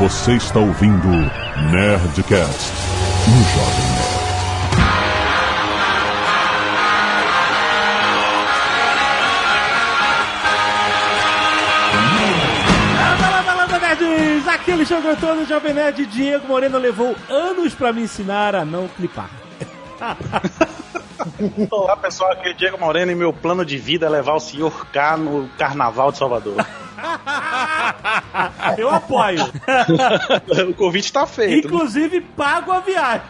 Você está ouvindo Nerdcast no Jovem Nerd. Nerds! Aqui é Alexandre Antônio, Jovem Nerd. Diego Moreno levou anos pra me ensinar a não clipar. Olá pessoal, aqui é Diego Moreno e meu plano de vida é levar o senhor K no Carnaval de Salvador. Eu apoio. o convite tá feito. Inclusive, pago a viagem.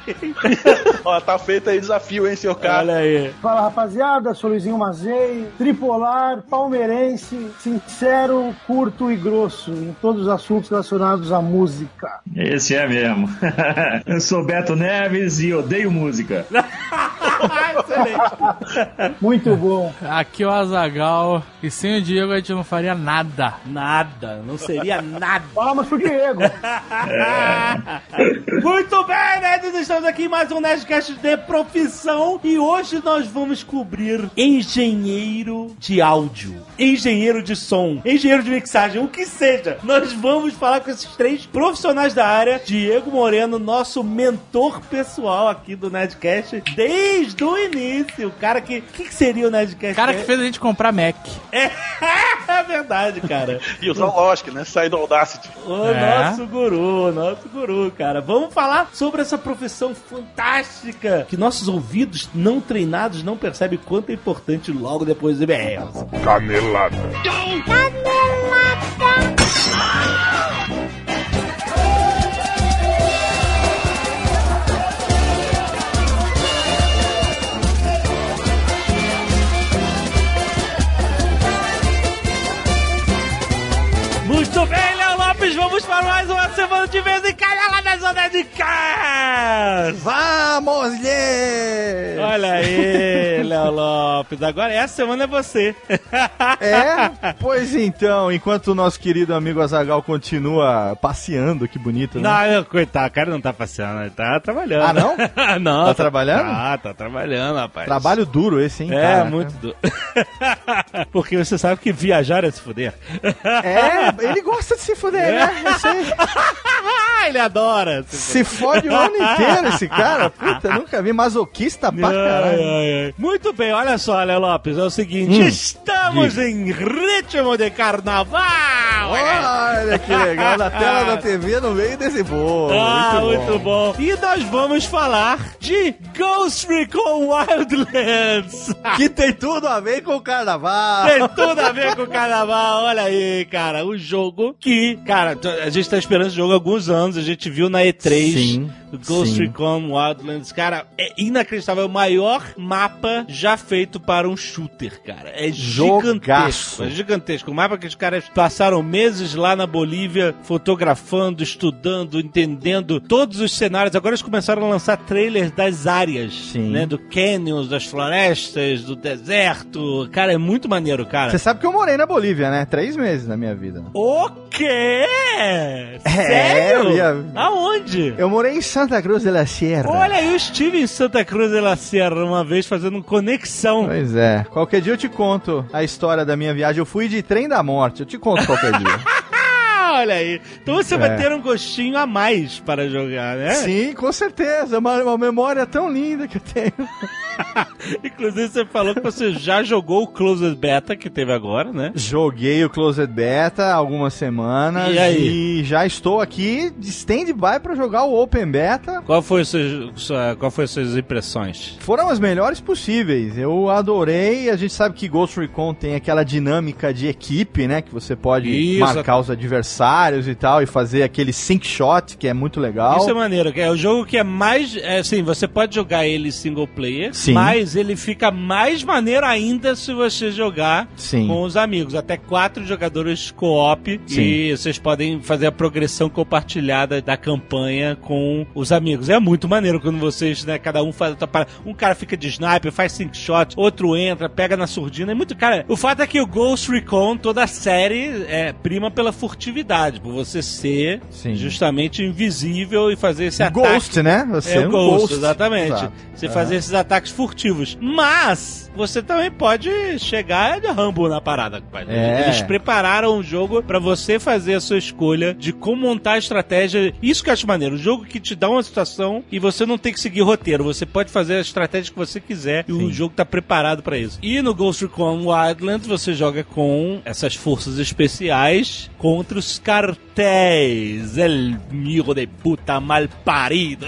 Ó, tá feito aí desafio, hein, senhor K? Olha aí. Fala rapaziada, sou Luizinho Mazei, tripolar, palmeirense, sincero, curto e grosso em todos os assuntos relacionados à música. Esse é mesmo. Eu sou Beto Neves e odeio música. Excelente. Muito bom. Aqui é o Azagal e sem o Diego a gente não faria nada. Nada, não seria nada. Palmas pro Diego. Muito bem, nerds, estamos aqui em mais um Nerdcast de profissão e hoje nós vamos cobrir engenheiro de áudio, engenheiro de som, engenheiro de mixagem, o que seja. Nós vamos falar com esses três profissionais da área. Diego Moreno, nosso mentor pessoal aqui do Nerdcast desde o início. O cara que... O que, que seria o Nerdcast? O cara que fez a gente comprar Mac. É, é verdade, cara. E o Zoológico, né? Sair do Audacity. O É. nosso guru, nosso guru, cara. Vamos falar sobre essa profissão fantástica que nossos ouvidos não treinados não percebem quanto é importante logo depois do IBS. Canelada. Muito para mais uma semana de vez em cada da Zona de Vamos, lê! Olha aí, Léo Lopes. Agora essa semana é você. É? Pois então, enquanto o nosso querido amigo Azagal continua passeando, que bonito, né? Não, coitado, o cara não tá passeando, ele tá trabalhando. Ah, não? não. Tá trabalhando? Ah, tá trabalhando, rapaz. Trabalho duro esse, hein? É, caraca. muito duro. Porque você sabe que viajar é se fuder. É, ele gosta de se fuder, né? Eu sei. Ele adora. Se fode o ano inteiro esse cara. Puta, nunca vi. Masoquista pra caralho. ai, ai. Muito bem, olha só, Léo Lopes, é o seguinte, Hum. estamos em ritmo de carnaval! Olha que legal, na tela da TV no meio desse bolo. Ah, muito, muito bom. E nós vamos falar de Ghost Recon Wildlands. Que tem tudo a ver com o carnaval. Tem tudo a ver com o carnaval. Olha aí, cara. O jogo que, cara, a gente tá esperando esse jogo há alguns anos. A gente viu na E3 Sim, Ghost. Recon Wildlands. Cara, é inacreditável. É o maior mapa já feito para um shooter, cara. É gigantesco. É gigantesco. O mapa que os caras passaram meses lá na Bolívia fotografando, estudando, entendendo todos os cenários. Agora eles começaram a lançar trailers das áreas, Sim. né? Do canyons, das florestas, do deserto. Cara, é muito maneiro, cara. Você sabe que eu morei na Bolívia, né? Três meses na minha vida. O quê? É, Sério? eu ia- Aonde? Eu morei em Santa Cruz de la Sierra. Olha, eu estive em Santa Cruz de la Sierra uma vez fazendo conexão. Pois é. Qualquer dia eu te conto a história da minha viagem. Eu fui de trem da morte. Eu te conto qualquer dia. Olha aí. Então você vai É. ter um gostinho a mais para jogar, né? Sim, com certeza. É Uma, uma memória tão linda que eu tenho. Inclusive você falou que você já jogou o Closed Beta que teve agora, né? Joguei o Closed Beta algumas semanas E aí? e já estou aqui de stand-by para jogar o Open Beta. Qual foi, sua, qual foi as suas impressões? Foram as melhores possíveis. Eu adorei. A gente sabe que Ghost Recon tem aquela dinâmica de equipe, né? Que você pode Isso. marcar os adversários e tal e fazer aquele sync shot, que é muito legal. Isso é maneiro, é o jogo que é mais. Assim, você pode jogar ele single player, Sim. mas ele fica mais maneiro ainda se você jogar Sim. com os amigos. Até quatro jogadores co-op e vocês podem fazer a progressão compartilhada da campanha com os amigos. É muito maneiro quando vocês, né, cada um faz. Um cara fica de sniper, faz sync shot, outro entra, pega na surdina. É muito. Cara, o fato é que o Ghost Recon, toda a série, é prima pela furtividade. Habilidade, por você ser Sim. justamente invisível e fazer esse ataque. Ghost, né? Você É é um Ghost, Ghost. exatamente. Exato. Você É. fazer esses ataques furtivos. Mas você também pode chegar de Rambo na parada, compadre. É. Eles prepararam o jogo pra você fazer a sua escolha de como montar a estratégia. Isso que eu acho maneiro. O jogo que te dá uma situação e você não tem que seguir roteiro. Você pode fazer a estratégia que você quiser e o Sim. jogo tá preparado pra isso. E no Ghost Recon Wildlands você joga com essas forças especiais contra os cartéis. El miro de puta mal parido.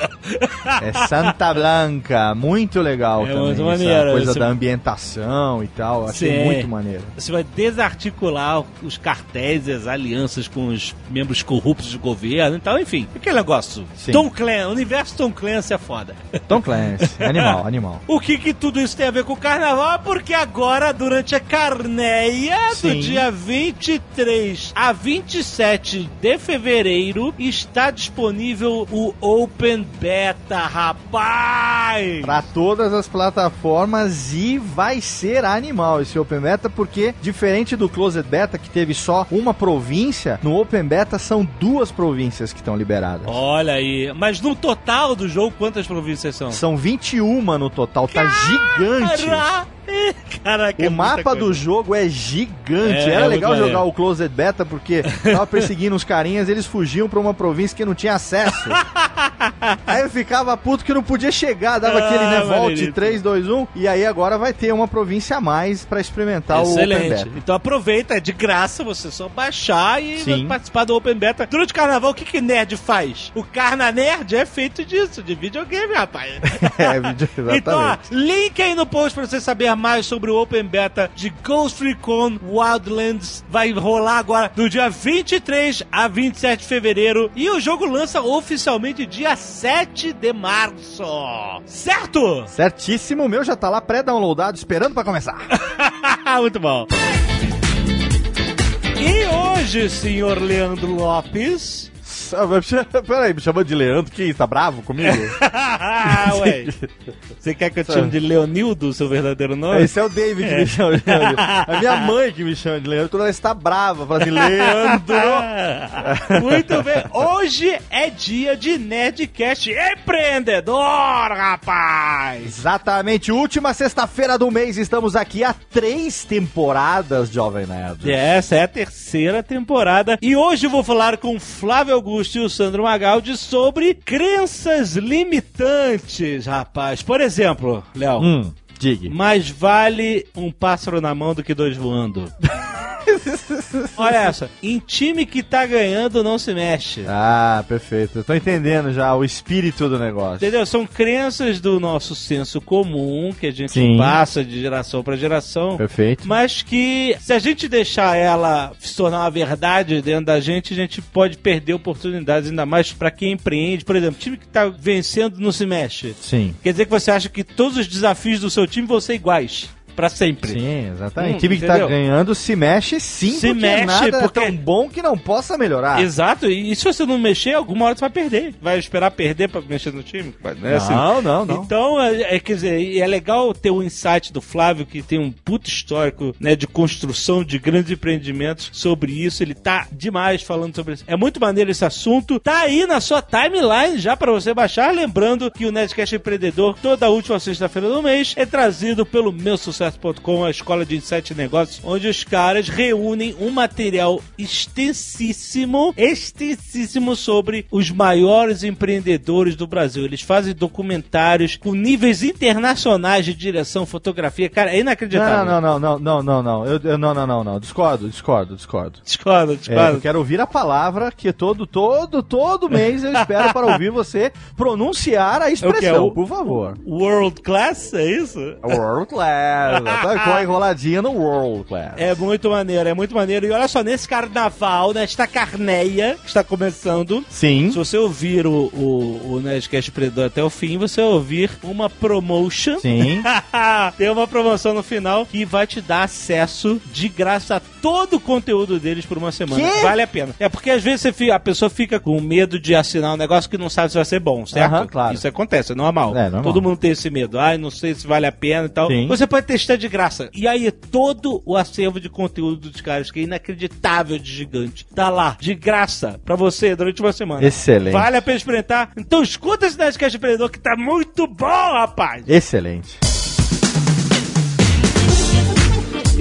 É Santa Blanca, muito legal É também. muito essa maneiro, coisa você- da ambientação e tal, achei Sim. muito maneiro. Você vai desarticular os cartéis as alianças com os membros corruptos do governo e tal, enfim. Aquele negócio. Sim. Tom Clancy, o universo Tom Clancy é foda. Tom Clancy, animal, animal. O que que tudo isso tem a ver com o carnaval? É porque agora, durante a Carneia, do Sim. dia 23 a 27 de fevereiro, está disponível o Open Beta, rapaz! Pra todas as plataformas e vai ser animal esse Open Beta, porque diferente do Closed Beta, que teve só uma província, no Open Beta são duas províncias que estão liberadas. Olha aí, mas no total do jogo, quantas províncias são? São 21 no total, tá gigante. Cara- Caraca, é O muita mapa do jogo é gigante. É, Era é legal jogar o Closed Beta porque tava perseguindo os carinhas, eles fugiam pra uma província que não tinha acesso. aí eu ficava puto que não podia chegar, dava Ah, aquele, né, volte maneiríssimo. 3, 2, 1, e aí agora vai ter uma província a mais pra experimentar o Open Excelente. Beta. Então aproveita, é de graça você só baixar e Sim. participar do Open Beta. Durante o carnaval, o que que nerd faz? O Carna Nerd é feito disso, de videogame, rapaz. É, exatamente. Então, ó, link aí no post pra você saber mais sobre o Open Beta de Ghost Recon Wildlands. Vai rolar agora do dia 23 a 27 de fevereiro. E o jogo lança oficialmente dia 7 de março. Certo? Certíssimo, o meu já tá lá pré-downloadado, esperando pra começar. Muito bom. E hoje, senhor Leandro Lopes. Peraí, me chamando de Leandro, que isso? Tá bravo comigo? Ué. Você quer que eu te chame de Leonildo, seu verdadeiro nome? Esse é o David que me chama de Leandro. A minha mãe que me chama de Leandro, toda ela está brava, fala assim, Leandro. Muito bem. Hoje é dia de Nerdcast empreendedor, rapaz. Exatamente, última sexta-feira do mês, estamos aqui há três temporadas, Jovem Nerd. Essa é a terceira temporada e hoje eu vou falar com Flávio Augusto o Sandro Magaldi sobre crenças limitantes, rapaz. Por exemplo, Léo, Hum, diga. mais vale um pássaro na mão do que dois voando. Olha essa, em time que tá ganhando não se mexe. Ah, perfeito. Eu tô entendendo já o espírito do negócio. Entendeu? São crenças do nosso senso comum que a gente Sim. passa de geração pra geração. Perfeito. Mas que se a gente deixar ela se tornar uma verdade dentro da gente, a gente pode perder oportunidades, ainda mais pra quem empreende. Por exemplo, time que tá vencendo não se mexe. Sim. Quer dizer que você acha que todos os desafios do seu time vão ser iguais. Pra sempre. Sim, exatamente. Hum, time que entendeu? tá ganhando se mexe sim, Se porque mexe, nada porque- é tão bom que não possa melhorar. Exato, e, se você não mexer, alguma hora você vai perder. Vai esperar perder pra mexer no time? Não é assim. Não, não, não. Então, é, é, quer dizer, é legal ter o insight do Flávio, que tem um puto histórico né, de construção de grandes empreendimentos sobre isso. Ele tá demais falando sobre isso. É muito maneiro esse assunto. Tá aí na sua timeline já pra você baixar. Lembrando que o Nerdcast Empreendedor, toda última sexta-feira do mês, é trazido pelo meusucesso.com, a escola de insight e negócios, onde os caras reúnem um material extensíssimo, extensíssimo sobre os maiores empreendedores do Brasil. Eles fazem documentários com níveis internacionais de direção, fotografia. Cara, é inacreditável. Não, não, não, não, não, não, não. Eu, eu- não, não, não, não. Discordo, discordo, discordo. Discordo, É, discordo. eu quero ouvir a palavra que todo, todo, todo mês eu espero para ouvir você pronunciar a expressão, O- por favor. World Class, é isso? World Class. Tá com a enroladinha no World Class. É muito maneiro, é muito maneiro. E olha só, nesse carnaval, nesta carneia que está começando, Sim. se você ouvir o, o, o Nerdcast Predador até o fim, você vai ouvir uma promotion. Sim. Tem uma promoção no final que vai te dar acesso de graça a todo o conteúdo deles por uma semana. Quê? Vale a pena. É porque às vezes fica- a pessoa fica com medo de assinar um negócio que não sabe se vai ser bom, certo? Aham, claro. Isso acontece, é normal. É, normal. Todo mundo tem esse medo. Ai, não sei se vale a pena e tal. Sim. Você pode ter sexta de graça. E aí, todo o acervo de conteúdo dos caras, que é inacreditável de gigante, tá lá, de graça, pra você durante uma semana. Excelente. Vale a pena experimentar. Então escuta esse Nerdcast Empreendedor que tá muito bom, rapaz! Excelente.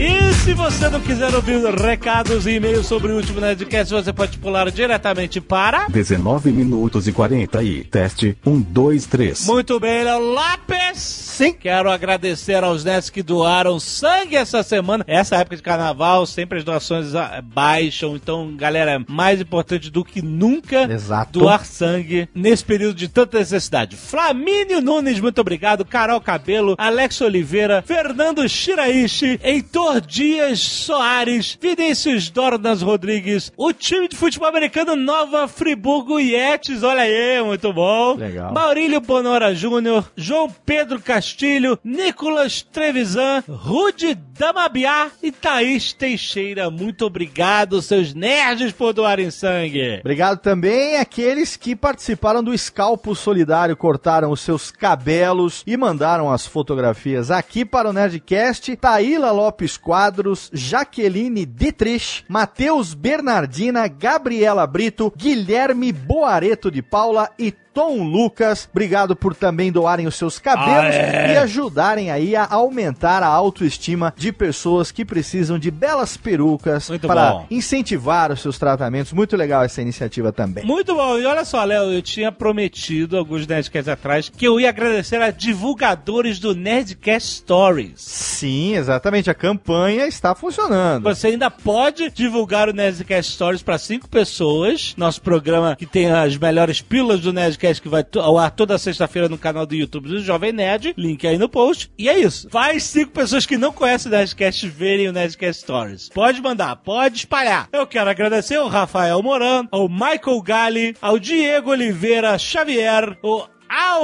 E se você não quiser ouvir recados e e-mails sobre o último Nerdcast, você pode pular diretamente para... 19 minutos e 40 e teste 1, 2, 3. Muito bem, Léo Lopes. Sim. Quero agradecer aos nerds que doaram sangue essa semana. Essa época de carnaval, sempre as doações ah, baixam. Então, galera, é mais importante do que nunca Exato. doar sangue nesse período de tanta necessidade. Flamínio Nunes, muito obrigado. Carol Cabelo, Alex Oliveira, Fernando Shiraishi, Heitor Dias Soares, Vinícius Dornas Rodrigues, o time de futebol americano Nova Friburgo Yetis, olha aí, muito bom. Legal. Maurílio Bonora Júnior, João Pedro Castilho, Nicolas Trevisan, Rude Damabiá e Thaís Teixeira. Muito obrigado, seus nerds, por doarem sangue. Obrigado também àqueles que participaram do Scalpo Solidário, cortaram os seus cabelos e mandaram as fotografias aqui para o Nerdcast. Taíla Lopes Quadros, Jaqueline Dietrich, Matheus Bernardina, Gabriela Brito, Guilherme Boareto de Paula e Tom Lucas, obrigado por também doarem os seus cabelos Ah, é? e ajudarem aí a aumentar a autoestima de pessoas que precisam de belas perucas Muito para bom. incentivar os seus tratamentos. Muito legal essa iniciativa também. Muito bom. E olha só, Léo, eu tinha prometido alguns Nerdcasts atrás que eu ia agradecer a divulgadores do Nerdcast Stories. Sim, exatamente. A campanha está funcionando. Você ainda pode divulgar o Nerdcast Stories para cinco pessoas. Nosso programa que tem as melhores pílulas do Nerdcast que vai ao ar toda sexta-feira no canal do YouTube do Jovem Nerd. Link aí no post. E é isso. Faz cinco pessoas que não conhecem o Nerdcast verem o Nerdcast Stories. Pode mandar, pode espalhar. Eu quero agradecer ao Rafael Moran, ao Michael Gali, ao Diego Oliveira Xavier, ao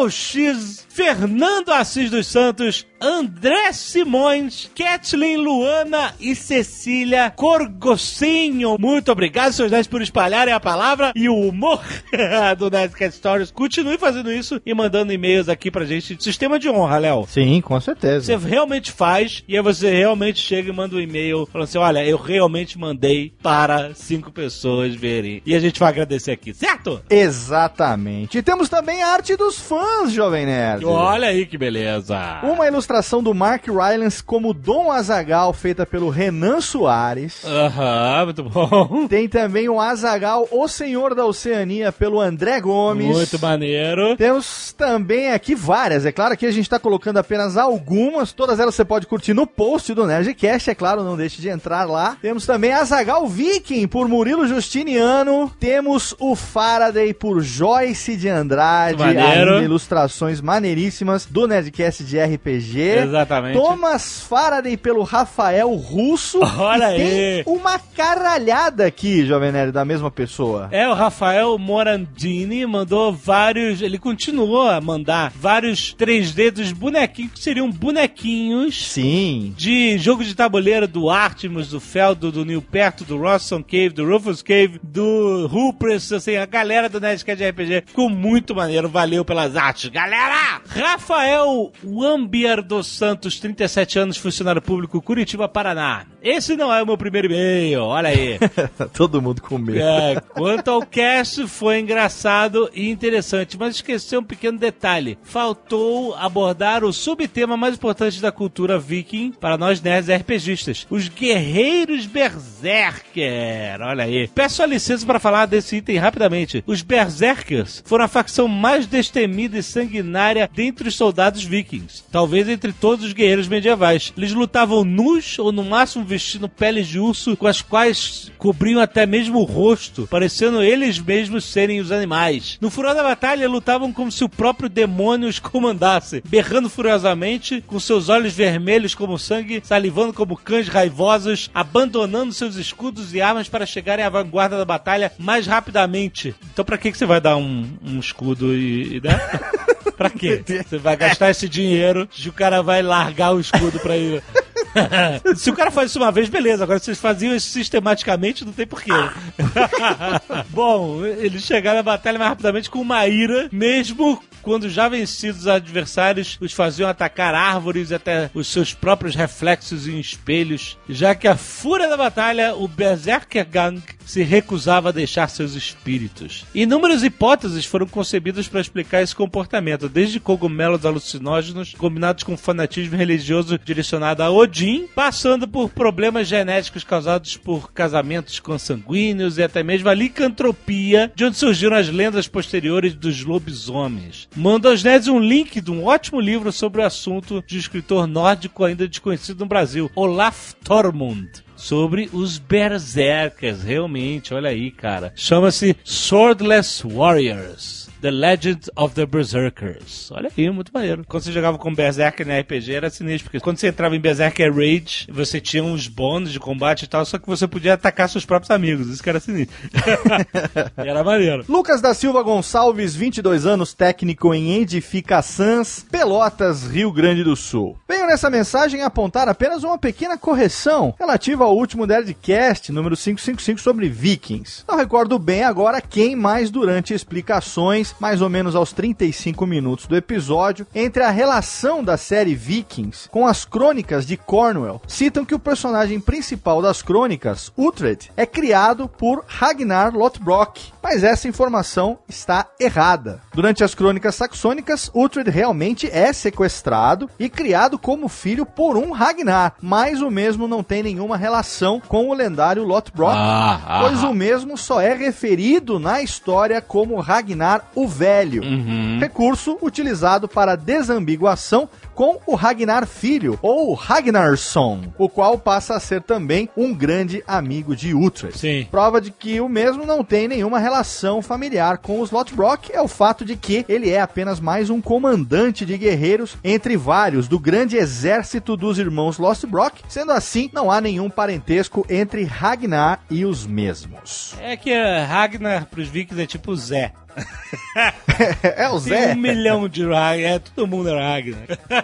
X, Fernando Assis dos Santos, André Simões, Kathleen Luana e Cecília Corgocinho. Muito obrigado, seus nerds, por espalharem a palavra e o humor do Nerdcast Stories. Continue fazendo isso e mandando e-mails aqui pra gente. Sistema de honra, Léo. Sim, com certeza. Você realmente faz e aí você realmente chega e manda um e-mail falando assim: olha, eu realmente mandei para cinco pessoas verem. E a gente vai agradecer aqui, certo? Exatamente. E temos também a arte dos fãs, Jovem Nerd. Olha aí que beleza. Uma ilustração do Mark Rylance como Dom Azagal, feita pelo Renan Soares. Aham, muito bom. Tem também o Azagal, o Senhor da Oceania, pelo André Gomes. Muito maneiro. Temos também aqui várias. É claro que a gente está colocando apenas algumas. Todas elas você pode curtir no post do Nerdcast. É claro, não deixe de entrar lá. Temos também Azagal Viking por Murilo Justiniano. Temos o Faraday por Joyce de Andrade. Maneiro. Ainda ilustrações maneiríssimas do Nerdcast de RPG. Exatamente. Thomas Faraday pelo Rafael Russo. Olha aí. tem uma caralhada aqui, Jovem Nerd, da mesma pessoa. É, o Rafael Morandini mandou vários. Ele continuou a mandar vários 3D dos bonequinhos, que seriam bonequinhos Sim. de jogo de tabuleiro do Artemis, do Feldo, do Neil Perto, do Rosson Cave, do Rufus Cave, do Rupress, assim, a galera do Nerdcast de RPG. Ficou muito maneiro, valeu pelas artes, galera! Rafael Wambier dos Santos, 37 anos, funcionário público, Curitiba, Paraná. Esse não é o meu primeiro e-mail, olha aí. Tá todo mundo com medo. É, quanto ao cast, foi engraçado e interessante, mas esqueceu um pequeno detalhe. Faltou abordar o subtema mais importante da cultura viking para nós nerds RPGistas: os guerreiros berserker. Olha aí. Peço a licença para falar desse item rapidamente. Os berserkers foram a facção mais destemida e sanguinária dentre os soldados vikings, talvez entre todos os guerreiros medievais. Eles lutavam nus ou no máximo vestindo peles de urso com as quais cobriam até mesmo o rosto, parecendo eles mesmos serem os animais. No furor da batalha, lutavam como se o próprio demônio os comandasse, berrando furiosamente, com seus olhos vermelhos como sangue, salivando como cães raivosos, abandonando seus escudos e armas para chegarem à vanguarda da batalha mais rapidamente. Então, pra que, que você vai dar um, um escudo e. e né? pra quê? Você vai gastar esse dinheiro e o cara vai largar o escudo pra ir. Se o cara faz isso uma vez, beleza. Agora, se eles faziam isso sistematicamente, não tem porquê. Bom, eles chegaram à batalha mais rapidamente com uma ira, mesmo quando já vencidos os adversários os faziam atacar árvores e até os seus próprios reflexos em espelhos, já que a fúria da batalha, o Berserker Gang se recusava a deixar seus espíritos. Inúmeras hipóteses foram concebidas para explicar esse comportamento, desde cogumelos alucinógenos combinados com fanatismo religioso direcionado a Odin, passando por problemas genéticos causados por casamentos consanguíneos e até mesmo a licantropia, de onde surgiram as lendas posteriores dos lobisomens. Mando aos nerds um link de um ótimo livro sobre o assunto de um escritor nórdico ainda desconhecido no Brasil, Olaf Tormund sobre os Berserkers, realmente, olha aí, cara. Chama-se Swordless Warriors. The Legend of the Berserkers. Olha aí, muito maneiro. Quando você jogava com Berserker na RPG era sinistro, porque quando você entrava em Berserker Rage, você tinha uns bônus de combate e tal, só que você podia atacar seus próprios amigos. Isso que era sinistro. e era maneiro. Lucas da Silva Gonçalves, 22 anos, técnico em edificações, Pelotas, Rio Grande do Sul. Venho nessa mensagem apontar apenas uma pequena correção relativa ao último Nerdcast, número 555, sobre Vikings. Não recordo bem agora quem mais durante explicações, mais ou menos aos 35 minutos do episódio, entre a relação da série Vikings com as crônicas de Cornwell, citam que o personagem principal das crônicas, Uhtred, é criado por Ragnar Lothbrok, mas essa informação está errada. Durante as crônicas saxônicas, Uhtred realmente é sequestrado e criado como filho por um Ragnar, mas o mesmo não tem nenhuma relação com o lendário Lothbrok, Ah, ah, pois o mesmo só é referido na história como Ragnar o Velho, Uhum. recurso utilizado para desambiguação com o Ragnar Filho, ou Ragnarsson, o qual passa a ser também um grande amigo de Uhtred. Sim. Prova de que o mesmo não tem nenhuma relação familiar com os Lothbrok é o fato de que ele é apenas mais um comandante de guerreiros entre vários do grande exército dos irmãos Lothbrok. Sendo assim, não há nenhum parentesco entre Ragnar e os mesmos. É que eh, Ragnar pros vikings é tipo Zé. é o Tem Zé. um milhão de Ragnar. É, todo mundo é Ragnar.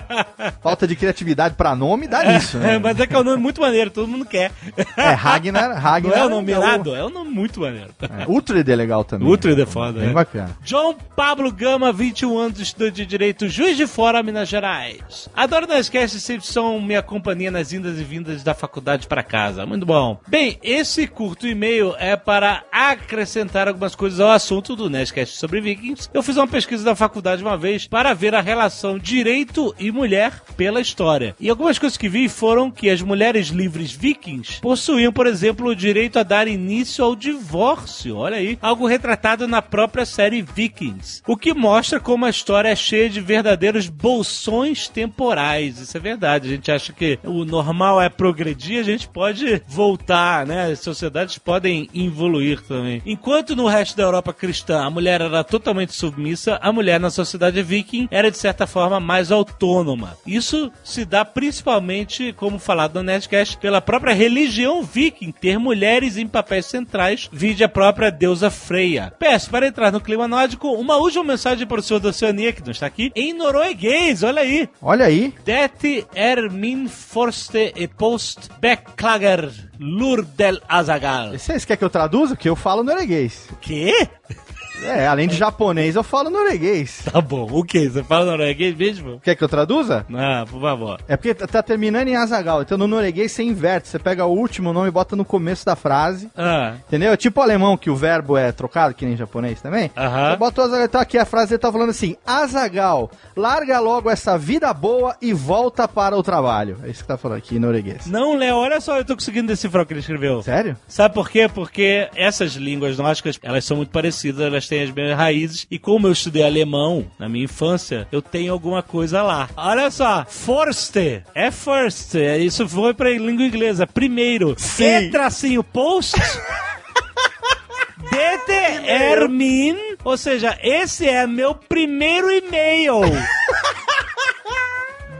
Falta de criatividade pra nome dá nisso, né? É, mas é que é um nome muito maneiro, todo mundo quer. É, Ragnar, Não Ragnar. é o nome o- irado? É um nome muito maneiro. É, Uhtred é legal também. Uhtred é foda, Bem é. bacana. João Pablo Gama, 21 anos, estudante de Direito, Juiz de Fora, Minas Gerais. Adoro Nerdcast, sempre são minha companhia nas indas e vindas da faculdade para casa. Muito bom. Bem, esse curto e-mail é para acrescentar algumas coisas ao assunto do Nerdcast sobre Vikings. Eu fiz uma pesquisa da faculdade uma vez para ver a relação direito e mulher pela história. E algumas coisas que vi foram que as mulheres livres vikings possuíam, por exemplo, o direito a dar início ao divórcio. Olha aí, algo retratado na própria série Vikings. O que mostra como a história é cheia de verdadeiros bolsões temporais. Isso é verdade. A gente acha que o normal é progredir, a gente pode voltar, né? As sociedades podem evoluir também. Enquanto no resto da Europa cristã a mulher era totalmente submissa, a mulher na sociedade viking era de certa forma mais autônoma. Isso se dá principalmente, como falado no Nerdcast, pela própria religião viking ter mulheres em papéis centrais, vide a própria deusa Freya. Peço para entrar no clima nórdico uma última mensagem para o senhor da Oceania, que não está aqui, em norueguês, olha aí. Olha aí. Det er min første e-post beklager Lurdel Azagal. Vocês querem que eu traduza? Porque eu falo norueguês. Quê? É, além de japonês, eu falo norueguês. Tá bom, o que? Você fala norueguês mesmo? Quer que eu traduza? Ah, por favor. É porque tá terminando em Azagal. Então no norueguês você inverte. Você pega o último nome e bota no começo da frase. Ah, Entendeu? É tipo o alemão que o verbo é trocado, que nem em japonês também. Aham. Você bota o Azagal. Então aqui a frase ele tá falando assim: Azagal, larga logo essa vida boa e volta para o trabalho. É isso que tá falando aqui em norueguês. não, Léo, olha só, eu tô conseguindo decifrar o que ele escreveu. Sério? Sabe por quê? Porque essas línguas nórdicas, elas são muito parecidas, elas têm as mesmas raízes. E como eu estudei alemão na minha infância, eu tenho alguma coisa lá. Olha só, Forste é first. é, Isso foi pra língua inglesa. Primeiro. Sim. E tracinho post. Dete Ermin, ou seja, esse é meu primeiro e-mail.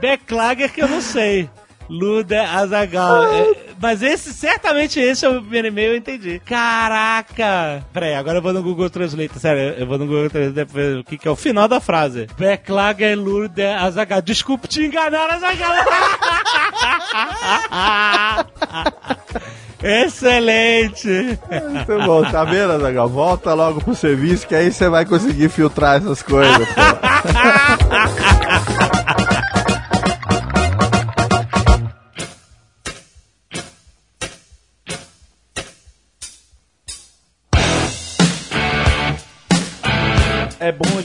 Backlager que eu não sei. Luda Azagal. É, mas esse, certamente esse é o primeiro e-mail, eu entendi. Caraca! Peraí, agora eu vou no Google Translate, sério, eu vou no Google Translate pra ver o que, que é o final da frase. Backlager Luda Azagal. Desculpe te enganar, Azagal! Excelente! Muito bom, tá vendo, Azaghal? Volta logo pro serviço que aí você vai conseguir filtrar essas coisas, pô.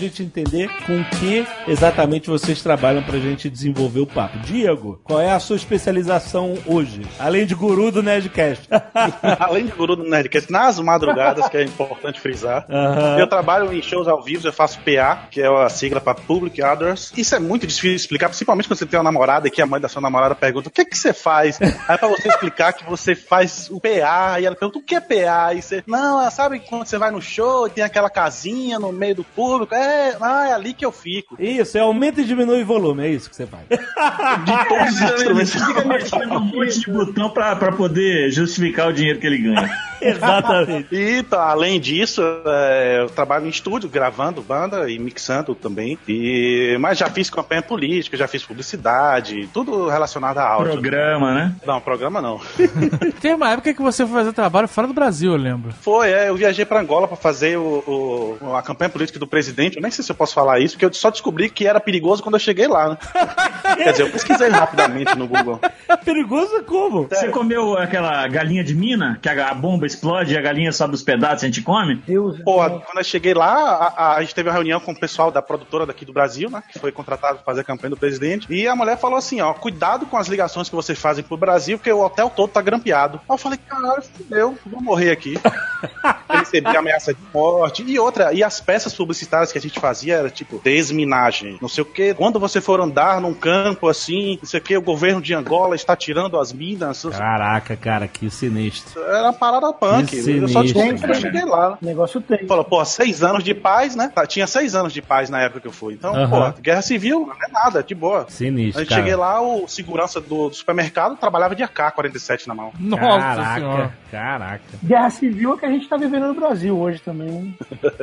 gente entender com que exatamente vocês trabalham pra gente desenvolver o papo. Diego, qual é a sua especialização hoje? Além de guru do Nerdcast. Além de guru do Nerdcast, nas madrugadas, que é importante frisar. Aham. Eu trabalho em shows ao vivo, eu faço PA, que é a sigla para Public Others. Isso é muito difícil de explicar, principalmente quando você tem uma namorada e que a mãe da sua namorada pergunta: o que que você faz? Aí pra você explicar que você faz o PA, e ela pergunta: o que é PA? E você, não, sabe quando você vai no show e tem aquela casinha no meio do público? É, ah, é ali que eu fico. Isso, é aumenta e diminui o volume, é isso que você faz. De todos os instrumentos. Fica mexendo um monte de botão pra, pra poder justificar o dinheiro que ele ganha. Exatamente. E tá, além disso, é, eu trabalho em estúdio, gravando banda e mixando também. E, mas já fiz campanha política, já fiz publicidade, tudo relacionado a áudio. Programa, né? Não, programa não. Tem uma época que você foi fazer trabalho fora do Brasil, eu lembro. Foi, é, eu viajei pra Angola pra fazer o, o- a campanha política do presidente. Eu nem sei se eu posso falar isso, porque eu só descobri que era perigoso quando eu cheguei lá, né? Quer dizer, eu pesquisei rapidamente no Google. É perigoso como? Você comeu aquela galinha de mina, que a, a bomba explode e a galinha sobe os pedaços e a gente come? Deus. Pô, quando eu cheguei lá, a, a- a gente teve uma reunião com o pessoal da produtora daqui do Brasil, né? Que foi contratado pra fazer a campanha do presidente. E a mulher falou assim: ó, cuidado com as ligações que vocês fazem pro Brasil, porque o hotel todo tá grampeado. Aí eu falei, caralho, fudeu, vou morrer aqui. Recebi ameaça de morte. E outra, e as peças publicitárias que a gente fazia era tipo desminagem, não sei o que. Quando você for andar num campo assim, não sei o que, o governo de Angola está tirando as minas. Caraca, cara, que sinistro. Era uma parada punk. Que Eu só descobri sinistro, quando eu cheguei lá. O negócio tem. Falou, pô, seis anos de paz, né? Tá, Tinha seis anos de paz na época que eu fui. Então, pô, guerra civil não é nada, de boa. Sinistro, Aí cara. cheguei lá, o segurança do, do supermercado trabalhava de AK-47 na mão. Nossa Caraca, senhora. caraca. Guerra civil é que a gente tá vivendo no Brasil hoje também.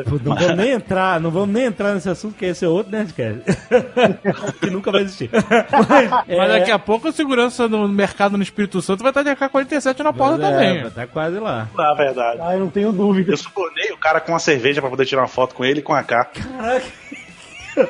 Pô, Não vamos nem entrar, não vamos nem entrar nesse assunto, que esse é outro Nerdcast. que nunca vai existir. Mas, Mas daqui a pouco a segurança no mercado no Espírito Santo vai estar de AK-47 na porta também. É, tá quase lá. Na verdade. Ah, eu não tenho dúvida. Eu subornei o cara com uma cerveja pra poder tirar uma foto com ele e com a AK.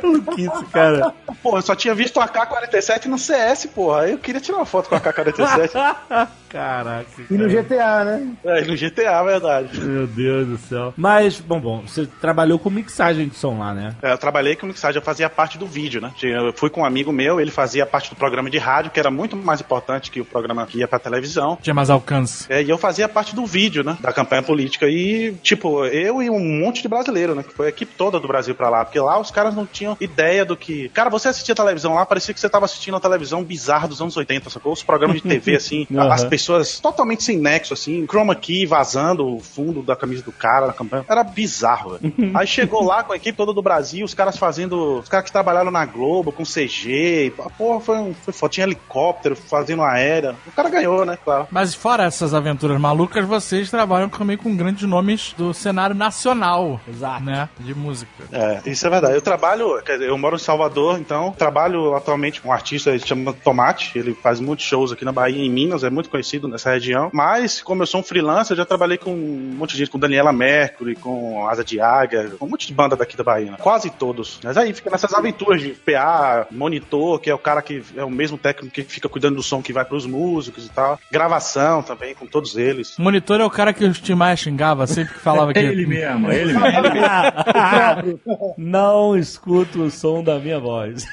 Maluquice, cara. Pô, eu só tinha visto o AK-47 no CS, porra. Aí eu queria tirar uma foto com a AK-47. Caraca. E no GTA, né? é, no GTA, verdade. Meu Deus do céu. Mas, bom, bom, você trabalhou com mixagem de som lá, né? É, eu trabalhei com mixagem, eu fazia parte do vídeo, né? Eu fui com um amigo meu, ele fazia parte do programa de rádio, que era muito mais importante que o programa que ia pra televisão. Tinha mais alcance. É, e eu fazia parte do vídeo, né? Da campanha política. E, tipo, eu e um monte de brasileiro, né? Que foi a equipe toda do Brasil pra lá. Porque lá os caras não tinham ideia do que. Cara, você assistia televisão lá, parecia que você tava assistindo a televisão bizarra dos anos 80, sacou? Os programas de TV, assim, Aham. as pessoas totalmente sem nexo, assim, chroma key vazando o fundo da camisa do cara na campanha. Era bizarro, velho. Aí chegou lá com a equipe toda do Brasil, os caras fazendo. Os caras que trabalharam na Globo com CG. A porra, foi, um, foi. Tinha helicóptero fazendo aérea. O cara ganhou, né? Claro. Mas fora essas aventuras malucas, vocês trabalham também com grandes nomes do cenário nacional. Exato. Né? De música. É, isso é verdade. Eu trabalho, quer dizer, eu moro em Salvador, então trabalho atualmente com um artista, ele se chama Tomate, ele faz muitos shows aqui na Bahia e em Minas, é muito conhecido nessa região. Mas, como eu sou um freelancer, eu já trabalhei com um monte de gente, com Daniela Mercury, com Asa de Águia, com um monte de banda daqui da Bahia, né? quase todos. Mas aí fica nessas aventuras de PA, monitor, que é o cara que é o mesmo técnico que fica cuidando do som que vai pros músicos e tal. Gravação também, com todos eles. O monitor é o cara que o Tim Maia xingava sempre que falava que. Ele mesmo, ele mesmo. Não escuto o som da minha voz.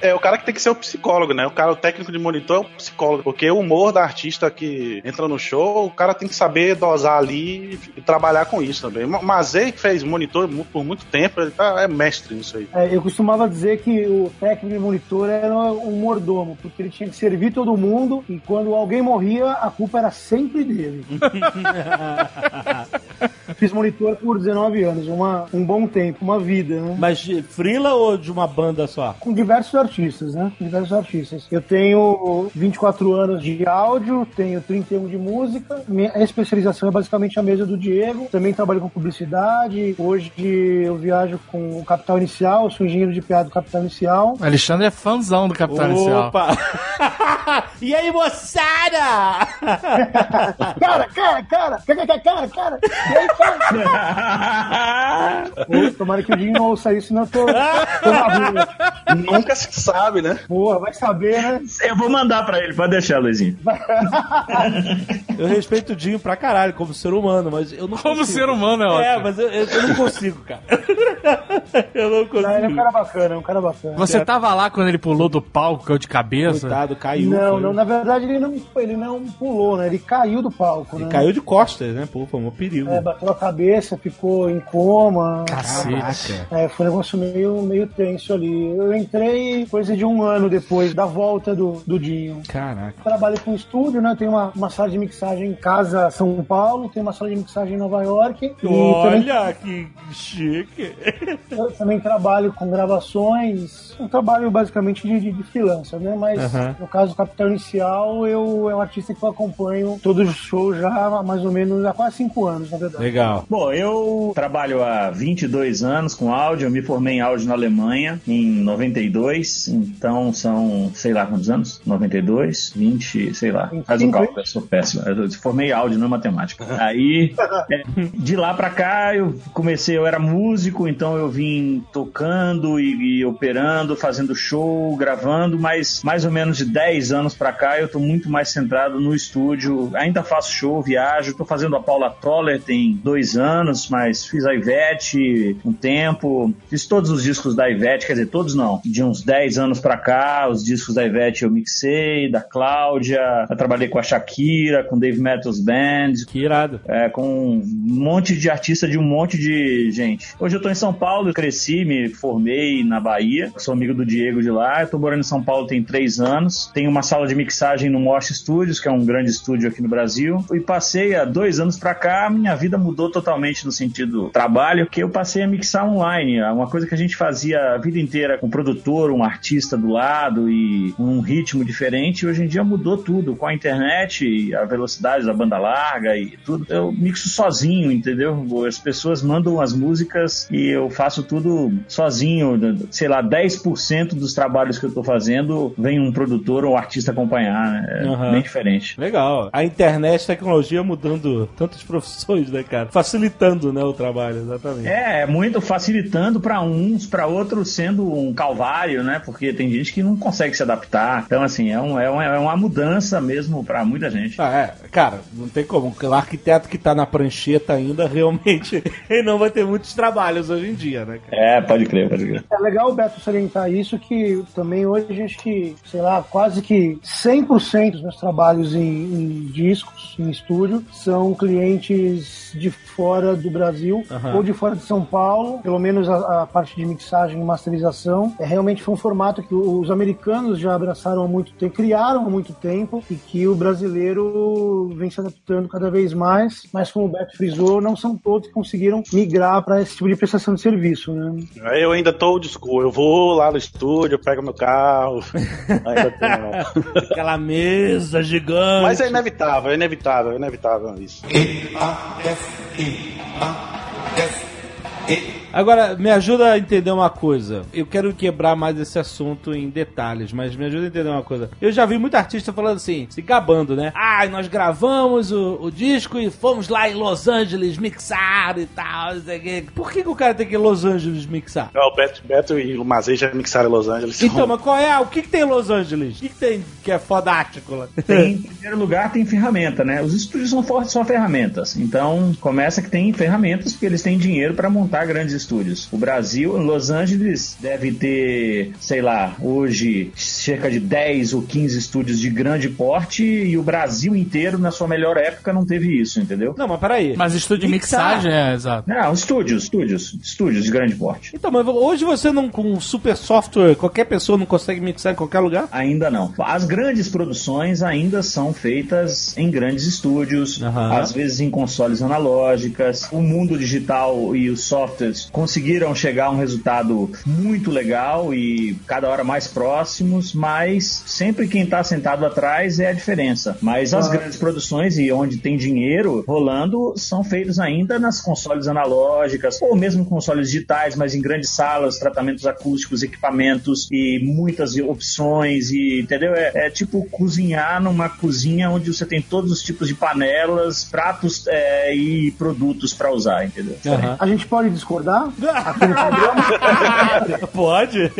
É o cara que tem que ser o psicólogo, né? O cara, o técnico de monitor é o psicólogo, porque o humor da artista que entra no show, o cara tem que saber dosar ali e trabalhar com isso também. Ma- Mazei, que fez monitor por muito tempo, ele tá, é mestre nisso aí. É, eu costumava dizer que o técnico de monitor era um mordomo, porque ele tinha que servir todo mundo e quando alguém morria, a culpa era sempre dele. Fiz monitor por 19 anos, uma, um bom tempo, uma vida, né? Mas de frila ou de uma banda só? Com diversos artistas, né? Com diversos artistas. Eu tenho 24 anos de áudio, tenho 31 de música. Minha especialização é basicamente a mesa do Diego. Também trabalho com publicidade. Hoje eu viajo com o Capital Inicial, sou engenheiro de PA do Capital Inicial. Alexandre é fãzão do Capital Inicial. Opa! e aí, moçada? Cara, cara, cara, cara, cara, cara, cara. E aí, cara? Pô, tomara que o Dinho não ouça isso, senão eu tô, tô na rua. Nunca se sabe, né? Porra, vai saber, né? Eu vou mandar pra ele, pode deixar, Luizinho. Eu respeito o Dinho pra caralho, como ser humano, mas eu não Como consigo. ser humano é É, ótimo. mas eu, eu- eu não consigo, cara. eu não consigo. Não, ele é um cara bacana, é um cara bacana. Você tava lá quando ele pulou do palco, caiu de cabeça? Coitado, caiu. Não, foi. não, na verdade ele não, ele não pulou, né? Ele caiu do palco, Ele né? caiu de costas, né? Pô, foi um perigo. É, bateu a cabeça, ficou em coma. Cacete. É, foi um negócio meio, meio tenso ali. Eu entrei coisa de um ano depois da volta do, do Dinho. Caraca. Trabalho com estúdio, né? Tem uma, uma sala de mixagem em casa, São Paulo, tem uma sala de mixagem em Nova York. E também, Olha que chique. eu também trabalho com gravações. Um trabalho basicamente de, de, de freelancer, né? Mas Aham. no caso do Capital Inicial, eu é um artista que eu acompanho todos os shows já há mais ou menos há quase cinco anos, na verdade. Legal. Bom, eu trabalho há 22 anos com áudio. Eu me formei em áudio na Alemanha em 92. Então são, sei lá quantos anos? 92, 20, sei lá. Faz um 25, cálculo, eu sou péssimo. Eu formei em áudio, não em matemática. Aí, é, de lá pra cá, eu comecei, eu era músico, então eu vim tocando e, e operando, fazendo show, gravando, mas mais ou menos de 10 anos pra cá eu tô muito mais centrado no estúdio. Ainda faço show, viajo, tô fazendo a Paula Toller tem dois anos, mas fiz a Ivete um tempo, fiz todos os discos da Ivete, quer dizer, todos não. De uns 10 anos pra cá, os discos da Ivete eu mixei, da Cláudia, eu trabalhei com a Shakira, com Dave Matthews Band, Que irado. é, com um monte de artista de um monte de gente. Hoje eu tô em São Paulo, cresci, me formei na Bahia, sou amigo do Diego de lá, eu tô morando em São Paulo tem três anos, tenho uma sala de mixagem no Mosh Studios, que é um grande estúdio aqui no Brasil, e passei há dois anos pra cá, minha vida mudou totalmente no sentido trabalho, que eu passei a mixar online, uma coisa que a gente fazia a vida inteira com um produtor, um artista do lado e um ritmo diferente, hoje em dia mudou tudo, com a internet, e a velocidade da banda larga e tudo, eu mixo sozinho, entendeu? As pessoas mandam as músicas e eu faço tudo sozinho, sei lá, 10% dos trabalhos que eu tô fazendo vem um produtor ou um artista acompanhar, né? É Aham. bem diferente. Legal. A internet, a tecnologia mudando tantas profissões, né, cara? Facilitando, né, o trabalho, exatamente. É, é muito facilitando para uns, para outros sendo um calvário, né? Porque tem gente que não consegue se adaptar. Então, assim, é, um, é, uma, é uma mudança mesmo para muita gente. Ah, é, cara, não tem como. O arquiteto que tá na prancheta ainda, realmente, ele não vai ter muitos trabalhos hoje em dia, né, cara? É, pode crer, pode crer. É legal o Beto salientar isso, que também hoje a gente, sei lá, quase que 100% dos meus trabalhos em, em discos, em estúdio, são clientes de fora do Brasil Aham. ou de fora de São Paulo, pelo menos a, a parte de mixagem e masterização. É, realmente foi um formato que os americanos já abraçaram há muito tempo, criaram há muito tempo e que o brasileiro vem se adaptando cada vez mais, mas como o Beto frisou, não são todos que conseguiram migrar para esse tipo de prestação de serviço, né? Eu ainda tô old school. Eu vou lá no estúdio, pego meu carro. ainda tenho. Aquela mesa gigante. Mas é inevitável, é inevitável, é inevitável isso. Agora, me ajuda a entender uma coisa. Eu quero quebrar mais esse assunto em detalhes, mas me ajuda a entender uma coisa. Eu já vi muito artista falando assim, se gabando, né? Ah, nós gravamos o, o disco e fomos lá em Los Angeles mixar e tal, não sei o quê. Por que, que o cara tem que ir em Los Angeles mixar? É, o Beto, Beto e o Mazei já mixaram em Los Angeles. Então, mas qual é? O que, que tem em Los Angeles? O que, que tem que é fodástico lá? Tem, em primeiro lugar, tem ferramenta, né? Os estúdios são for- só ferramentas. Então, começa que tem ferramentas porque eles têm dinheiro para montar grandes estúdios. O Brasil, Los Angeles, deve ter, sei lá, hoje cerca de 10 ou 15 estúdios de grande porte e o Brasil inteiro, na sua melhor época, não teve isso, entendeu? Não, mas peraí. Mas estúdio de mixagem, é, exato. Não, estúdios, estúdios, estúdios de grande porte. Então, mas hoje você não, com super software, qualquer pessoa não consegue mixar em qualquer lugar? Ainda não. As grandes produções ainda são feitas em grandes estúdios, Aham. às vezes em consoles analógicas. O mundo digital e os softwares conseguiram chegar a um resultado muito legal e cada hora mais próximos, mas sempre quem está sentado atrás é a diferença. Mas as grandes produções e onde tem dinheiro rolando são feitos ainda nas consoles analógicas ou mesmo consoles digitais, mas em grandes salas, tratamentos acústicos, equipamentos e muitas opções e entendeu? É, é tipo cozinhar numa cozinha onde você tem todos os tipos de panelas, pratos é, e produtos para usar, entendeu? Aham. A gente pode discordar aqui no programa? Pode?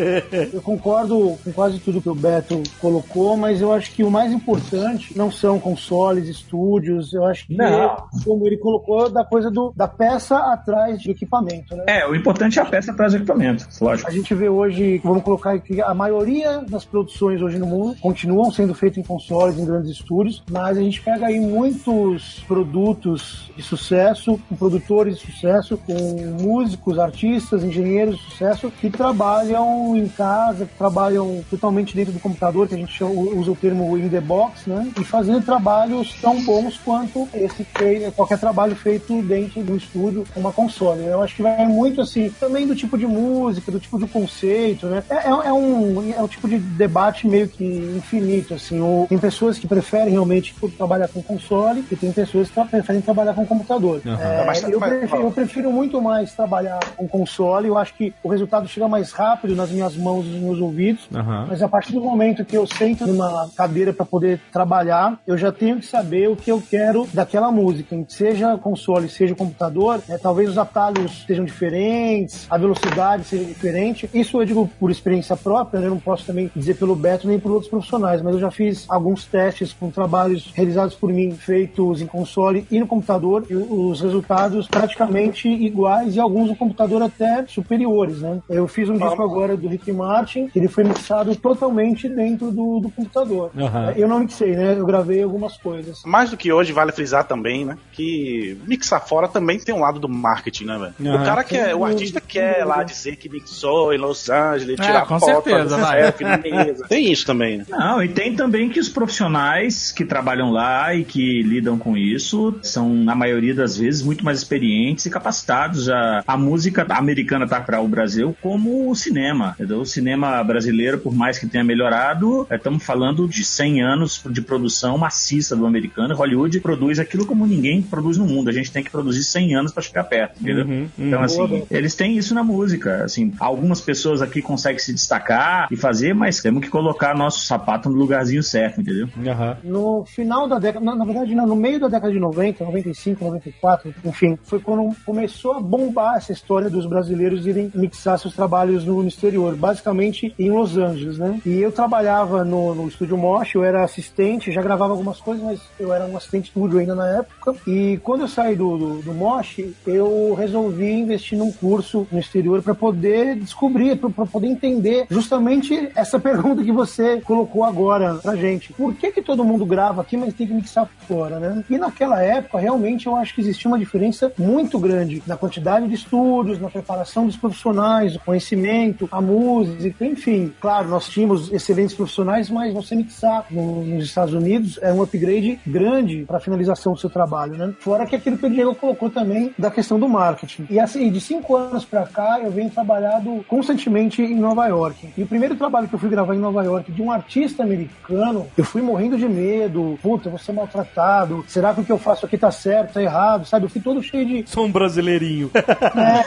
Eu concordo com quase tudo que o Beto colocou, mas eu acho que o mais importante não são consoles, estúdios, eu acho que, Não. como ele colocou, da coisa do, da peça atrás do equipamento, né? É, o importante é a peça atrás do equipamento, lógico. A gente vê hoje, vamos colocar aqui, a maioria das produções hoje no mundo continuam sendo feitas em consoles, em grandes estúdios, mas a gente pega aí muitos produtos de sucesso, com produtores de sucesso, com músicos, artistas, engenheiros de sucesso que trabalham em casa, que trabalham totalmente dentro do computador, que a gente usa o termo in the box, né? E fazendo trabalhos tão bons quanto esse fei- qualquer trabalho feito dentro do estúdio com uma console. Eu acho que vai muito assim, também do tipo de música, do tipo de conceito, né? É, é- é um, é um tipo de debate meio que infinito, assim. O- tem pessoas que preferem realmente trabalhar com console e tem pessoas que preferem trabalhar com computador. É, Mas- eu, prefiro, eu prefiro muito mais trabalhar com console. Eu acho que o resultado chega mais rápido nas minhas mãos e nos meus ouvidos. Aham. Mas a partir do momento que eu sento numa cadeira para poder trabalhar, eu já tenho que saber o que eu quero daquela música. Seja console, seja computador, né, talvez os atalhos sejam diferentes, a velocidade seja diferente. Isso eu digo por experiência própria, né, eu não posso também dizer pelo Beto nem por outros profissionais, mas eu já fiz alguns testes com trabalhos realizados por mim, feitos em console e no computador, e os resultados praticamente iguais e alguns no computador até superiores, né? Eu fiz um disco agora do Rick Martin, ele foi mixado totalmente dentro do, do computador. Eu não mixei, né? Eu gravei algumas coisas. Mais do que hoje, vale frisar também, né? Que mixar fora também tem um lado do marketing, né, velho? O cara quer, o artista quer lá dizer que mixou em Los Angeles, É, tirar com foto, certeza, vai. selfie na mesa. Tem isso também, né? Não, e tem também que os profissionais que trabalham lá e que lidam com isso são, na maioria das vezes, muito mais experientes e capacitados. Já, a música americana tá para o Brasil como o cinema. Entendeu? O cinema brasileiro, por mais que tenha melhorado, estamos falando de 100 anos de produção maciça do americano. Hollywood produz aquilo como ninguém produz no mundo. A gente tem que produzir 100 anos para chegar perto, entendeu? Uhum, Então, assim, eles têm isso na música. Assim, algumas pessoas aqui conseguem se destacar e fazer, mas temos que colocar nosso sapato no lugarzinho certo, entendeu? Aham. No final da década, na, na verdade, não, no meio da década de 90, 95, 94, enfim, foi quando começou a bombar essa história dos brasileiros irem mixar seus trabalhos no, exterior, basicamente em Los Angeles, né? E eu trabalhava no, no estúdio Mosh, eu era assistente, já gravava algumas coisas, mas eu era um assistente de estúdio ainda na época. E quando eu saí do, do, do Mosh, eu resolvi investir num curso no exterior para poder descobrir, para poder entender justamente essa pergunta que você colocou agora pra gente. Por que que todo mundo grava aqui, mas tem que mixar fora, né? E naquela época, realmente, eu acho que existia uma diferença muito grande na quantidade de estudos, na preparação dos profissionais, o conhecimento, a música, enfim. Claro, nós tínhamos excelentes profissionais, mas você mixar no- nos Estados Unidos é um upgrade grande para a finalização do seu trabalho, né? Fora que aquilo que o Diego colocou também da questão do marketing. E assim, de cinco anos para cá, eu venho trabalhado constantemente em Nova York. E o primeiro trabalho que eu fui gravar em Nova York de um artista americano, eu fui morrendo de medo. Puta, eu vou ser maltratado. Será que o que eu faço aqui tá certo, tá errado? Sabe? Eu fui todo cheio de Sou um brasileirinho. é?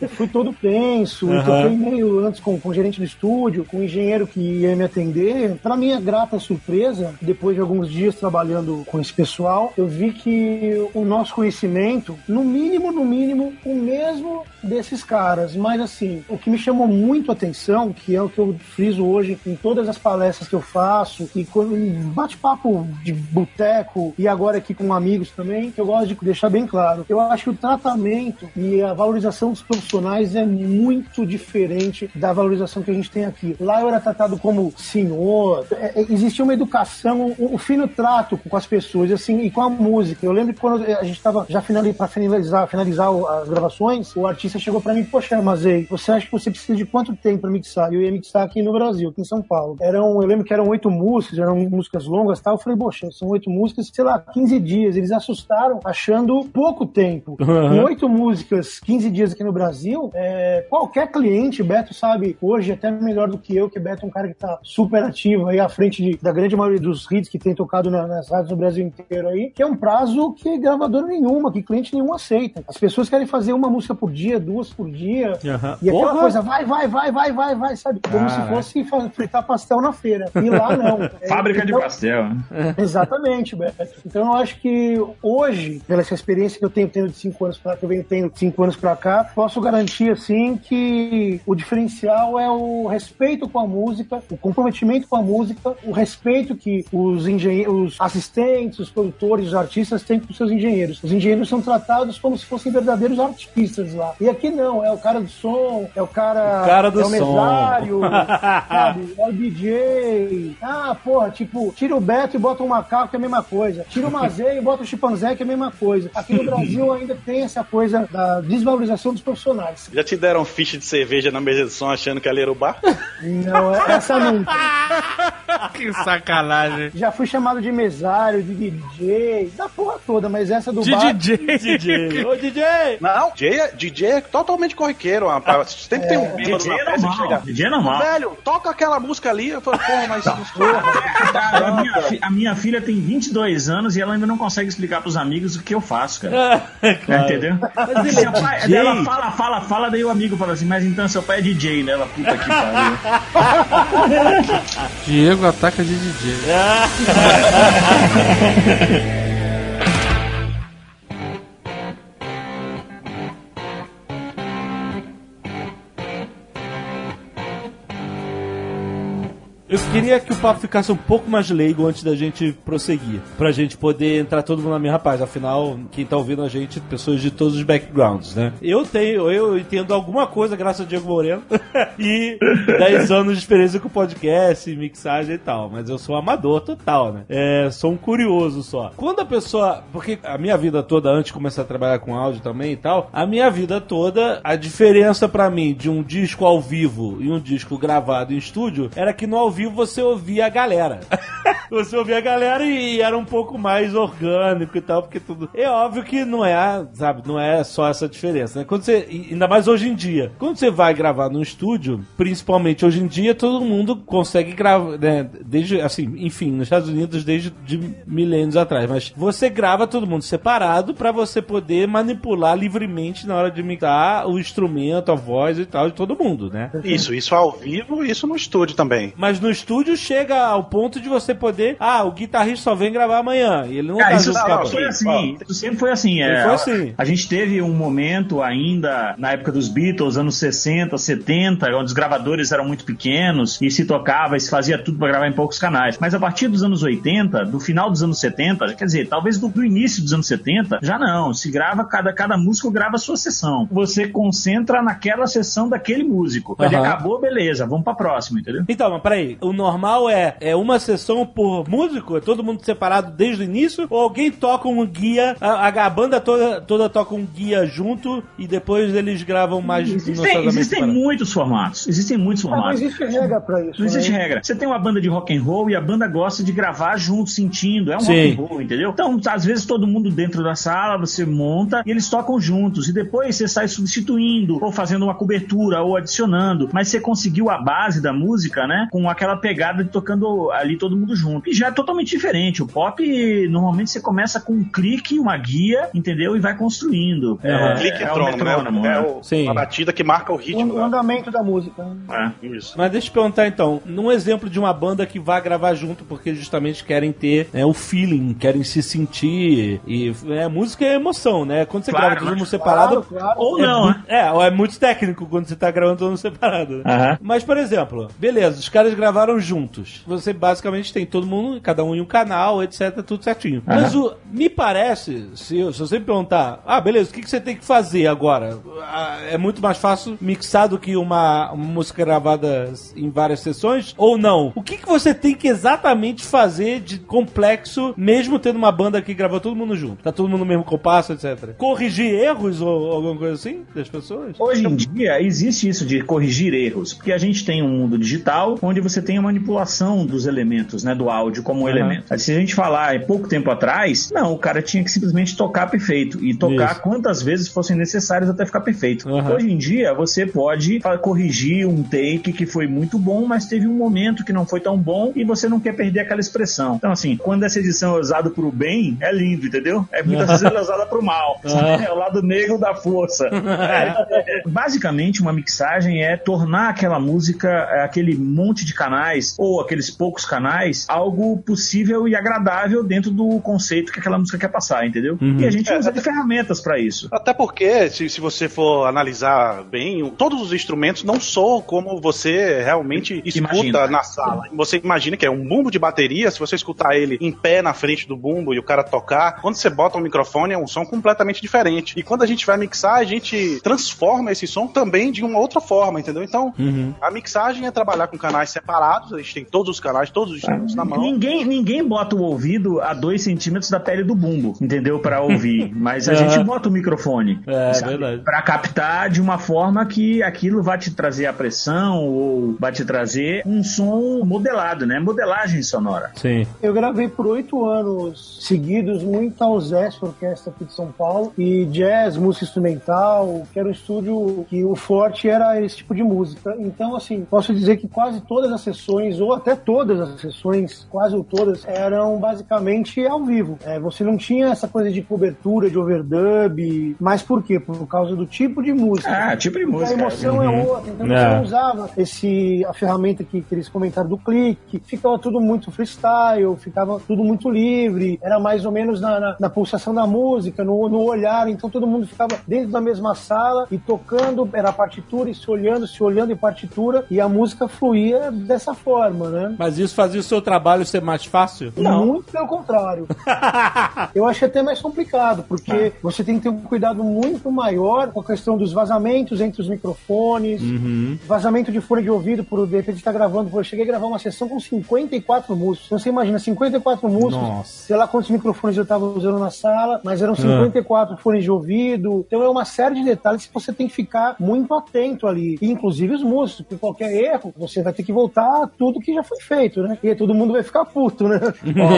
Eu fui todo tenso, Aham. troquei e-mail antes com, com o gerente do estúdio, com o engenheiro que ia me atender. Para minha grata surpresa, depois de alguns dias trabalhando com esse pessoal, eu vi que o nosso conhecimento, no mínimo, no mínimo, o mesmo desses caras. Mas assim, o que me chamou muito a atenção, que é o que eu friso hoje em todas as palestras que eu faço, e quando bate-papo de boteco, e agora aqui com amigos também, que eu gosto de deixar bem claro. Eu acho que o tratamento e a valorização dos profissionais é muito diferente da valorização que a gente tem aqui. Lá eu era tratado como senhor, é, é, existia uma educação, um, um fino trato com as pessoas, assim, e com a música. Eu lembro que quando a gente estava já para finalizar, finalizar as gravações, o artista chegou para mim, poxa, Armazei, você acha que você precisa de quanto tempo para mixar? Eu ia mixar aqui no Brasil, aqui em São Paulo. Eram, eu lembro que eram oito músicas, eram músicas longas e tal. Eu falei, poxa, são oito músicas, sei lá, 15 dias. Eles assustaram achando pouco tempo. Uhum. Com oito músicas 15 dias aqui no Brasil, é, qualquer cliente, Beto sabe hoje até melhor do que eu, que Beto é um cara que tá super ativo aí à frente de, da grande maioria dos hits que tem tocado na, nas rádios no Brasil inteiro aí, que é um prazo que gravadora nenhuma, que cliente nenhum aceita. As pessoas querem fazer uma música por dia, duas por dia, Aham. e aquela Porra! coisa vai, vai, vai, vai, vai, vai, sabe? Como se Caralho. fosse fa- fritar pastel na feira. E lá não. É, Fábrica de então- pastel. né? Exatamente, Beto. Então eu acho que hoje, pela essa experiência que eu tenho tendo de cinco anos pra cá, que eu venho tendo de cinco anos pra cá, posso garantir assim que o diferencial é o respeito com a música, o comprometimento com a música, o respeito que os engenheiros, os assistentes, os produtores, os artistas têm com os seus engenheiros. Os engenheiros são tratados como se fossem verdadeiros artistas lá. E aqui não, é o cara do som, é o cara, O cara do é o mesário, sabe? É o DJ. Ah, porra, tipo, tira o Beto e bota um macaco, que é a mesma coisa. Tira o Mazei e bota o chimpanzé, que é a mesma coisa. Aqui no Brasil ainda tem essa coisa da desvalorização dos profissionais. Já te deram ficha de cerveja na mesa de som achando que ali era o bar? Não, é- essa nunca. Que sacanagem. Já fui chamado de mesário, de DJ, da porra toda, mas essa do De bar... DJ. DJ. Ô, DJ! Não, DJ é, DJ é totalmente corriqueiro, rapaz. Sempre tem um bêbado DJ na é festa que normal. chega. DJ é normal. Velho, toca aquela música ali. Eu falo, porra, mas. Cara, a, minha, a minha filha tem 22 anos e ela ainda não consegue explicar pros amigos o que eu faço, cara. Claro. Entendeu? Mas ele é pai, DJ? ela fala, fala, fala, daí o amigo fala assim, mas então seu pai é DJ, né? Ela, puta que pariu. Diego ataca de DJ. Eu queria que o papo ficasse um pouco mais leigo antes da gente prosseguir. Pra gente poder entrar todo mundo na minha rapaz. Afinal, quem tá ouvindo a gente, pessoas de todos os backgrounds, né? Eu tenho, eu entendo alguma coisa graças a Diego Moreno. e 10 anos de experiência com podcast, mixagem e tal. Mas eu sou amador total, né? É, sou um curioso só. Quando a pessoa. Porque a minha vida toda, antes de começar a trabalhar com áudio também e tal, a minha vida toda, a diferença pra mim de um disco ao vivo e um disco gravado em estúdio era que no ao vivo você ouvia a galera. você ouvia a galera e era um pouco mais orgânico e tal, porque tudo. É óbvio que não é, sabe, não é só essa diferença, né? Quando você. Ainda mais hoje em dia. Quando você vai gravar num estúdio, principalmente hoje em dia, todo mundo consegue gravar, né? Desde, assim, enfim, nos Estados Unidos desde de milênios atrás. Mas você grava todo mundo separado pra você poder manipular livremente na hora de mixar o instrumento, a voz e tal de todo mundo, né? Isso, isso ao vivo isso no estúdio também. Mas no estúdio chega ao ponto de você poder. Ah, o guitarrista só vem gravar amanhã. E ele não Cara, tá isso sempre banda. foi assim. Isso sempre foi assim. é, foi assim. A, a gente teve um momento ainda na época dos Beatles, anos 60, 70, onde os gravadores eram muito pequenos e se tocava e se fazia tudo para gravar em poucos canais. Mas a partir dos anos 80, do final dos anos 70, quer dizer, talvez do, do início dos anos 70, já não. Se grava, cada, cada músico grava a sua sessão. Você concentra naquela sessão daquele músico. Ele acabou, beleza, vamos pra próxima, entendeu? Então, mas peraí, o normal é, é uma sessão por músico? É todo mundo separado desde o início? Ou alguém toca um guia, a, a- banda toda, toda toca um guia junto e depois eles gravam mais Existem, existem muitos formatos. Existem muitos Ah, não formatos. existe regra pra isso. Não existe né? regra. Você tem uma banda de rock and roll e a banda gosta de gravar junto, sentindo. É um Sim. rock and roll, entendeu? Então, às vezes, todo mundo dentro da sala, você monta e eles tocam juntos. E depois você sai substituindo, ou fazendo uma cobertura, ou adicionando. Mas você conseguiu a base da música, né? Com aquela pegada de tocando ali todo mundo junto. E já é totalmente diferente. O pop, normalmente, você começa com um clique, uma guia, entendeu? E vai construindo. É, Clique é o metrônomo, metrônomo, né? É né? o, Sim. a batida que marca o O, ritmo. o né? andamento da música. né? É. Isso. Mas deixa eu perguntar então, num exemplo de uma banda que vai gravar junto porque justamente querem ter né, o feeling, querem se sentir. E é, música é emoção, né? Quando você Claro, grava todo mas- mundo separado. Claro, claro. Ou é não, muito- né? É, ou é muito técnico quando você tá gravando todo mundo separado. né? Mas, por exemplo, beleza, os caras gravaram juntos. Você basicamente tem todo mundo, cada um em um canal, etc, tudo certinho. Mas o, me parece, se, eu- se você me perguntar, ah, beleza, o que, que você tem que fazer agora? Ah, é muito mais fácil mixar do que uma, uma música gravada em várias sessões? Ou não? O que, que você tem que exatamente fazer de complexo, mesmo tendo uma banda que gravou todo mundo junto? Tá todo mundo no mesmo compasso, etc. Corrigir erros ou alguma coisa assim das pessoas? Hoje em dia existe isso de corrigir erros, porque a gente tem um mundo digital onde você tem a manipulação dos elementos, né, do áudio como um elemento. Se a gente falar em pouco tempo atrás, não, o cara tinha que simplesmente tocar perfeito e tocar Isso. quantas vezes fossem necessárias até ficar perfeito. Aham. Hoje em dia, você pode corrigir um take que foi muito bom, mas teve um momento que não foi tão bom e você não quer perder aquela expressão. Então, assim, quando essa edição é usada pro bem, é lindo, entendeu? É muitas vezes ela é usada pro mal. É o lado negro da força. É, basicamente, uma mixagem é tornar aquela música, é, aquele monte de canais, ou aqueles poucos canais, algo possível e agradável dentro do conceito que aquela música quer passar, entendeu? E a gente usa de ferramentas pra isso. Até porque, se, se você for analisar bem, o- todos os instrumentos não soam como você realmente escuta Imagina. na sala. Você imagina que é um bumbo de bateria, se você escutar ele em pé na frente do bumbo e o cara tocar, quando você bota um microfone é um som completamente diferente. E quando a gente vai mixar, a gente transforma esse som também de uma outra forma, entendeu? Então, a mixagem é trabalhar com canais separados, a gente tem todos os canais, todos os instrumentos na mão. Ninguém, ninguém bota o ouvido a dois centímetros da pele do bumbo, entendeu? Pra ouvir. Mas a gente bota o microfone. É, sabe? verdade. Pra captar de uma forma que aquilo vai te trazer a pressão ou vai te trazer um som modelado, né? Modelagem sonora. Sim. Eu gravei por oito anos seguidos muita Zest Orquestra aqui de São Paulo e jazz, música instrumental, que era um estúdio que o forte era esse tipo de música. Então, assim, posso dizer que quase todas as sessões, ou até todas as sessões, quase todas, eram basicamente ao vivo. É, você não tinha essa coisa de cobertura, de overdub, mas por quê? Por causa do tipo de música. Ah, tipo de Porque música. A emoção é outra, então É. você não usava esse, a ferramenta que, que eles comentaram do clique, ficava tudo muito freestyle, ficava tudo muito livre, era mais ou menos na, na, na pulsação da música, no, no olhar, então todo mundo ficava dentro da mesma sala e tocando, era a partitura e se olhando, se olhando em partitura, e a música fluía dessa forma, né? Mas isso fazia o seu trabalho ser mais fácil? Muito pelo contrário. Eu acho até mais complicado, porque você tem que ter um cuidado muito maior com a questão dos vazamentos entre os microfones, vazamento de fone de ouvido, por de repente estar gravando. Pô, Eu cheguei a gravar uma sessão com 54 músicos. Então você imagina, 54 músicos, Nossa. sei lá quantos microfones eu estava usando na sala, mas eram 54 fones de ouvido. Então é uma série de detalhes que você tem que ficar muito atento ali. E, inclusive os músicos, porque qualquer erro, você vai ter que voltar a tudo que já foi feito, né? E aí todo mundo vai ficar puto, né?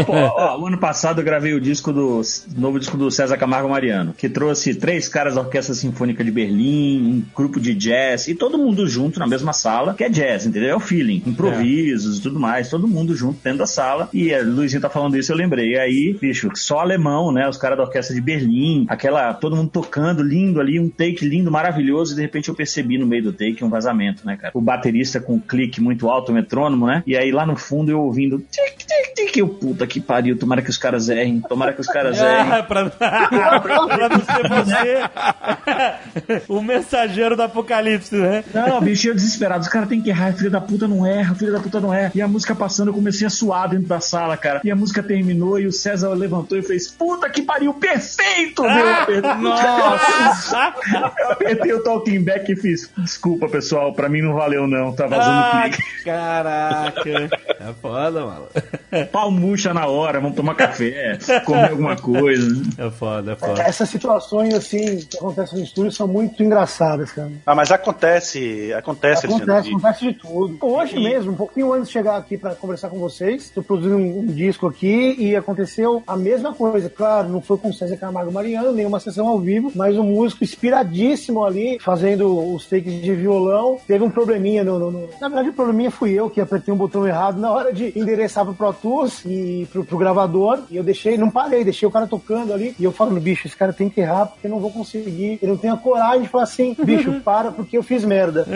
Ó, ó, o ano passado eu gravei o disco do novo disco do César Camargo Mariano, que trouxe três caras da Orquestra Sinfônica de Berlim, um grupo de jazz e todo mundo junto na mesma sala, que é jazz, entendeu? É o feeling, improvisos e tudo mais, todo mundo junto dentro da sala. E a Luizinho tá falando isso, eu lembrei. E aí, bicho, só alemão, né? Os caras da Orquestra de Berlim, aquela todo mundo tocando lindo ali, um take lindo, maravilhoso, e de repente eu percebi no meio do take um vazamento, né, cara? O baterista com um clique muito alto, o metrônomo, né? E aí lá no fundo eu ouvindo tic, tic, tic, eu puta que pariu, tomara que os caras errem, tomara que os caras errem. Ah, pra... pra não ser você o mensageiro do apocalipse, né? Não, bicho, eu desesperado. Os caras têm que errar, filho da puta não erra, filho da puta não erra. E a música passando, eu comecei a suar dentro da sala, cara. E a música terminou e o César levantou e fez: Puta que pariu, perfeito! meu! Nossa! Eu apertei o talking back e fiz: Desculpa, pessoal, pra mim não valeu não, tá vazando Ah, clique. caraca. É foda, Pau murcha na hora, vamos tomar café, comer alguma coisa. É foda, é foda. Essas situações, assim, que acontecem no estúdio são muito engraçadas, cara. Ah, mas acontece, acontece, Acontece, Alexandre. acontece de tudo. Hoje E- mesmo, um pouquinho antes de chegar aqui pra conversar com vocês, tô produzindo um, um disco aqui e aconteceu a mesma coisa. Claro, não foi com o César Camargo Mariano, nenhuma sessão ao vivo, mas um músico inspiradíssimo ali, fazendo os takes de violão. Teve um probleminha no, no- no- Na verdade, o probleminha fui eu que apertei um botão errado na hora de endereçar pro Pro Tools e pro, pro gravador. E eu deixei, não parei, deixei o cara tocando ali. E eu falando, bicho, esse cara tem que errar porque eu não vou conseguir. Eu não tenho a coragem de falar assim, bicho, para porque eu fiz merda.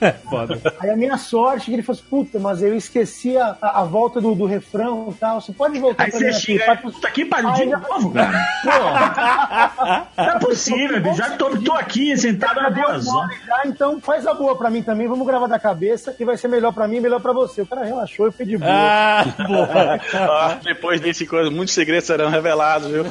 É foda. Aí a minha sorte é que ele falou assim, puta, mas eu esqueci a, a, a volta do, do refrão e tal. Você pode voltar Aí pra você mim aqui? puta que pariu de novo, cara. Pô, não é possível, bicho. Já tô, tô aqui sentado duas horas. Já, então faz a boa pra mim também, vamos gravar da cabeça, que vai ser melhor pra mim, melhor pra você. O cara relaxou e foi de boa. Ah, boa. Ah, depois desse coisa, muitos segredos serão revelados, viu?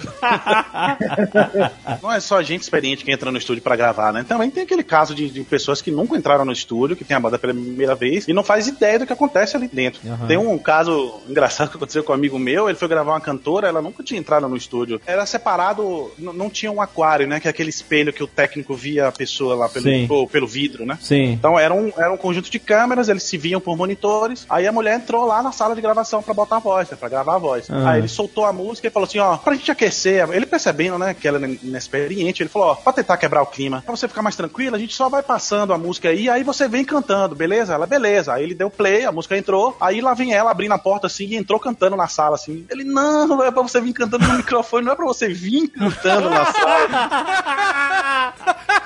Não é só gente experiente que entra no estúdio pra gravar, né? Também tem aquele caso de, de pessoas que nunca entraram no estúdio, que tem a banda pela primeira vez e não faz ideia do que acontece ali dentro. Tem um caso engraçado que aconteceu com um amigo meu, ele foi gravar uma cantora, ela nunca tinha entrado no estúdio. Era separado, não tinha um aquário, né? Que é aquele espelho que o técnico via a pessoa lá pelo, ou pelo vidro, né? Sim. Então era um, era um conjunto de câmeras, eles se viam por monitores. Aí a mulher entrou lá na sala de gravação pra botar a voz, né? Pra gravar a voz. Ah. Aí ele soltou a música e falou assim, ó, pra gente aquecer, ele percebendo, né, que ela é inexperiente, ele falou, ó, pra tentar quebrar o clima, pra você ficar mais tranquilo, a gente só vai passando a música aí, aí você vem cantando, beleza? Ela, beleza. Aí ele deu play, a música entrou, aí lá vem ela abrindo a porta assim e entrou cantando na sala, assim. Ele, não, é pra você vir cantando no microfone, não é pra você vir cantando na sala.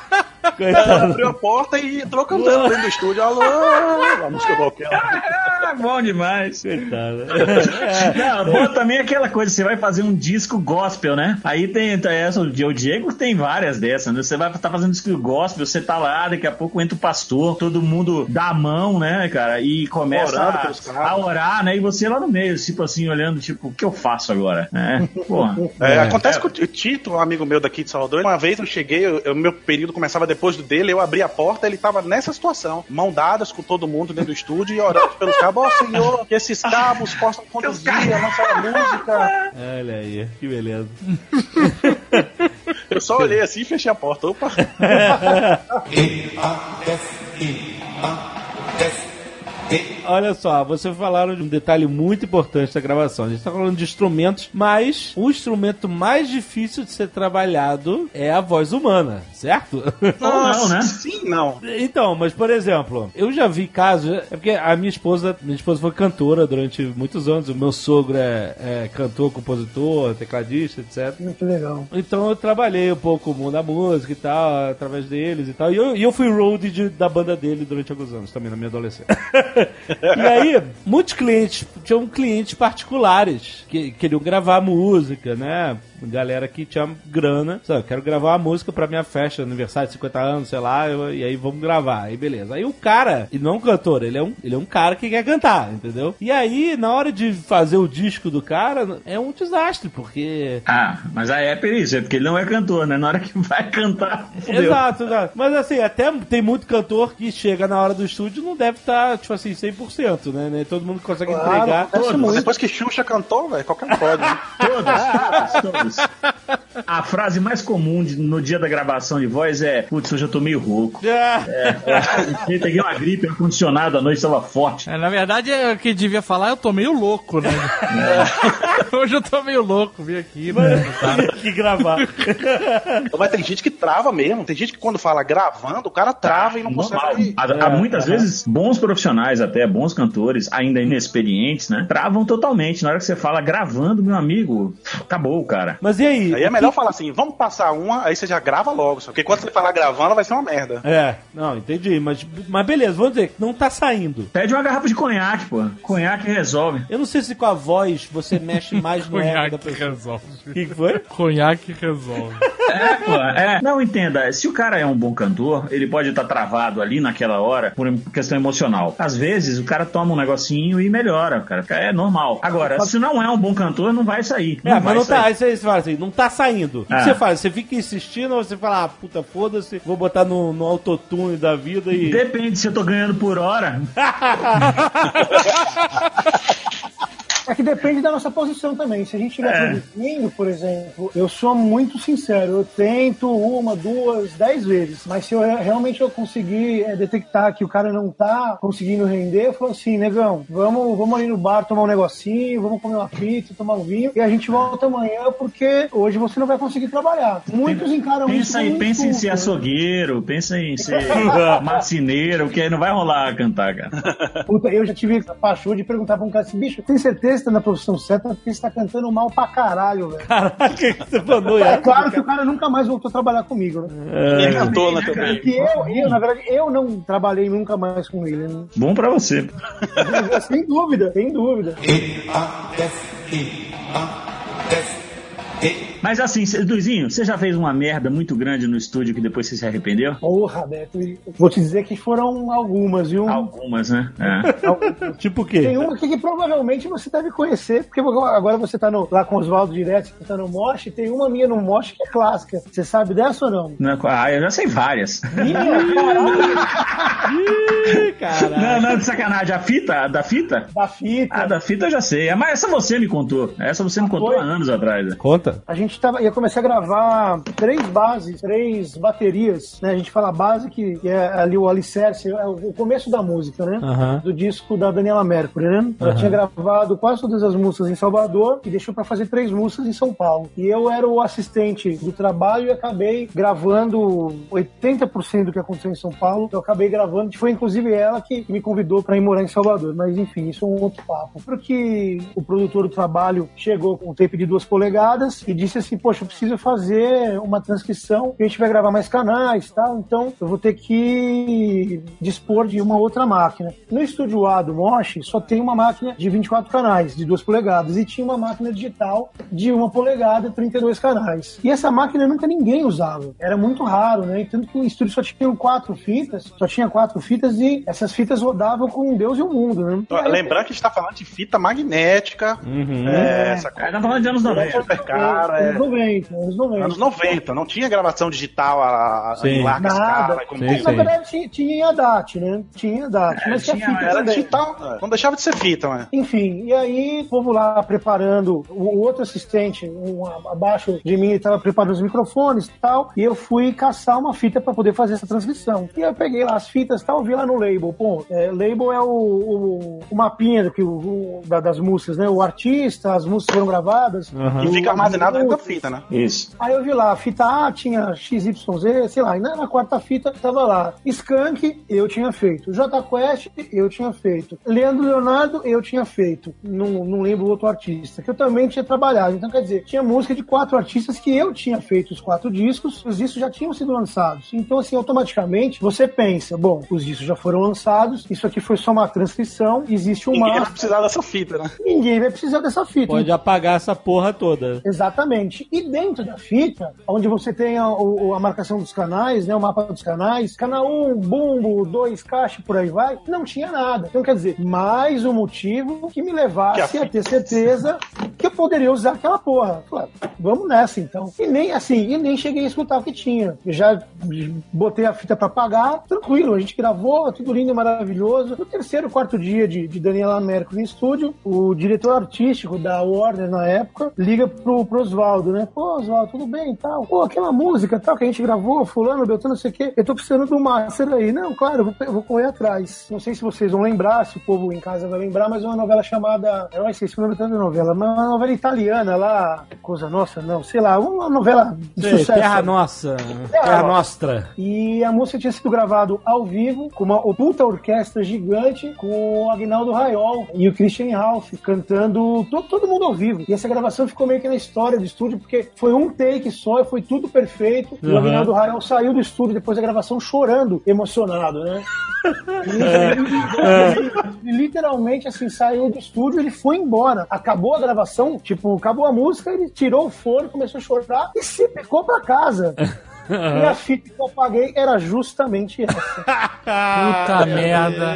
Ela abriu a porta e entrou cantando dentro do estúdio. Alô, a música qualquer. Ah, bom demais. Coitado. Não, bom também é aquela coisa, você vai fazer um disco gospel, né? Aí tem, essa, o Diego tem várias dessas, né? Você vai estar fazendo disco gospel, você tá lá, daqui a pouco entra o pastor, todo mundo dá a mão, né, cara? E começa a, a orar, né? E você lá no meio, tipo assim, olhando, tipo, o que eu faço agora? É, porra. É, acontece com o Tito, um amigo meu daqui de Salvador. Uma vez eu cheguei, eu- meu período começava depois do dele, eu abri a porta, ele tava nessa situação, mão dadas com todo mundo dentro do estúdio e orando pelos cabos. Ó Senhor, que esses cabos possam conduzir a nossa música. Olha aí, que beleza. Eu só olhei assim e fechei a porta. Opa! Olha só, vocês falaram de um detalhe muito importante da gravação. A gente tá falando de instrumentos, mas o instrumento mais difícil de ser trabalhado é a voz humana, certo? Ou não, né? Sim, não. Então, mas por exemplo, eu já vi casos. É porque a minha esposa, minha esposa foi cantora durante muitos anos. O meu sogro é, é cantor, compositor, tecladista, etc. Muito legal. Então eu trabalhei um pouco o mundo da música e tal, através deles e tal. E eu, e eu fui roadie de- da banda dele durante alguns anos, também na minha adolescência. e aí, muitos clientes, tinham clientes particulares que queriam gravar música, né? Galera que tinha grana, sabe, quero gravar uma música pra minha festa, aniversário de 50 anos, sei lá, eu- e aí vamos gravar. Aí beleza. Aí o cara, e não é um cantor, ele é um, ele é um cara que quer cantar, entendeu? E aí, na hora de fazer o disco do cara, é um desastre, porque Ah, mas aí é por isso, é porque ele não é cantor, né? Na hora que vai cantar, fudeu. Exato, exato. Mas assim, até tem muito cantor que chega na hora do estúdio e não deve estar, tipo assim, 100%, né? Nem Todo mundo consegue Claro, entregar. muito. Depois que Xuxa cantou, velho, qualquer um pode. né? Todas, todas, todas. A frase mais comum de- no dia da gravação de voz é: Putz, hoje eu tô meio rouco. Ah, Eu peguei uma gripe, o ar-condicionado à noite estava forte. É, na verdade, é, o que devia falar, eu tô meio louco, né? Hoje eu tô meio louco, vim aqui, né? tinha que gravar. Mas tem gente que trava mesmo. Tem gente que quando fala gravando, o cara trava e não Normal. consegue. Há, há muitas vezes bons profissionais, até bons cantores, ainda inexperientes, né? Travam totalmente. Na hora que você fala gravando, meu amigo, acabou, cara. Mas e aí? Aí é melhor falar assim, vamos passar uma, aí você já grava logo. Só porque quando você falar gravando, vai ser uma merda. É, não, entendi. Mas, mas beleza, vamos dizer que não tá saindo. Pede uma garrafa de conhaque, pô. Conhaque resolve. Eu não sei se com a voz você mexe mais no ego da Conhaque pessoa. resolve. O que que foi? Conhaque resolve. É, pô, é. Não, entenda, se o cara é um bom cantor, ele pode estar travado ali naquela hora por questão emocional. Às vezes, o cara toma um negocinho e melhora, cara. É normal. Agora, se não é um bom cantor, não vai sair. É, mas vai não tá. sair. Aí você fala assim, não tá saindo. O que Ah. você faz? Você fica insistindo ou você fala, ah, puta, foda-se, vou botar no, no autotune da vida e. Depende se eu tô ganhando por hora. É que depende da nossa posição também. Se a gente estiver É. produzindo, por exemplo, eu sou muito sincero. Eu tento uma, duas, dez vezes. Mas se eu re- realmente eu conseguir é, detectar que o cara não tá conseguindo render, eu falo assim, negão, vamos, vamos ali no bar tomar um negocinho, vamos comer uma pizza, tomar um vinho, e a gente volta amanhã porque hoje você não vai conseguir trabalhar. Muitos encaram isso Pensa, em, como pensa em ser açougueiro, pensa em ser marceneiro, que aí não vai rolar cantar, cara. Puta, eu já tive a paixão de perguntar pra um cara assim, bicho, tem certeza que tá na profissão certa porque você tá cantando mal pra caralho, velho. Caraca, que você mandou É essa? claro que o cara nunca mais voltou a trabalhar comigo, né? Quem cantou, né, também. Porque eu, eu, na verdade, eu não trabalhei nunca mais com ele. Né? Bom pra você. sem dúvida, sem dúvida. Mas assim, Luizinho, você já fez uma merda muito grande no estúdio que depois você se arrependeu? Porra, Beto, vou te dizer que foram algumas, viu? Algumas, né? É. Tipo o quê? Tem uma aqui que provavelmente você deve conhecer, porque agora você tá no- lá com o Oswaldo direto, você tá no Mosh, tem uma minha no Mosh que é clássica. Você sabe dessa ou não? Não é- Ah, eu já sei várias. Ih, caralho. Não, não, de sacanagem. A fita? A da fita? Da fita. Ah, da fita eu já sei. Ah, Mas essa você me contou. Essa você me contou foi? há anos atrás. Conta. A gente gente tava, ia começar a gravar três bases, três baterias, né? A gente fala base, que é ali o alicerce, é o começo da música, né? Aham. Do disco da Daniela Mercury, né? Ela tinha gravado quase todas as músicas em Salvador e deixou pra fazer três músicas em São Paulo. E eu era o assistente do trabalho e acabei gravando 80% do que aconteceu em São Paulo. Eu acabei gravando, foi inclusive ela que me convidou pra ir morar em Salvador. Mas enfim, isso é um outro papo. Porque o produtor do trabalho chegou com um tape de duas polegadas e disse assim: Poxa, eu preciso fazer uma transcrição e a gente vai gravar mais canais e tal. Então eu vou ter que dispor de uma outra máquina. No estúdio A do Mosh só tem uma máquina de 24 canais, de duas polegadas, e tinha uma máquina digital de uma polegada, 32 canais. E essa máquina nunca ninguém usava. Era muito raro, né? E tanto que o estúdio só tinha quatro fitas, só tinha quatro fitas e essas fitas rodavam com Deus e o mundo, né? Aí- Lembrando que a gente tá falando de fita magnética. Uhum. É, essa Aí tá falando de anos 90. super cara. É. Anos 90, anos 90. Anos 90, não tinha gravação digital a, a em larga Nada. escala. Como Sim, sim. Na verdade, tinha, tinha em ADAT, né? Tinha em ADAT, mas tinha, fita Era também. digital, é. não deixava de ser fita, né? Enfim, e aí, o povo lá preparando, o o outro assistente, um abaixo de mim, estava preparando os microfones e tal, e eu fui caçar uma fita para poder fazer essa transcrição. E eu peguei lá as fitas e tal, vi lá no label. Pô, é, label é o, o, o mapinha do que o, o- da- das músicas, né? O artista, as músicas foram gravadas. Aham. E fica armazenado da fita, né? Isso. Aí eu vi lá, a fita A tinha XYZ, sei lá, e na, quarta fita tava lá. Skank, eu tinha feito. J Quest, eu tinha feito. Leandro Leonardo, eu tinha feito. Não, não lembro o outro artista, que eu também tinha trabalhado. Então, quer dizer, tinha música de quatro artistas que eu tinha feito os quatro discos, os discos já tinham sido lançados. Então, assim, automaticamente, você pensa, bom, os discos já foram lançados, isso aqui foi só uma transcrição, existe um Ninguém vai precisar dessa fita, né? ninguém vai precisar dessa fita. Pode apagar essa porra toda. Exatamente. E dentro da fita, onde você tem a, a marcação dos canais, né, o mapa dos canais, canal 1, bumbo, 2, caixa, por aí vai, não tinha nada. Então, quer dizer, mais um motivo que me levasse Que a a ter certeza que eu poderia usar aquela porra. Falei, vamos nessa, então. E nem assim, e nem cheguei a escutar o que tinha. Eu já botei a fita pra pagar, tranquilo, a gente gravou, tudo lindo e maravilhoso. No terceiro, quarto dia de, de Daniela Mercury estúdio, o diretor artístico da Warner na época liga pro, pro Oswaldo, né? Pô, Oswaldo, tudo bem e tal? Pô, aquela música tal que a gente gravou, fulano, Beltrano, não sei o quê. Eu tô precisando do master aí. Não, claro, eu vou, vou correr atrás. Não sei se vocês vão lembrar, se o povo em casa vai lembrar, mas é uma novela chamada. Eu não sei se o nome da novela, mas é uma novela italiana lá. Coisa Nossa, não, sei lá, uma novela de Sei, sucesso. Terra Nossa. Terra Nostra. E a música tinha sido gravado ao vivo, com uma puta orquestra gigante, com o Agnaldo Raiol e o Christian Ralph cantando to- todo mundo ao vivo. E essa gravação ficou meio que na história do estúdio, porque foi um take só, foi tudo perfeito. E o Uhum. Agnaldo Raiol saiu do estúdio depois da gravação chorando, emocionado, né? E, literalmente, assim, saiu do estúdio, ele foi embora. Acabou a gravação, tipo, acabou a música, ele tirou o fone, começou a chorar e se picou pra casa. E a fita que eu paguei era justamente essa. Puta merda.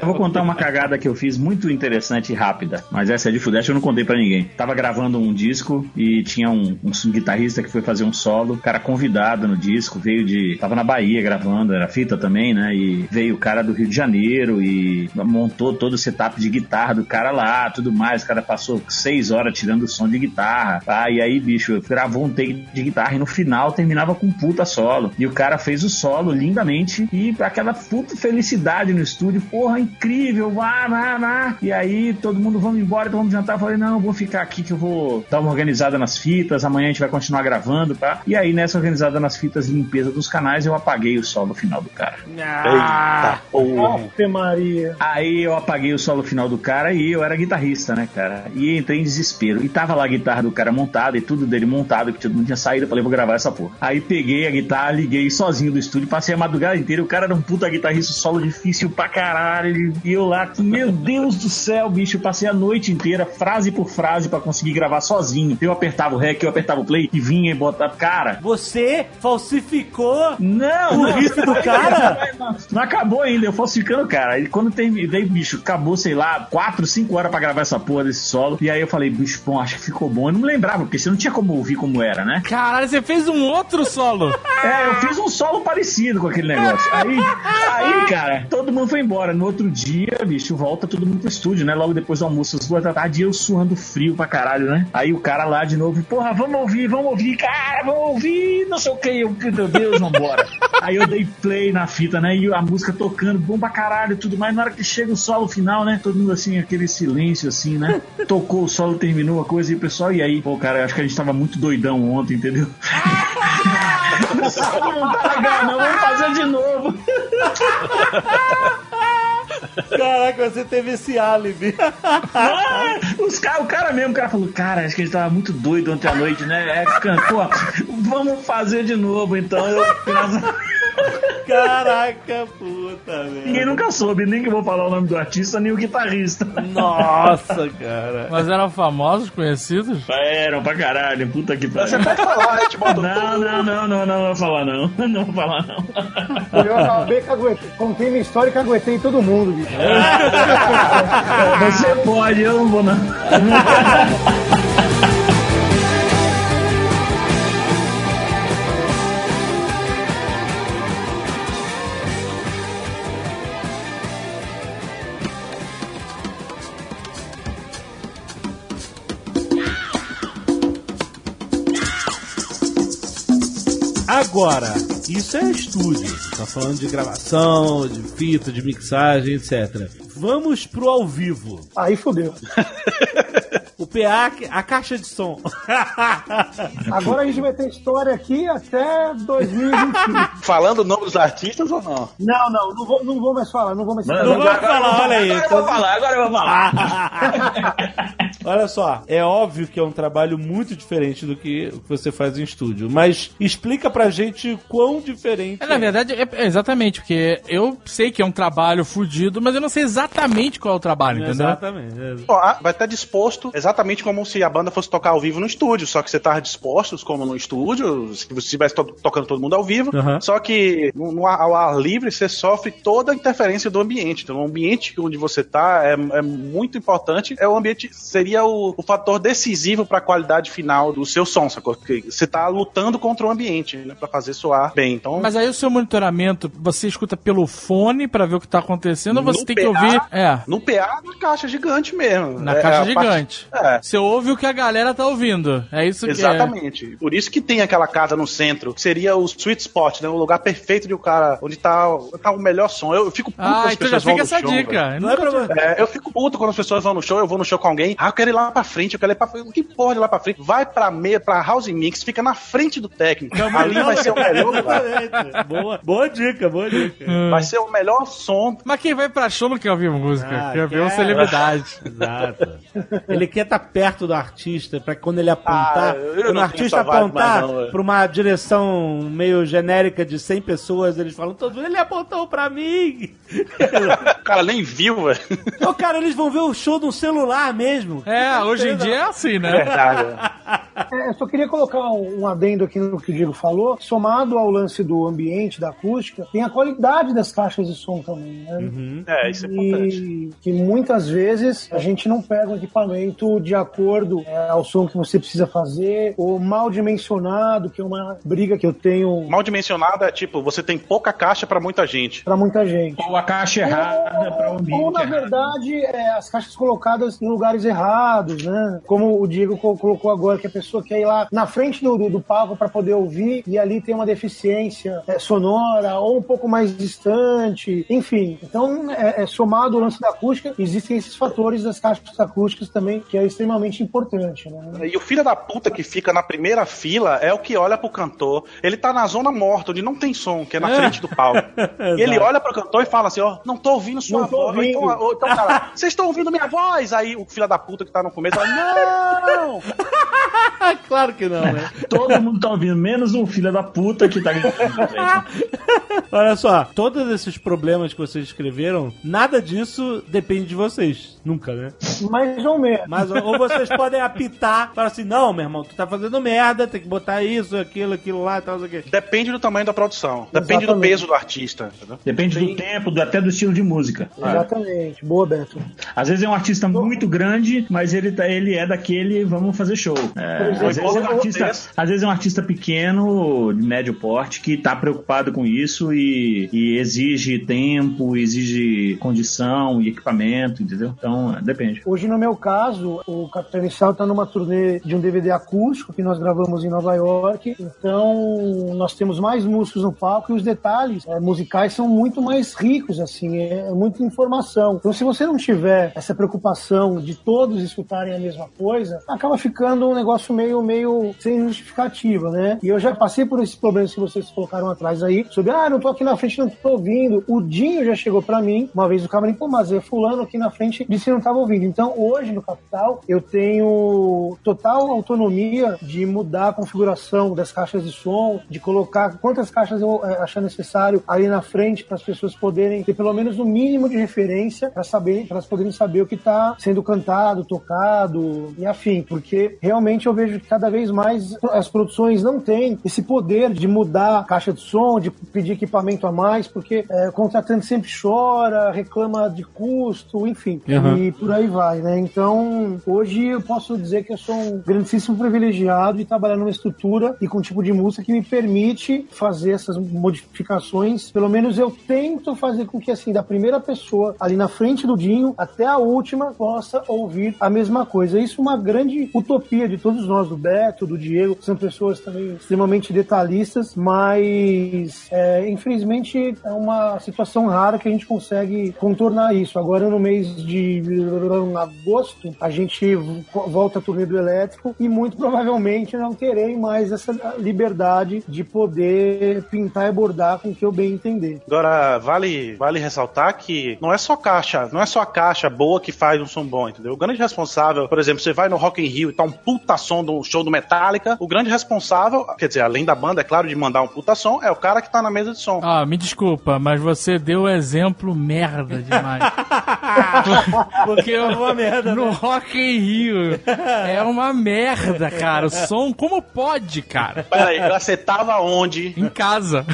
Eu vou contar uma cagada que eu fiz muito interessante e rápida, mas essa é de Fudeste, eu não contei pra ninguém. Tava gravando um disco e tinha um, um guitarrista que foi fazer um solo, cara convidado no disco, veio de. Tava na Bahia gravando, era fita também, né? E veio o cara do Rio de Janeiro e montou todo o setup de guitarra do cara lá, tudo mais. O cara passou seis horas tirando o som de guitarra. Ah, e aí, bicho, gravou um take de guitarra e no final terminava com um puta solo. E o cara fez o solo lindamente e aquela puta felicidade no estúdio, porra, incrível, vá, vá, vá. E aí todo mundo, vamos embora, então vamos jantar. Eu falei, não, eu vou ficar aqui que eu vou dar uma organizada nas fitas, amanhã a gente vai continuar gravando, tá? E aí nessa organizada nas fitas e limpeza dos canais, eu apaguei o solo final do cara. Eita porra. Ave Maria. Aí eu apaguei o solo final do cara e eu era guitarrista, né, cara? E entrei em desespero. E tava lá a guitarra do cara montada e tudo dele montado, que todo mundo tinha saído. Eu falei, vou gravar essa porra. Aí peguei a guitarra, liguei sozinho do estúdio, passei a madrugada inteira. O cara era um puta guitarrista, solo difícil pra caralho. E eu lá, meu Deus do céu, bicho, passei a noite inteira, frase por frase, pra conseguir gravar sozinho. Eu apertava o rec, eu apertava o play e vinha e botava. Cara, Você falsificou não! o não, riff do cara? não, não acabou ainda, eu falsificando, cara. E quando terminei, bicho, acabou, sei lá, 4, 5 horas pra gravar essa porra desse solo. E aí eu falei, bicho, bom, acho que ficou bom. Eu não me lembrava, porque você não tinha como ouvir como era, né? Caralho, você fez um outro solo. Solo. É, eu fiz um solo parecido com aquele negócio. Aí, aí, cara, todo mundo foi embora. No outro dia, bicho, volta todo mundo pro estúdio, né? Logo depois do almoço, às duas da tarde, eu suando frio pra caralho, né? Aí o cara lá de novo, porra, vamos ouvir, vamos ouvir, cara, vamos ouvir, não sei o que. Eu, meu Deus, vambora. Aí eu dei play na fita, né? E a música tocando, bom pra caralho e tudo mais. Na hora que chega o solo final, né? Todo mundo assim, aquele silêncio assim, né? Tocou o solo, terminou a coisa e o pessoal, e aí? Pô, cara, acho que a gente tava muito doidão ontem, entendeu? não tá não, vamos fazer de novo. Caraca, você teve esse álibi. Ah, os cara, o cara mesmo, o cara falou, cara, acho que a gente tava muito doido ontem à noite, né? É, cantou, vamos fazer de novo, então eu. Caraca, puta, velho. Ninguém nunca soube, nem que eu vou falar o nome do artista, nem o guitarrista. Nossa, cara. Mas eram famosos, conhecidos? Eram pra caralho, puta que pariu. Você pode falar, a gente botou Não, não, não, não, não, vou falar não. Não vou falar não. Eu acabei que aguentei. Contei minha história que aguentei todo mundo, bicho. Você pode, eu não vou não. Agora, isso é estúdio. Tá falando de gravação, de fita, de mixagem, etc. Vamos pro ao vivo. Aí fodeu. O PA, a caixa de som. Agora a gente vai ter história aqui até 2025. Falando o nome dos artistas ou não? Não, não, não vou, não vou mais falar, não vou mais falar. Não vai falar, olha aí. Agora eu vou falar, agora eu vou falar. Olha só, é óbvio que é um trabalho muito diferente do que o que você faz em estúdio, mas explica pra gente quão diferente É, na verdade, é, é exatamente, porque eu sei que é um trabalho fudido, mas eu não sei exatamente qual é o trabalho, entendeu? Exatamente. é. Ó, vai estar disposto exatamente como se a banda fosse tocar ao vivo no estúdio, só que você tá dispostos como no estúdio, se você estivesse to- tocando todo mundo ao vivo, Aham. só que no, no ar- ao ar livre você sofre toda a interferência do ambiente. Então, o ambiente onde você tá é, é muito importante, é o ambiente, seria o, o fator decisivo para a qualidade final do seu som, sacou? Porque você tá lutando contra o ambiente, né, para fazer soar bem. Então, Mas aí o seu monitoramento, você escuta pelo fone pra ver o que tá acontecendo ou você tem que PA? ouvir? É, no PA, na caixa gigante mesmo. na É caixa a parte- gigante. É. Você ouve o que a galera tá ouvindo. É isso que é. Exatamente. Por isso que tem aquela casa no centro, que seria o sweet spot, né? O lugar perfeito de o cara, onde tá, tá o melhor som. Eu, eu fico puto quando Ah, as então já pessoas vão fica no essa show, dica. Não é você. É, eu fico puto quando as pessoas vão no show, eu vou no show com alguém, ah, quero ir lá pra frente, eu quero ir pra frente. Que porra de lá pra frente? Vai pra meia, pra house mix, fica na frente do técnico. Ali vai ser o melhor lugar. Boa, boa dica, boa dica. Vai ser o melhor som. Mas quem vai pra show não quer ouvir música, Ah, quer ver uma celebridade. Exato. Ele quer estar perto do artista pra quando ele apontar, Ah, eu quando o artista apontar não, velho. pra uma direção meio genérica de 100 pessoas, eles falam todo mundo, ele apontou pra mim. O cara nem viu, velho. Cara, eles vão ver o show no celular mesmo. É, hoje em dia é assim, né? Verdade. É, eu só queria colocar um, um adendo aqui no que o Diego falou, somado ao lance do ambiente, da acústica, tem a qualidade das caixas de som também, né? É, isso é importante. E que muitas vezes a gente não pega o equipamento de acordo é, ao som que você precisa fazer, ou mal dimensionado, que é uma briga que eu tenho Mal dimensionado é tipo, você tem pouca caixa pra muita gente. pra muita gente. Ou a caixa errada para o Ou, ambiente. na errado. verdade, é, as caixas colocadas em lugares errados, né? Como o Diego co- colocou agora, que a pessoa quer ir lá na frente do, do, palco para poder ouvir e ali tem uma deficiência é, sonora ou um pouco mais distante, enfim. Então, é, é, somado o lance da acústica, existem esses fatores das caixas acústicas também, que é extremamente importante, né? E o filho da puta que fica na primeira fila é o que olha pro cantor. Ele tá na zona morta, onde não tem som, que é na frente do palco. e ele olha pro cantor e fala assim, ó, não tô ouvindo sua Não tô voz. Então, ouvindo. ou então, cara, vocês estão ouvindo minha voz? Aí o filho da puta que tá no começo fala, não! claro que não, né? Todo mundo tá ouvindo, menos um filho da puta que tá. Olha só, todos esses problemas que vocês escreveram, nada disso depende de vocês. Nunca, né? Mais ou menos. Mas ou vocês podem apitar, falar assim, não, meu irmão, tu tá fazendo merda, tem que botar isso, aquilo, aquilo lá e tal, não sei o quê. Depende do tamanho da produção. Depende do Exatamente. peso do artista. entendeu? Depende do tempo, do- até do estilo de música. Exatamente. Boa, Beto. Às vezes é um artista muito grande, mas ele, tá, ele é daquele vamos fazer show. É, às, vezes é um artista, às vezes é um artista pequeno, de médio porte, que tá preocupado com isso e, e exige tempo, exige condição e equipamento, entendeu? Então, é, depende. Hoje, no meu caso, o Capitão Inicial está numa turnê de um DVD acústico que nós gravamos em Nova York. Então, nós temos mais músicos no palco e os detalhes eh, musicais são muito mais ricos, assim, é, é muita informação. Então, se você não tiver essa preocupação de todos escutarem a mesma coisa, acaba ficando um negócio meio, meio sem justificativa, né? E eu já passei por esses problemas que vocês colocaram atrás aí, sobre, ah, não tô aqui na frente, não tô ouvindo. O Dinho já chegou pra mim, uma vez o camarim, pô, mas é fulano aqui na frente que não tava ouvindo. Então, hoje no Capital, eu tenho total autonomia de mudar a configuração das caixas de som, de colocar quantas caixas eu eh, achar necessário ali na frente para as pessoas poderem ter pelo menos o mínimo de referência para saber, para elas poderem saber o que está sendo cantado, tocado e afim, porque realmente eu vejo que cada vez mais as produções não têm esse poder de mudar a caixa de som, de pedir equipamento a mais, porque eh, o contratante sempre chora, reclama de custo, enfim, e por aí vai, né? Então, hoje eu posso dizer que eu sou um grandíssimo privilegiado de trabalhar numa estrutura e com um tipo de música que me permite fazer essas modificações. Pelo menos eu tento fazer com que, assim, da primeira pessoa ali na frente do Dinho até a última possa ouvir a mesma coisa. Isso é uma grande utopia de todos nós, do Beto, do Diego, são pessoas também extremamente detalhistas, mas é, infelizmente é uma situação rara que a gente consegue contornar isso. Agora no mês de agosto a gente volta a turnê do elétrico e muito provavelmente não terei mais essa liberdade de poder pintar e bordar com o que eu bem entender. Agora, vale, vale ressaltar que não é só caixa, não é só a caixa boa que faz um som bom, entendeu? O grande responsável, por exemplo, você vai no Rock in Rio e tá um puta som do show do Metallica, o grande responsável, quer dizer, além da banda, é claro, de mandar um puta som, é o cara que tá na mesa de som. Ah, me desculpa, mas você deu exemplo merda demais. Porque eu, uma merda, no né? Rock in Rio é uma merda, cara. O som, como pode, cara? Peraí, você tava onde? Em casa.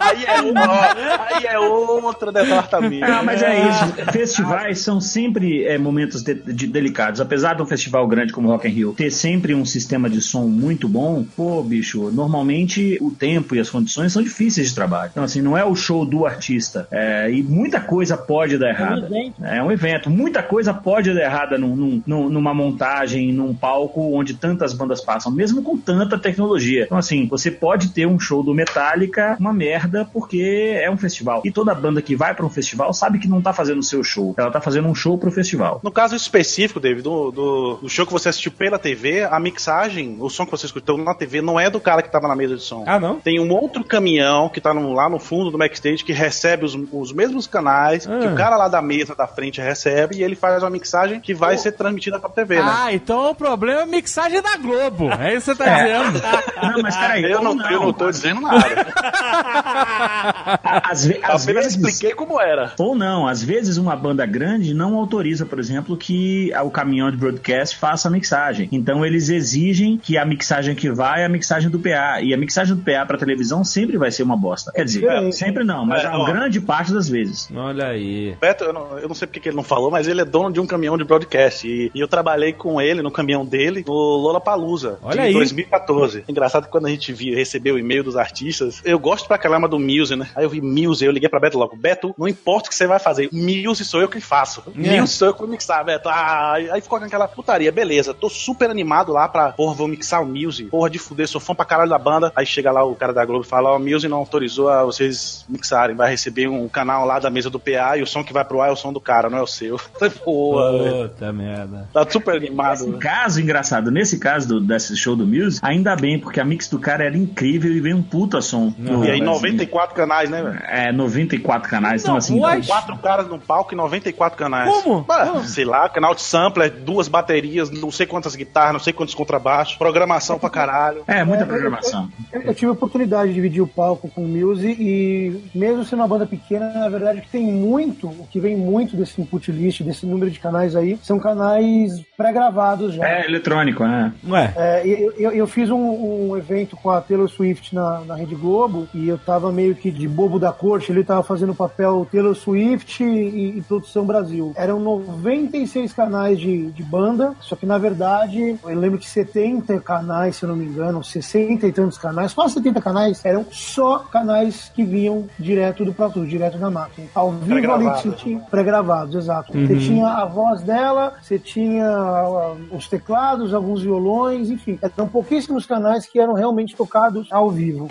Aí é uma, aí é outro departamento. Ah, mas é isso. Festivais são sempre é, momentos de- de- delicados. Apesar de um festival grande como o Rock in Rio ter sempre um sistema de som muito bom, pô, bicho, normalmente o tempo e as condições são difíceis de trabalho. Então, assim, não é o show do artista. É, e muita coisa pode dar errada. evento. É um evento. Muita coisa pode dar errada num- num- num- numa montagem, num palco onde tantas bandas passam, mesmo com tanta tecnologia. Então, assim, você pode ter um show do Metallica uma merda porque é um festival. E toda banda que vai pra um festival sabe que não tá fazendo o seu show. Ela tá fazendo um show pro festival. No caso específico, David, do, do, do show que você assistiu pela TV, a mixagem, o som que você escutou na TV, não é do cara que tava na mesa de som. Ah, não? Tem um outro caminhão que tá no- lá no fundo do backstage que recebe os, os mesmos canais Ah. que o cara lá da mesa da frente recebe e ele faz uma mixagem que vai ser transmitida pra TV, né? Ah, então o problema é a mixagem da Globo. É isso que você tá dizendo. Não, mas peraí. eu, ou não, eu não tô dizendo nada. Às, ve- às Apenas vezes, expliquei como era. Ou não, às vezes uma banda grande não autoriza, por exemplo, que o caminhão de broadcast faça a mixagem. Então eles exigem que a mixagem que vai é a mixagem do PA. E a mixagem do PA pra televisão sempre vai ser uma bosta. Quer dizer, diferente. sempre não, mas É, a ó. grande parte das vezes. Olha aí. Beto, eu não, eu não sei porque que ele não falou, mas ele é dono de um caminhão de broadcast. E, e eu trabalhei com ele no caminhão dele no Lollapalooza, Olha de aí. 2014. Engraçado que quando a gente viu, recebeu o e-mail dos artistas, eu gosto pra caramba do Muse, né? Aí eu vi Muse, eu liguei pra Beto logo, Beto, não importa o que você vai fazer, Muse sou eu que faço. É. Muse sou eu que vou mixar, Beto. Ah, aí ficou com aquela putaria, beleza, tô super animado lá pra, porra, vou mixar o Muse, porra de fuder, sou fã pra caralho da banda. Aí chega lá o cara da Globo e fala, ó, o Muse não autorizou a vocês mixarem, vai receber um canal lá da mesa do PA e o som que vai pro ar é o som do cara, não é o seu. Porra, velho. Puta merda. tá super animado. Nesse né? caso, engraçado, nesse caso do, desse show do Muse, ainda bem, porque a mix do cara era incrível e veio um puta som. E aí 94 canais, né, velho? É, 94 canais, então Não, assim. what? Quatro caras num palco e 94 canais. Como? Sei lá, canal de sampler, duas baterias, não sei quantas guitarras, não sei quantos contrabaixos, programação pra caralho. É, muita É, programação. Eu, eu tive a oportunidade de dividir o palco com o Muse e mesmo sendo uma banda pequena, na verdade que tem muito, o que vem muito desse input list, desse número de canais aí, são canais pré-gravados já. É eletrônico, né? Ué. É, eu, eu, eu fiz um, um evento com a Taylor Swift na, na Rede Globo e eu tava meio que de bobo da corte, ele tava fazendo o papel Taylor Swift e, e produção Brasil. Era eram 96 canais de, de banda, só que na verdade, eu lembro que 70 canais, se eu não me engano, 60 e tantos canais, quase 70 canais, eram só canais que vinham direto do Pro Tools, direto da máquina. Ao vivo ali tinha pré-gravados, exato. Você tinha a voz dela, você tinha ah, os teclados, alguns violões, enfim. Eram pouquíssimos canais que eram realmente tocados ao vivo.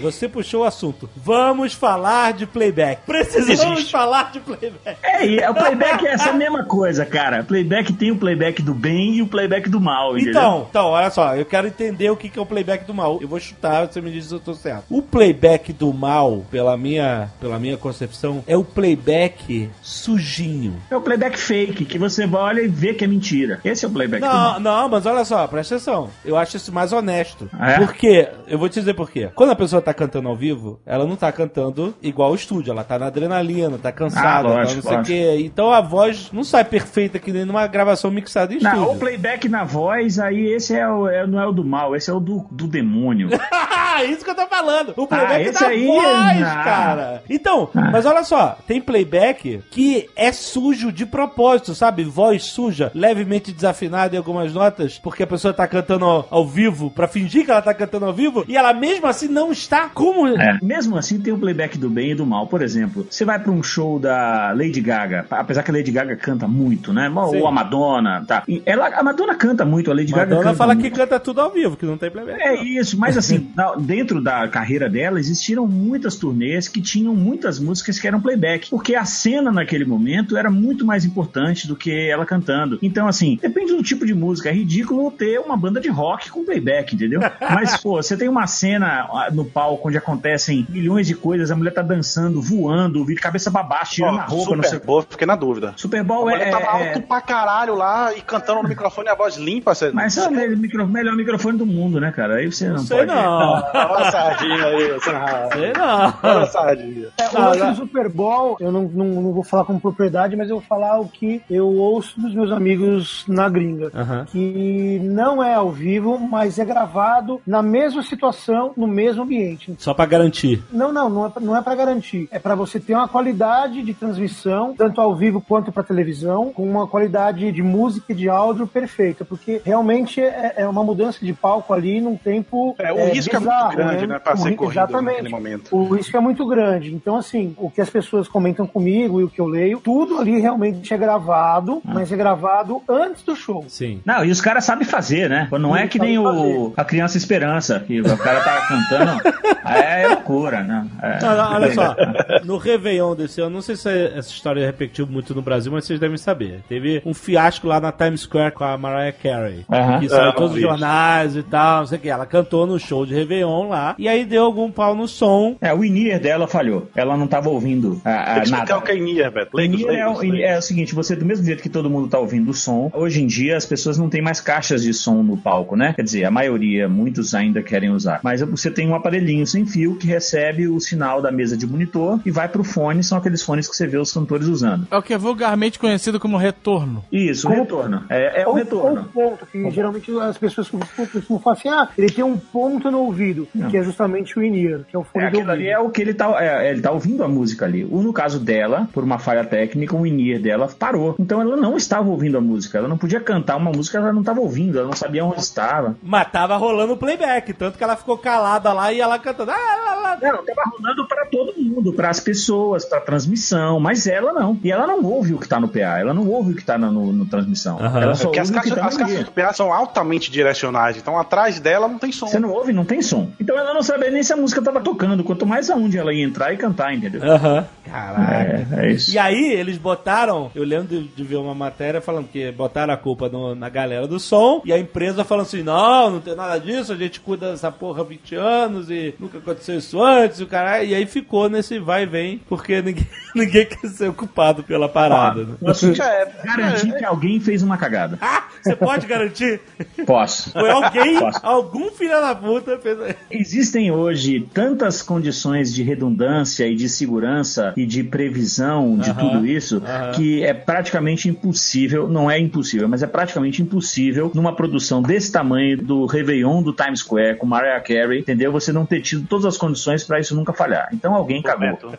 Você puxou o assunto. Vamos falar de playback. Precisamos Existe. falar de playback. É, o playback é essa mesma coisa, cara. Playback tem o playback do bem e o playback do mal, entendeu? Então, então, olha só, eu quero entender o que é o playback do mal. Eu vou chutar, você me diz se eu tô certo. O playback do mal, pela minha, pela minha concepção, é o playback sujinho. É o playback fake, que você olha e vê que é mentira. Esse é o playback do mal. Não, não, mas olha só, presta atenção. Eu acho isso mais honesto. É? Por quê? Eu vou te dizer por quê. Quando a pessoa tá cantando ao vivo, ela não tá cantando igual o estúdio. Ela tá na adrenalina, tá cansada, Ah, tá lógico, não sei o quê. Então a voz não sai perfeita que nem numa gravação mixada em Não, estúdio. o playback na voz, aí esse é o, é- não é o do mal, esse é o do, do demônio. Isso que eu tô falando. O playback Ah, da aí, voz, não. cara. Então, mas olha só, tem playback que é sujo de propósito, sabe? Voz suja, levemente desafinada em algumas notas, porque a pessoa tá cantando ao, ao vivo, pra fingir que ela tá cantando ao vivo, e ela mesmo assim não está como... É. Mesmo assim, tem o playback do bem e do mal. Por exemplo, você vai pra um show da Lady Gaga, apesar que a Lady Gaga canta muito, né? Sim. Ou a Madonna, tá? E ela, a Madonna canta muito, a Lady Gaga Madonna canta fala muito. que canta tudo ao vivo, que não tem playback. É isso, mas assim, dentro da carreira dela existiram muitas turnês que tinham muitas músicas que eram playback, porque a cena naquele momento era muito mais importante do que ela cantando. Então, assim, depende do tipo de música. É ridículo ter uma banda de rock com playback, entendeu? Mas, pô, você tem uma cena ah, no palco onde acontecem milhões de coisas, a mulher tá dançando, voando, de cabeça baixo, tirando a roupa, não sei o Super que. Bowl, fiquei na dúvida. Super A Bowl mulher é. tava é- alto pra caralho lá e cantando no microfone a voz limpa. Você... Mas é o melhor, micro- melhor microfone do mundo, né, cara? Aí você não, Não sei pode. não. Olha a sardinha aí, você não... Sei não. Olha a sardinha. É, o lance do Super Bowl, eu não, não, não vou falar com propriedade, mas eu vou falar o que eu ouço dos meus amigos na gringa. Que não é ao vivo, mas é gravado na mesma situação, no mesmo ambiente. Só pra garantir. Não, não, não é, pra- não é para garantir. É para você ter uma qualidade de transmissão, tanto ao vivo quanto para televisão, com uma qualidade de música e de áudio perfeita, porque realmente é, é uma mudança de palco ali num tempo. É, o risco é muito bizarro, grande, né, pra O ser ri- corrido Exatamente. naquele momento. O risco é muito grande. Então, assim, o que as pessoas comentam comigo e o que eu leio, tudo ali realmente é gravado, Ah. mas é gravado antes do show. Sim. Não, e os caras sabem fazer, né? Não é que nem o, a Criança Esperança, que o cara tá cantando. É loucura, né? É, Não, não, olha só, no Réveillon desse ano, não sei se essa história repetiu muito no Brasil, mas vocês devem saber. Teve um fiasco lá na Times Square com a Mariah Carey. Aham. Que saiu Ah, todos os jornais e tal, não sei o que. Ela cantou no show de Réveillon lá, e aí deu algum pau no som. É, o in-ear dela falhou. Ela não tava ouvindo a, a, nada. o que é in-ear, Beto. É, o- leigos, é o seguinte, você do mesmo jeito que todo mundo tá ouvindo o som, hoje em dia as pessoas não têm mais caixas de som no palco, né? Quer dizer, a maioria, muitos ainda querem usar. Mas você tem um aparelhinho sem fio que recebe o sinal da mesa de monitor e vai pro fone, são aqueles fones que você vê os cantores usando. É o que é vulgarmente conhecido como retorno. Isso, o Como- retorno. É, é o Ou- retorno. ou ponto, que geralmente as pessoas costumam falar assim, ah, ele tem um ponto no ouvido, Não. que é justamente o in-ear, que é o É, fone de aquilo ouvido. ali é o que ele tá, é, ele tá ouvindo a música ali. O, no caso dela, por uma falha técnica, o in-ear dela parou. Então ela não estava ouvindo a música. Ela não podia cantar uma música que ela não estava ouvindo. Ela não sabia onde estava. Mas tava rolando o playback, tanto que ela ficou calada lá e ela cantando. Ah, lá, lá. Não, tava rolando para todo mundo, para as pessoas, para transmissão, mas ela não. E ela não ouve o que tá no PA, ela não ouve o que tá no, no- no transmissão. Aham. Ela só Porque ouve as caixas, tá as caixas do PA são altamente direcionais, então atrás dela não tem som. Você não ouve, não tem som. Então ela não sabia nem se a música tava tocando, quanto mais aonde ela ia entrar e cantar, entendeu? Aham. Caralho. É, é isso. E aí, eles botaram, eu lembro de, de ver uma matéria falando que botaram a culpa no- na galera do som, e a empresa falando assim: não, não tem nada disso, a gente cuida dessa porra há 20 anos e nunca aconteceu isso antes, e o caralho. E aí ficou nesse vai e vem, porque ninguém, ninguém quer ser ocupado pela parada. né? Posso É, garantir que alguém fez uma cagada. Ah, você pode garantir? Posso. Foi alguém, Posso. algum filho da puta fez. Existem hoje tantas condições de redundância e de segurança e de previsão de Aham, tudo isso aham. que é praticamente impossível, não é impossível, mas é praticamente impossível numa produção desse tamanho do Réveillon do Times Square com Mariah Carey, entendeu? Você não ter tido todas as condições para isso nunca falhar. Então alguém cagou. Beto,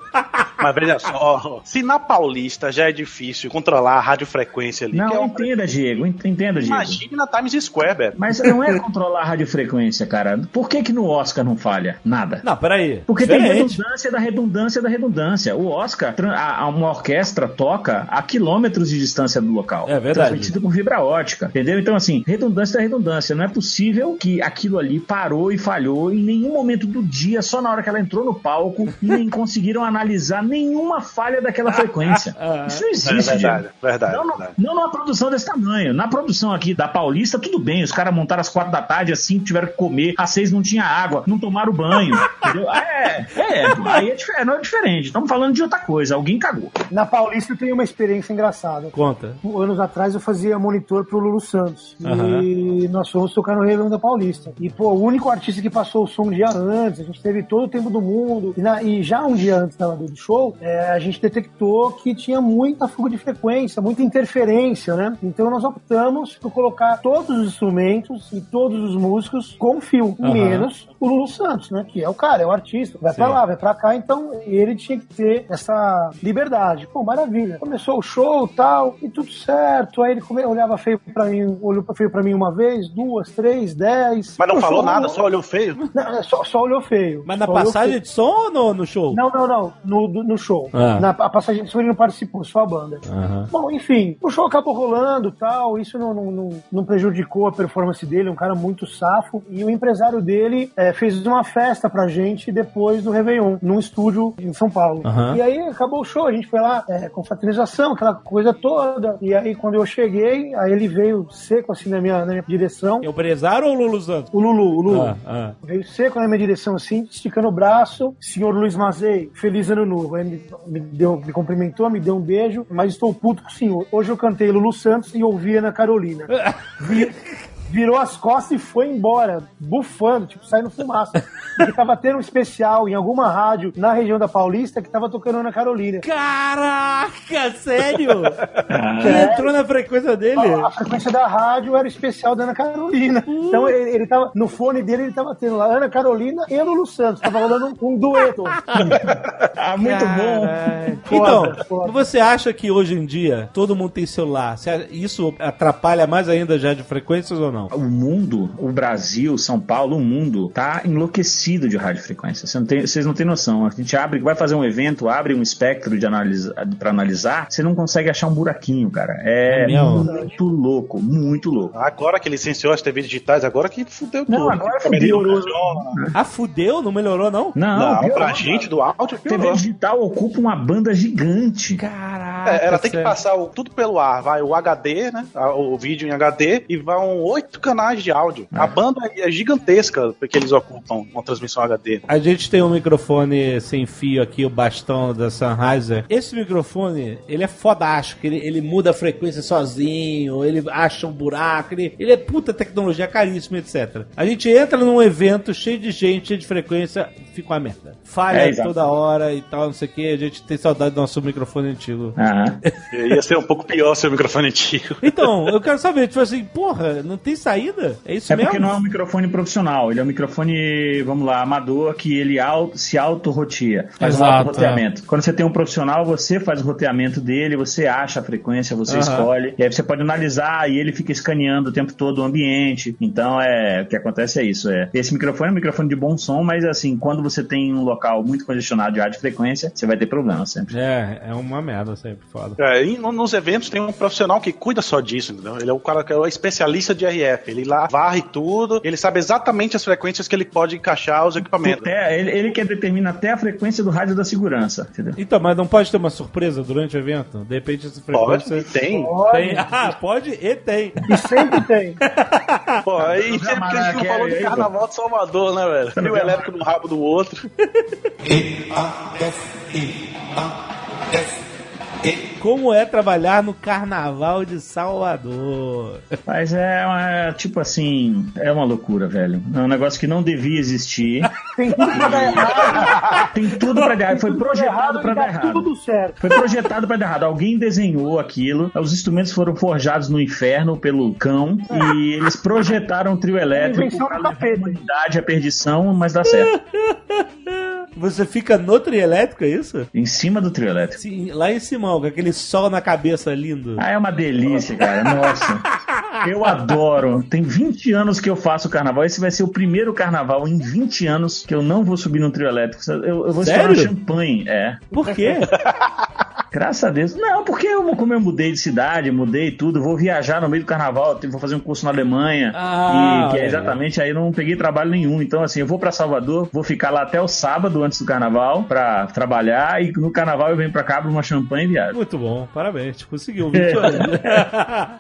Mas veja só, se na Paulista já é difícil controlar a radiofrequência ali, que é Não, uma- entenda, Diego, ent- entenda, Diego. imagine na Times Square, velho. Mas não é controlar a radiofrequência, cara. Por que que no Oscar não falha? Nada. Não, peraí. Porque tem Diferente. redundância da redundância da redundância. O Oscar, a- a- uma orquestra toca a quilômetros de distância do local. É verdade. Transmitido por fibra ótica. Entendeu? Então, assim, redundância da redundância. Não é possível que aquilo ali parou e falhou em nenhum momento do dia, só na hora que ela entrou no palco, e nem conseguiram analisar nenhuma falha daquela frequência. Isso não É existe, verdade, Diego. verdade. Não, não, verdade. não numa produção desse tamanho. Na produção aqui da Paulista, tudo bem. Os caras montaram às quatro da tarde, às cinco tiveram que comer, às seis não tinha água, não tomaram banho. entendeu? É, é, aí é, não é diferente. Estamos falando de outra coisa. Alguém cagou. Na Paulista eu tenho uma experiência engraçada. Conta. Anos atrás eu fazia monitor pro Lulu Santos. Aham. E nós fomos tocar no Réveillon da Paulista. E, pô, o único artista que passou o som um dia antes, a gente teve todo o tempo do mundo. E, na- e já um dia antes da- do show, é, a gente detectou que tinha muita fuga de frequência, muita interferência, né? Então nós optamos por colocar todos os instrumentos e todos os músicos com fio, Aham. menos o Lulu Santos, né? Que é o cara, é o artista, vai pra Sim. lá, vai pra cá, então ele tinha que ter essa liberdade. Pô, maravilha. Começou o show tal, e tudo certo. Aí ele come- olhava feio pra mim, olhou feio pra mim uma vez, duas, três, dez. Mas não falou nada, só olhou feio. Não, é só, só olhou feio. Mas na passagem de som ou no, no show? Não, não, não. No, no show. Ah. Na, a passagem de som ele não participou, só a banda. Aham. Bom, enfim, o show acabou rolando tal, isso não, não, não, não prejudicou a performance dele, é um cara muito safo. E o empresário dele eh, fez uma festa pra gente depois do Réveillon, num estúdio em São Paulo. Aham. E aí acabou o show, a gente foi lá eh, com fraternização, aquela coisa toda. E aí quando eu cheguei, aí ele veio seco assim na minha, na minha direção. É o empresário ou o Lulu Santos? O Lulu, o Lulu. Ah, ah. Veio seco na minha direção, assim, esticando o braço. Senhor Luiz Mazei, feliz ano novo. Aí me, me deu, me cumprimentou, me deu um beijo, mas estou puto com o senhor. Hoje eu cantei Lulu Santos e ouvi Ana Carolina. Vi- virou as costas e foi embora, bufando, tipo, saindo fumaça. Porque tava tendo um especial em alguma rádio na região da Paulista que tava tocando Ana Carolina. Caraca, sério? Ele entrou na frequência dele? A frequência da rádio era o especial da Ana Carolina. Então ele, ele tava, no fone dele ele tava tendo lá Ana Carolina e Lulu Santos. Tava rolando um, um dueto. Ah, muito bom. Foda, Então, foda. você acha que hoje em dia todo mundo tem celular? Isso atrapalha mais ainda já de frequências ou não? O mundo, o Brasil, São Paulo, o mundo tá enlouquecido de radiofrequência. Você não tem- Vocês não têm noção. A gente abre, vai fazer um evento, abre um espectro de analisa, para analisar, você não consegue achar um buraquinho, cara. É, É mesmo? muito louco, muito louco. Agora que licenciou as TVs digitais, agora que fudeu Não, tudo. agora Que fudeu. funciona. Ah, fudeu? Não melhorou, não? Não, Não, piorou, pra cara. gente do áudio, TV piorou. digital ocupa uma banda gigante. Caraca. É, ela tem que sério. passar o- tudo pelo ar. Vai o HD, né? O vídeo em HD e vão canais de áudio. A banda é gigantesca porque eles ocupam uma transmissão HD. A gente tem um microfone sem fio aqui, o bastão da Sennheiser. Esse microfone, ele é fodástico. Ele, ele muda a frequência sozinho, ele acha um buraco, ele, ele é puta tecnologia caríssima, etc. A gente entra num evento cheio de gente, cheio de frequência, fica uma merda. Falha É, toda hora e tal, não sei o que. A gente tem saudade do nosso microfone antigo. Aham. Ia ser um pouco pior seu microfone antigo. Então, eu quero saber, tipo assim, porra, não tem saída? É isso É mesmo? porque não é um microfone profissional, ele é um microfone, vamos lá, amador, que ele auto, se auto-roteia, faz um Exato, auto-roteamento. Quando você tem um profissional, você faz o roteamento dele, você acha a frequência, você Aham. escolhe, e aí você pode analisar e ele fica escaneando o tempo todo o ambiente. Então, é, o que acontece é isso. É, esse microfone é um microfone de bom som, mas assim, quando você tem um local muito congestionado de radiofrequência, você vai ter problema sempre. É, é uma merda sempre, foda. É, e no- nos eventos tem um profissional que cuida só disso, entendeu? Ele é o cara que é o especialista de RF. Ele lá varre tudo, ele sabe exatamente as frequências que ele pode encaixar os equipamentos. Até, ele, ele que determina até a frequência do rádio da segurança, entendeu? Então, mas não pode ter uma surpresa durante o evento? De repente essa Pode, frequência... tem. Tem. Ah, pode e tem. E sempre tem. Pô, aí Não sempre que a gente não falou de carnaval de Salvador, né, velho? Fio chama- elétrico no rabo do outro. Como é trabalhar no Carnaval de Salvador? Mas é, uma- tipo assim, é uma loucura, velho. É um negócio que não devia existir. Tem tudo pra dar errado. Tem tudo pra dar errado. Foi projetado pra e dar errado. tudo certo. Foi projetado pra dar errado. Alguém desenhou aquilo, os instrumentos foram forjados no inferno pelo cão e eles projetaram o trio elétrico Invenção a capeta. humanidade à perdição, mas dá certo. Você fica no trio elétrico, é isso? Em cima do trio elétrico. Sim, lá em Simão, com aquele sol na cabeça lindo. Ah, é uma delícia, cara. Nossa. Eu adoro. Tem 20 anos que eu faço carnaval. Esse vai ser o primeiro carnaval em 20 anos que eu não vou subir no trio elétrico. Eu, eu vou Sério? estourar champanhe. É. Por quê? Graças a Deus. Não, porque eu, como eu mudei de cidade, mudei tudo, vou viajar no meio do carnaval, vou fazer um curso na Alemanha. Ah, e que é olha. exatamente aí eu não peguei trabalho nenhum. Então, assim, eu vou pra Salvador, vou ficar lá até o sábado antes do carnaval pra trabalhar. E no carnaval eu venho pra cá, abro uma champanhe e viajo. Muito bom, parabéns. Conseguiu 20 anos.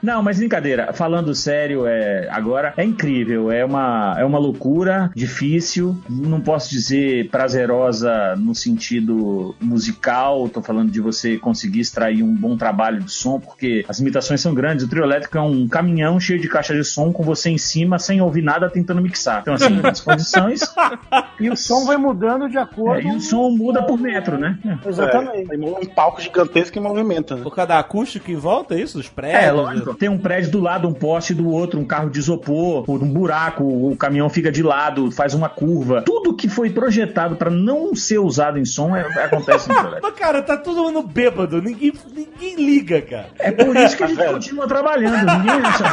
Não, mas brincadeira, falando sério, é, agora é incrível, é uma, é uma loucura, difícil, não posso dizer prazerosa no sentido musical, tô falando de você conseguir extrair um bom trabalho de som, porque as limitações são grandes. O trio elétrico é um caminhão cheio de caixa de som com você em cima, sem ouvir nada, tentando mixar. Então, assim, as condições. E o som vai mudando de acordo. É, e o som muda por metro, né? Exatamente. É, um palco gigantesco em movimento, né? Por causa da acústica em volta, é isso? Dos prédios? É, lógico. Tem um prédio do lado, um poste do outro, um carro de isopor, um buraco, o caminhão fica de lado, faz uma curva. Tudo que foi projetado pra não ser usado em som é- acontece no projeto. Mas, cara, tá todo mundo bêbado. Ninguém, ninguém liga, cara. É por isso que a gente continua trabalhando. Ninguém acha.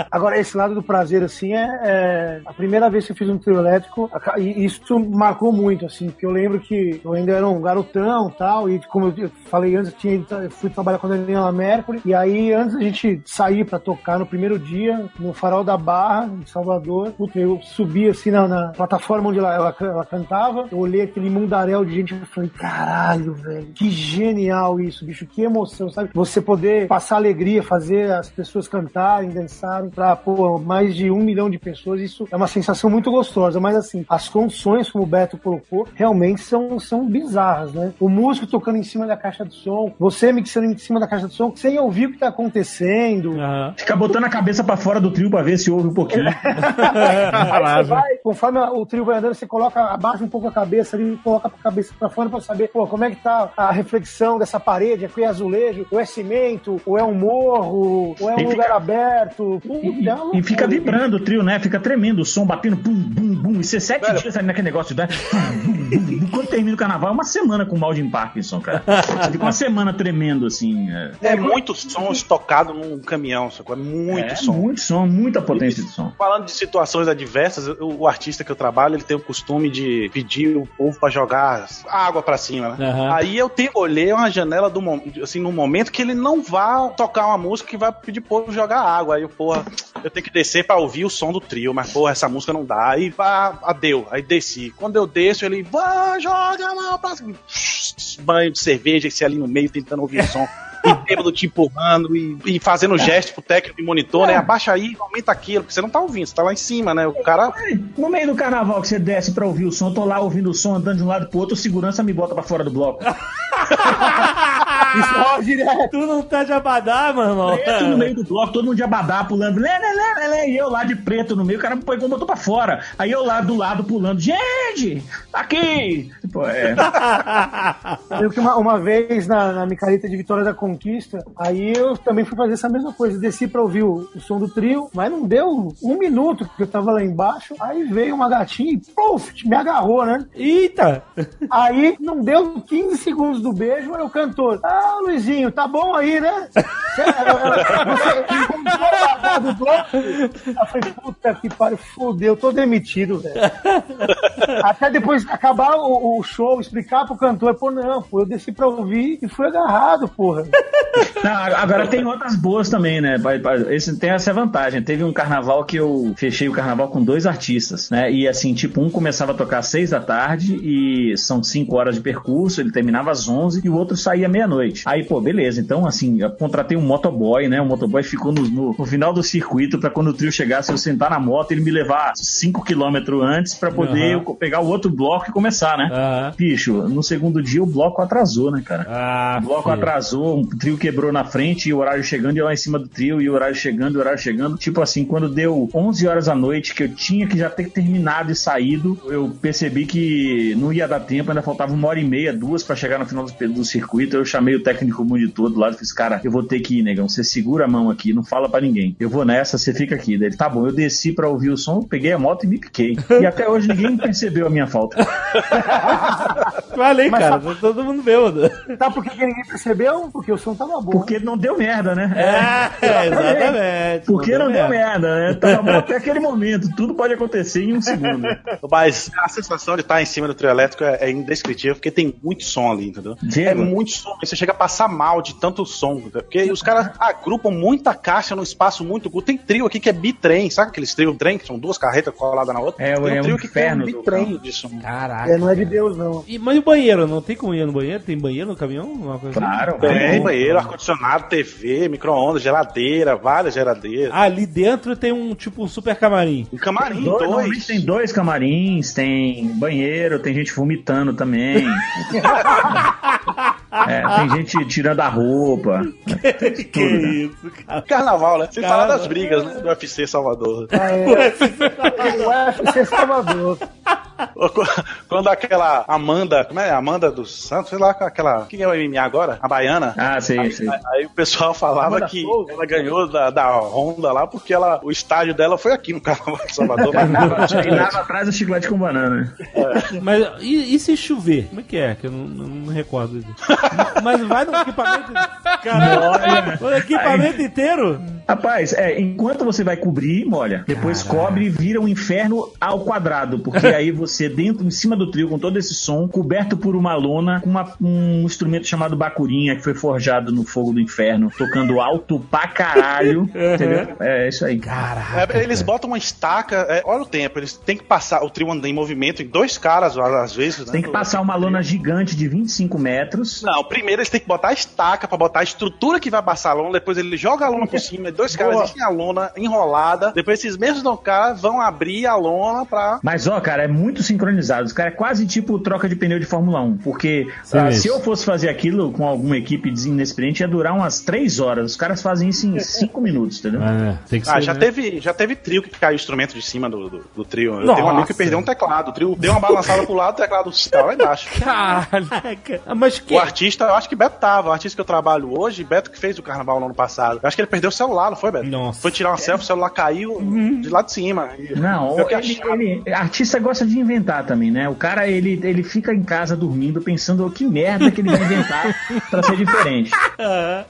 Agora, esse lado do prazer, assim, é, é a primeira vez que eu fiz um trio elétrico, e isso marcou muito, assim, porque eu lembro que eu ainda era um garotão tal, e como eu falei antes, eu, tinha, eu fui trabalhar com a Daniela Mercury, e aí antes da gente sair pra tocar no primeiro dia, no Farol da Barra, em Salvador, puta, eu subi assim na, na plataforma onde ela, ela, ela cantava, eu olhei aquele mundaréu de gente e falei, caralho, velho, que genial isso, bicho, que emoção, sabe? Você poder passar alegria, fazer as pessoas cantarem, dançarem pra, pô, mais de um milhão de pessoas, isso é uma sensação muito gostosa, mas assim, as condições, como o Beto colocou, realmente são, são bizarras, né? O músico tocando em cima da caixa de som, você mixando em cima da caixa de som, sem ouvir o que tá acontecendo, Aham. Fica botando a cabeça pra fora do trio pra ver se ouve um pouquinho. Aí você vai, conforme o trio vai andando, você coloca, abaixa um pouco a cabeça ali, coloca a cabeça pra fora pra saber, pô, como é que tá a reflexão dessa parede, aqui é azulejo, ou é cimento, ou é um morro, ou é um E lugar fica- aberto. E, é e loucura, fica vibrando o trio, né? Fica tremendo, o som batendo, bum, bum, bum. E você sete Velho. dias ali naquele negócio, né? Bum, bum. Quando termina o carnaval, é uma semana com mal de Parkinson, cara. Você fica uma semana tremendo, assim. É, É muito som estocado num caminhão, sacou? É muito é som. muito som, muita potência de som. Falando de situações adversas, o, o artista que eu trabalho, ele tem o costume de pedir o povo pra jogar água pra cima, né? Aham. Aí eu tenho olhei uma janela do assim no momento que ele não vá tocar uma música que vai pedir povo jogar água. Aí eu, porra, eu tenho que descer pra ouvir o som do trio, mas porra, essa música não dá. Aí vá, adeu. Aí desci. Quando eu desço, ele, vá, joga lá pra cima. Banho de cerveja, esse ali no meio tentando ouvir o som. E bêbado te empurrando e, e fazendo gesto pro técnico de monitor, né? Abaixa aí, aumenta aquilo, porque você não tá ouvindo, você tá lá em cima, né? O cara. No meio do carnaval que você desce pra ouvir o som, eu tô lá ouvindo o som, andando de um lado pro outro, o segurança me bota pra fora do bloco. Isso rola direto. Tu não tá de abadá, meu irmão. Preto no meio do bloco, todo mundo de abadá pulando, lê, lê, lê, lê, lê, e eu lá de preto no meio, o cara me pegou e botou pra fora. Aí eu lá do lado pulando, gente, aqui! Pô, é. Eu que uma, uma vez na, na micareta de Vitória da Conquista, aí eu também fui fazer essa mesma coisa. Desci pra ouvir o, o som do trio, mas não deu um minuto, porque eu tava lá embaixo. Aí veio uma gatinha e puf, me agarrou, né? Eita! Aí não deu 15 segundos do beijo, aí o cantor. Ah, Luizinho, tá bom aí, né? Você, você começou a largar do bloco. Eu falei, puta que pariu, fudeu, tô demitido, velho. Até depois acabar o, o show, explicar pro cantor, pô, não, pô, eu desci pra ouvir e fui agarrado, porra. Não, agora tem outras boas também, né? Esse tem essa vantagem. Teve um carnaval que eu fechei o carnaval com dois artistas, né? E assim, tipo, um começava a tocar às seis da tarde e são cinco horas de percurso, ele terminava às onze e o outro saía meia-noite. Aí, pô, beleza. Então, assim, eu contratei um motoboy, né? O motoboy ficou no, no- no final do circuito pra quando o trio chegasse, eu sentar na moto, ele me levar cinco quilômetros antes pra poder Aham. eu pegar o outro bloco e começar, né? Aham. Bicho, no segundo dia o bloco atrasou, né, cara? Ah, O bloco filho. atrasou, um trio quebrou na frente, e o horário chegando, e lá em cima do trio, e o horário chegando, e o horário chegando. Tipo assim, quando deu 11 horas da noite, que eu tinha que já ter terminado e saído, eu percebi que não ia dar tempo, ainda faltava uma hora e meia, duas pra chegar no final do, do circuito. Eu chamei o técnico monitor do lado e fiz, cara, eu vou ter que ir, negão. Você segura a mão aqui, não fala pra ninguém. Eu vou nessa, você fica aqui. Daí ele, tá bom, eu desci pra ouvir o som, peguei a moto e me piquei. E até hoje ninguém percebeu a minha falta. Falei, Mas cara, todo mundo bêbado. Tá por que que ninguém percebeu? Porque o som tava bom. Porque não deu merda, né? É, exatamente. Porque não deu merda, né? Tava bom até aquele momento. Tudo pode acontecer em um segundo. Mas a sensação de estar em cima do trio elétrico é, é indescritível, porque tem muito som ali, entendeu? Diego. É muito som. Você chega a passar mal de tanto som. entendeu? Porque os caras agrupam muita caixa num espaço muito curto. Tem trio aqui que é bitrem, sabe aqueles trio trem, que são duas carretas coladas na outra? É, tem é um trio que tem inferno um bitrem de som. Caraca. É, não é de Deus, não. E, mas e o banheiro? Não tem como ir no banheiro? Tem banheiro no caminhão? Uma coisa assim? Claro. Tem banheiro, ar-condicionado, TV, micro-ondas, geladeira, várias geladeiras. Ah, ali dentro tem um tipo um super camarim. Um camarim, Dois, normalmente dois. tem dois camarins, tem banheiro, tem gente vomitando também. É, tem gente tirando a roupa. que tudo, né? isso, cara? Carnaval, né? Você fala Carnaval. das brigas, né? Do UFC Salvador. Ah, é. O UFC Salvador. Quando aquela Amanda, como é? Amanda dos Santos, sei lá, aquela. Quem é o MMA agora? A baiana. Ah, sei, Aí, sei. aí o pessoal falava Amanda que Souza. ela ganhou da, da Honda lá porque ela, o estádio dela foi aqui no Carnaval de Salvador. Dava atrás o chiclete com banana. Mas e, e se chover? Como é que é? Que eu não, não me recordo disso. Mas vai no equipamento. Caralho, o equipamento inteiro? Rapaz, é, enquanto você vai cobrir, molha. Depois cobre e vira um inferno ao quadrado. Porque aí você, dentro, em cima do trio, com todo esse som, coberto por uma lona, com uma- um instrumento chamado bacurinha, que foi forjado no fogo do inferno, tocando alto pra caralho. entendeu? É isso aí. Caraca. É, eles botam uma estaca, é, olha o tempo, eles têm que passar o trio anda em movimento em dois caras, às vezes. né? Tem que passar uma lona gigante de 25 metros. Não, primeiro eles têm que botar a estaca pra botar a estrutura que vai passar a lona, depois ele joga a lona por cima, dois caras Boa. enchem a lona enrolada, depois esses mesmos dois caras vão abrir a lona pra. Mas, ó, cara, é muito sincronizado. Os caras é quase tipo troca de pneu de Fórmula 1. Porque ah, se eu fosse fazer aquilo com alguma equipe inexperiente, ia durar umas 3 horas. Os caras fazem isso em 5 minutos, entendeu? É, tem que Ah, ser, já né? teve, já teve trio que caiu o instrumento de cima do, do, do trio. Eu Nossa. tenho um amigo que perdeu um teclado. O trio deu uma balançada pro lado, o teclado tá lá embaixo. Caralho. Ah, Mas que. O artista, eu acho que Beto tava. O artista que eu trabalho hoje, Beto que fez o carnaval no ano passado. Eu acho que ele perdeu o celular, não foi, Beto? Nossa. Foi tirar uma selfie, o celular caiu de lá de cima. Não, ele, ele- artista gosta de inventar também, né? O cara, ele, ele fica em casa dormindo pensando "Oh, que merda que ele vai inventar pra ser diferente.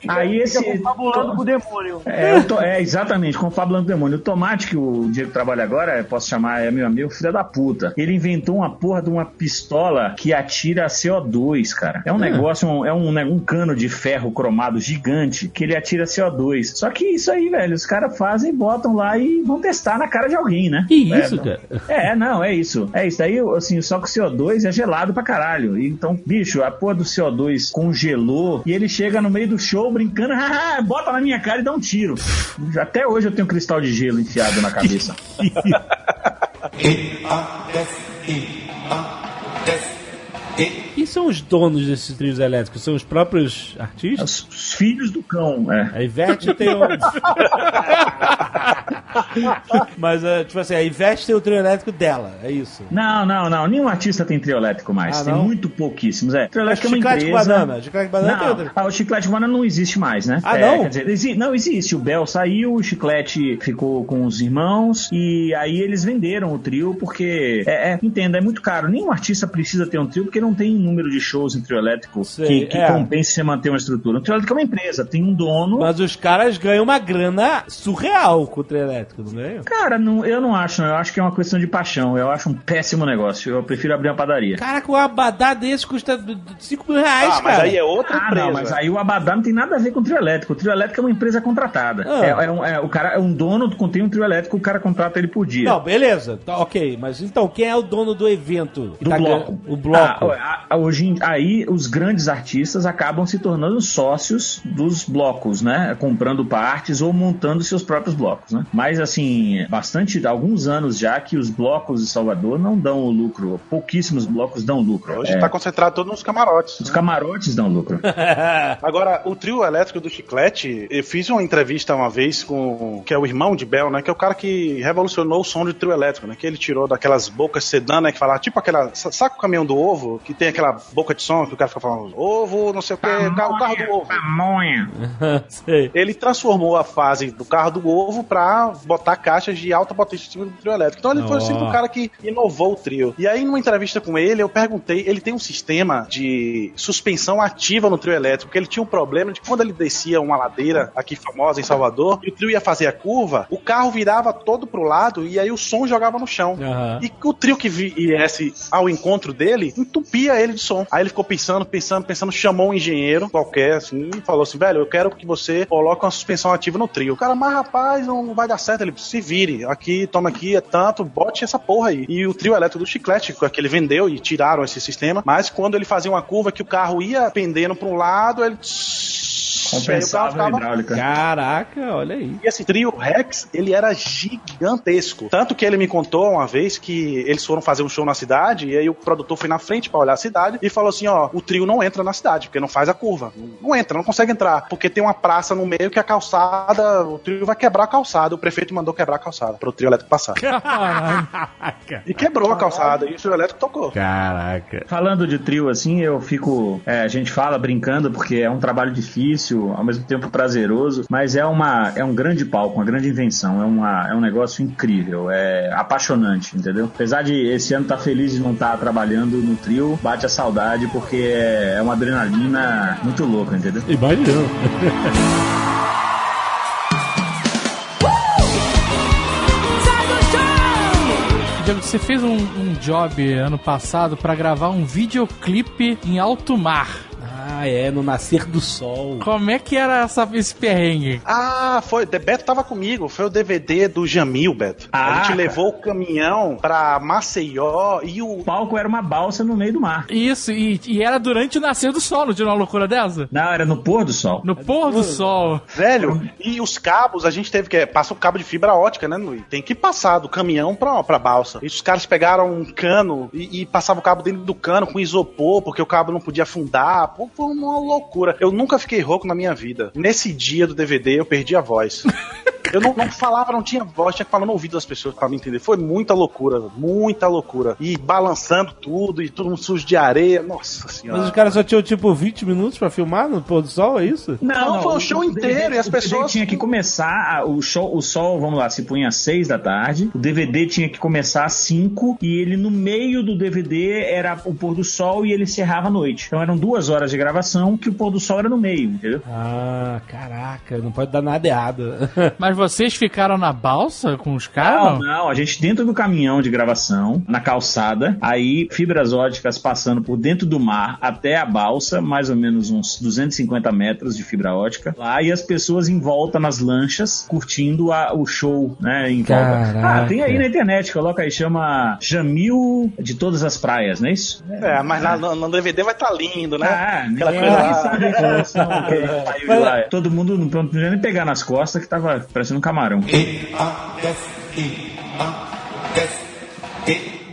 Aí esse... Confabulando com o demônio. É, eu tô- é, exatamente, confabulando com o demônio. O Tomate, que o Diego trabalha agora, posso chamar, é meu amigo, filho da puta. Ele inventou uma porra de uma pistola que atira CO2, cara. É um negócio, um- é um, um cano de ferro cromado gigante que ele atira CO2. Só que isso aí, velho, os caras fazem, botam lá e vão testar na cara de alguém, né? Que isso, É, cara? é, não, é isso. É isso. Aí, assim, só que o CO2 é gelado pra caralho. E, Então, bicho, a porra do CO2 congelou e ele chega no meio do show brincando, "Ah, bota na minha cara e dá um tiro. Até hoje eu tenho um cristal de gelo enfiado na cabeça. Quem são os donos desses trios elétricos? São os próprios artistas? Os, os filhos do cão, é. A Ivete tem o. Mas, eh, tipo assim, a Ivete tem o trio elétrico dela, é isso. Não, não, não. Nenhum artista tem trio elétrico mais. Ah, tem não? muito pouquíssimos. É. Trio elétrico é uma chiclete empresa. banana. Chiclete banana tem Não, outro. ah, o chiclete banana não existe mais, né? Ah, É, não? Quer dizer, exi- não existe. O Bel saiu, o chiclete ficou com os irmãos e aí eles venderam o trio porque, é, é, entenda, é muito caro. Nenhum artista precisa ter um trio porque não tem número de shows em trio elétrico Sei, que, que é. compense você manter uma estrutura. O trio elétrico é uma empresa, tem um dono. Mas os caras ganham uma grana surreal com o trio elétrico, não ganham? Cara, não, eu não acho, não. eu acho que é uma questão de paixão. Eu acho um péssimo negócio. Eu prefiro abrir uma padaria. Caraca, um abadá desse custa 5 mil reais, Ah, mas cara. aí é outra Ah, empresa. não, mas aí o Abadá não tem nada a ver com o trio elétrico. O trio elétrico é uma empresa contratada. Ah. É, é um, é- o cara é um dono, contém um trio elétrico, o cara contrata ele por dia. Não, beleza, tá, ok. Mas então, quem é o dono do evento? Do tá bloco. ganhando- O bloco. Ah, a- hoje em- aí os grandes artistas acabam se tornando sócios dos blocos, né? Comprando partes ou montando seus próprios blocos, né? Mas assim, bastante, alguns anos já que os blocos de Salvador não dão o lucro. Pouquíssimos blocos dão lucro. Hoje É, tá concentrado todo nos camarotes. os camarotes dão lucro. Agora, o trio elétrico do Chiclete, eu fiz uma entrevista uma vez com. que é o irmão de Bel, né? Que é o cara que revolucionou o som de trio elétrico, né? Que ele tirou daquelas bocas sedã, né? Que fala, tipo aquela. sa- Saca o caminhão do ovo? Que tem aquela boca de som que o cara fica falando, ovo, não sei o que, o carro do ovo. Pamonha. Sei. Ele transformou a fase do carro do ovo pra botar caixas de alta potência em cima do trio elétrico. Então ele foi Ó. sempre o cara que inovou o trio. E aí, numa entrevista com ele, eu perguntei, ele tem um sistema de suspensão ativa no trio elétrico, porque ele tinha um problema de que quando ele descia uma ladeira aqui famosa em Salvador, e o trio ia fazer a curva, o carro virava todo pro lado e aí o som jogava no chão. Aham. E o trio que viesse ao encontro dele entupia ele de som. Aí ele ficou pensando, pensando, pensando, chamou um engenheiro qualquer, assim, e falou assim: velho, eu quero que você coloque uma suspensão ativa no trio. O cara, mas rapaz, não vai dar certo. Ele se vire, aqui, toma aqui, é tanto, bote essa porra aí. E o trio elétrico do chiclete, que ele vendeu e tiraram esse sistema, mas quando ele fazia uma curva que o carro ia pendendo pra um lado, ele. Compensava a hidráulica. Caraca, olha aí. e esse trio Rex, ele era gigantesco. Tanto que ele me contou uma vez que eles foram fazer um show na cidade e aí o produtor foi na frente pra olhar a cidade e falou assim: ó, o trio não entra na cidade, porque não faz a curva. Não entra, não consegue entrar. Porque tem uma praça no meio que a calçada, o trio vai quebrar a calçada. O prefeito mandou quebrar a calçada pro trio elétrico passar. Caraca. E quebrou a calçada e o trio elétrico tocou. Caraca. Falando de trio assim, eu fico. é, a gente fala brincando porque é um trabalho difícil, ao mesmo tempo prazeroso, mas é, uma, é um grande palco, uma grande invenção, é, uma, é um negócio incrível, é apaixonante, entendeu? Apesar de esse ano estar feliz de não estar trabalhando no trio, bate a saudade porque é, é uma adrenalina muito louca, entendeu? Imaginando. Diego, você fez um, um job ano passado pra gravar um videoclipe em alto mar. Ah, é, no nascer do sol. Como é que era essa, esse perrengue? Ah, foi. Beto tava comigo. Foi o DVD do Jamil, Beto. Ah, a gente cara. levou o caminhão pra Maceió e o O palco era uma balsa no meio do mar. Isso, e, e era durante o nascer do sol, não tinha uma loucura dessa? Não, era no pôr do sol. No pôr do sol. Velho, e os cabos, a gente teve que. Passa o cabo de fibra ótica, né, Nui? Tem que passar do caminhão pra, pra balsa. E os caras pegaram um cano e, e passavam o cabo dentro do cano com isopor, porque o cabo não podia afundar. Pô, foi uma loucura. Eu nunca fiquei rouco na minha vida. Nesse dia do DVD, eu perdi a voz. Eu não, não falava, não tinha voz, tinha que falar no ouvido das pessoas pra me entender. Foi muita loucura, muita loucura. E balançando tudo, e todo mundo sujo de areia. Nossa senhora. Mas os caras só tinham tipo 20 minutos pra filmar no pôr do sol, é isso? Não, foi o show inteiro, e as o DVD pessoas- tinha que começar a- o show, o sol, vamos lá, se punha às seis da tarde. O DVD tinha que começar às 5 e ele no meio do DVD era o pôr do sol e ele encerrava à noite. Então eram duas horas de gravação que o pôr do sol era no meio, entendeu? Ah, caraca, não pode dar nada errado. Mas vocês ficaram na balsa com os Não, caras? não, a gente dentro do caminhão de gravação, na calçada, aí fibras óticas passando por dentro do mar até a balsa, mais ou menos uns 250 metros de fibra ótica, lá e as pessoas em volta nas lanchas, curtindo a- o show, né, em volta. Caraca. Ah, tem aí na internet, coloca aí, chama Jamil de todas as praias, não é isso? É, mas lá no, no DVD vai estar lindo, né? Ah, Aquela ninguém coisa lá. a. Todo mundo não podia nem pegar nas costas que tava parecendo um camarão.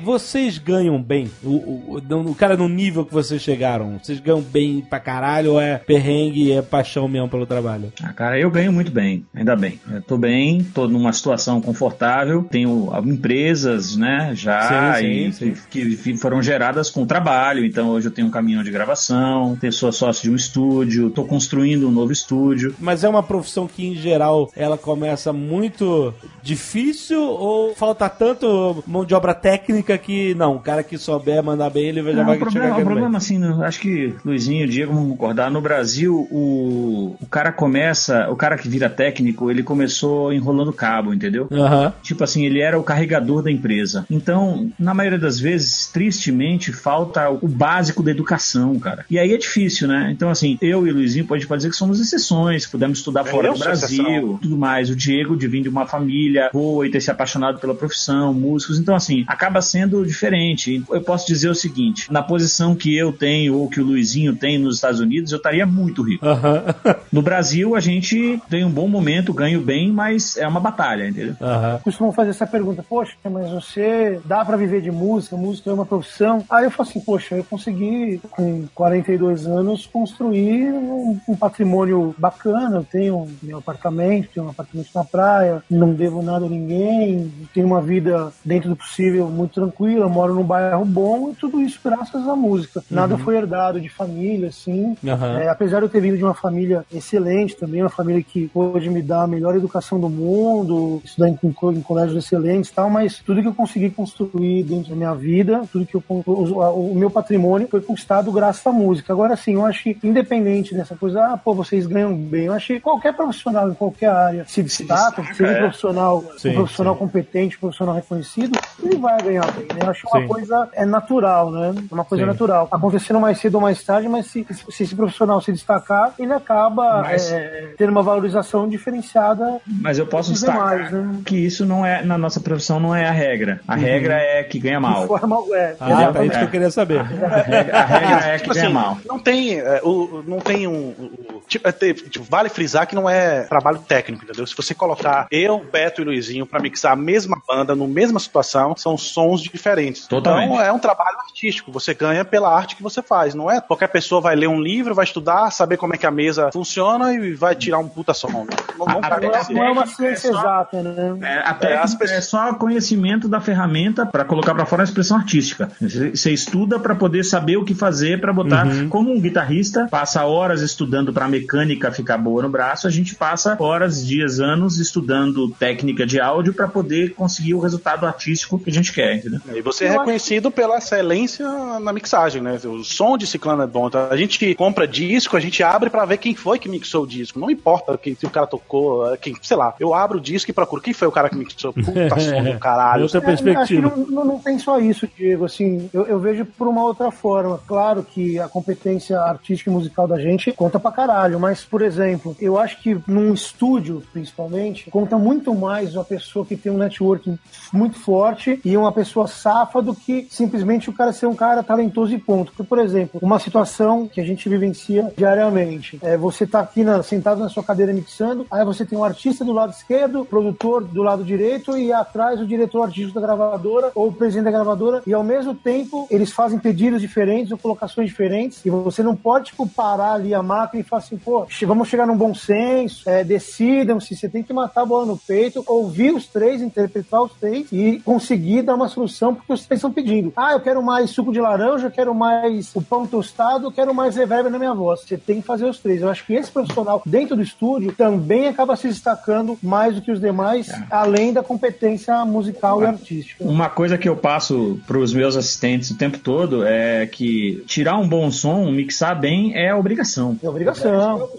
Vocês ganham bem? O, o, o, cara no nível que vocês chegaram, vocês ganham bem pra caralho ou é perrengue e é paixão mesmo pelo trabalho? Ah, cara, eu ganho muito bem, ainda bem. Eu tô bem, tô numa situação confortável, tenho empresas, né, já, Sim, e sim. Que, que foram geradas com trabalho. Então hoje eu tenho um caminhão de gravação, tenho sócio de um estúdio, tô construindo um novo estúdio. Mas é uma profissão que, em geral, ela começa muito difícil ou falta tanto mão de obra técnica que, não, o cara que souber mandar bem, ele já Não, vai o problema, chegar o ganhando problema assim, no- acho que Luizinho e o Diego vão concordar. No Brasil, o, o cara começa, o cara que vira técnico, ele começou enrolando cabo, entendeu? bem. Aham. Tipo assim, ele era o carregador da empresa. Então, na maioria das vezes, tristemente, falta o básico da educação, cara. E aí é difícil, né? Então, assim, eu e o Luizinho pode dizer que somos exceções, pudemos estudar fora eu do Brasil, exceção. tudo mais. O Diego de vir de uma família boa e ter se apaixonado pela profissão, músicos. Então, assim, acaba sendo fazendo diferente. Eu posso dizer o seguinte: na posição que eu tenho ou que o Luizinho tem nos Estados Unidos, eu estaria muito rico. Aham. No Brasil, a gente tem um bom momento, ganho bem, mas é uma batalha, entendeu? Aham. costumam fazer essa pergunta, poxa, mas você dá pra viver de música, música é uma profissão. Aí eu falo assim, poxa, eu consegui com 42 anos construir um, um patrimônio bacana, eu tenho meu apartamento, tenho um apartamento na praia, não devo nada a ninguém, tenho uma vida dentro do possível muito tranquila, moro num bairro bom e tudo isso graças à música. Nada foi herdado de família, assim. Aham. É, apesar de eu ter vindo de uma família excelente também, uma família que pôde me dar a melhor educação do mundo, estudar em, em, colégios excelentes e tal, mas tudo que eu consegui construir dentro da minha vida, tudo que eu o, o meu patrimônio foi conquistado graças à música. Agora sim, eu acho que independente dessa coisa, ah, pô, vocês ganham bem, eu acho que qualquer profissional em qualquer área se destaca, destaca, seja um é. profissional, Sim, um profissional sim. competente, um profissional reconhecido, ele vai ganhar né? Eu acho que uma Sim. coisa é natural, né? É uma coisa Sim. natural. Acontecendo mais cedo ou mais tarde, mas se, se esse profissional se destacar, ele acaba Mas- é, tendo uma valorização diferenciada Mas eu posso destacar demais, né? que isso não é, na nossa profissão, não é a regra. A regra é que ganha De mal. forma, é, Ah, é exatamente. isso que eu queria saber. A regra, a regra é que Tipo ganha assim, mal. não tem, é, o, não tem um. o- tipo, é tipo, vale frisar que não é trabalho técnico, entendeu? Se você colocar eu, Beto e Luizinho pra mixar a mesma banda, no mesma situação, são sons diferentes. Totalmente. Então é um trabalho artístico. Você ganha pela arte que você faz. Não é qualquer pessoa vai ler um livro, vai estudar, saber como é que a mesa funciona e vai tirar um puta som. Não, não A- Não é, é uma técnica é ciência só- exata, né? É, a técnica pessoas- é só conhecimento da ferramenta para colocar para fora a expressão artística. Você, estuda para poder saber o que fazer para botar. Como um guitarrista passa horas estudando para a mecânica ficar boa no braço, a gente passa horas, dias, anos estudando técnica de áudio para poder conseguir o resultado artístico que a gente quer, entendeu? E você é reconhecido pela excelência na mixagem, né? O som de Ciclano é bom. Então, a gente compra disco, a gente abre pra ver quem foi que mixou o disco. Não importa quem, se o cara tocou, quem, sei lá. Eu abro o disco e procuro quem foi o cara que mixou. Puta som do caralho. Outra É, acho que perspectiva. não, não- não tem só isso, Diego. Assim, eu, eu vejo por uma outra forma. Claro que a competência artística e musical da gente conta pra caralho, mas, por exemplo, eu acho que num estúdio, principalmente, conta muito mais uma pessoa que tem um networking muito forte e uma pessoa safa do que simplesmente o cara ser um cara talentoso e ponto. Porque, por exemplo, uma situação que a gente vivencia diariamente. É, você tá aqui na- sentado na sua cadeira mixando, aí você tem um artista do lado esquerdo, produtor do lado direito e atrás o diretor artístico da gravadora ou o presidente da gravadora e ao mesmo tempo eles fazem pedidos diferentes ou colocações diferentes e você não pode tipo parar ali a máquina e falar assim, pô, vamos chegar num bom senso, é, decidam-se, você tem que matar a bola no peito, ouvir os três, interpretar os três e conseguir dar uma solução porque os três estão pedindo. Ah, eu quero mais suco de laranja, eu quero mais o pão tostado, eu quero mais reverb na minha voz. Você tem que fazer os três. Eu acho que esse profissional dentro do estúdio também acaba se destacando mais do que os demais, além da competência musical e artística. Uma coisa que eu passo para os meus assistentes o tempo todo é que tirar um bom som, mixar bem, é obrigação. É obrigação.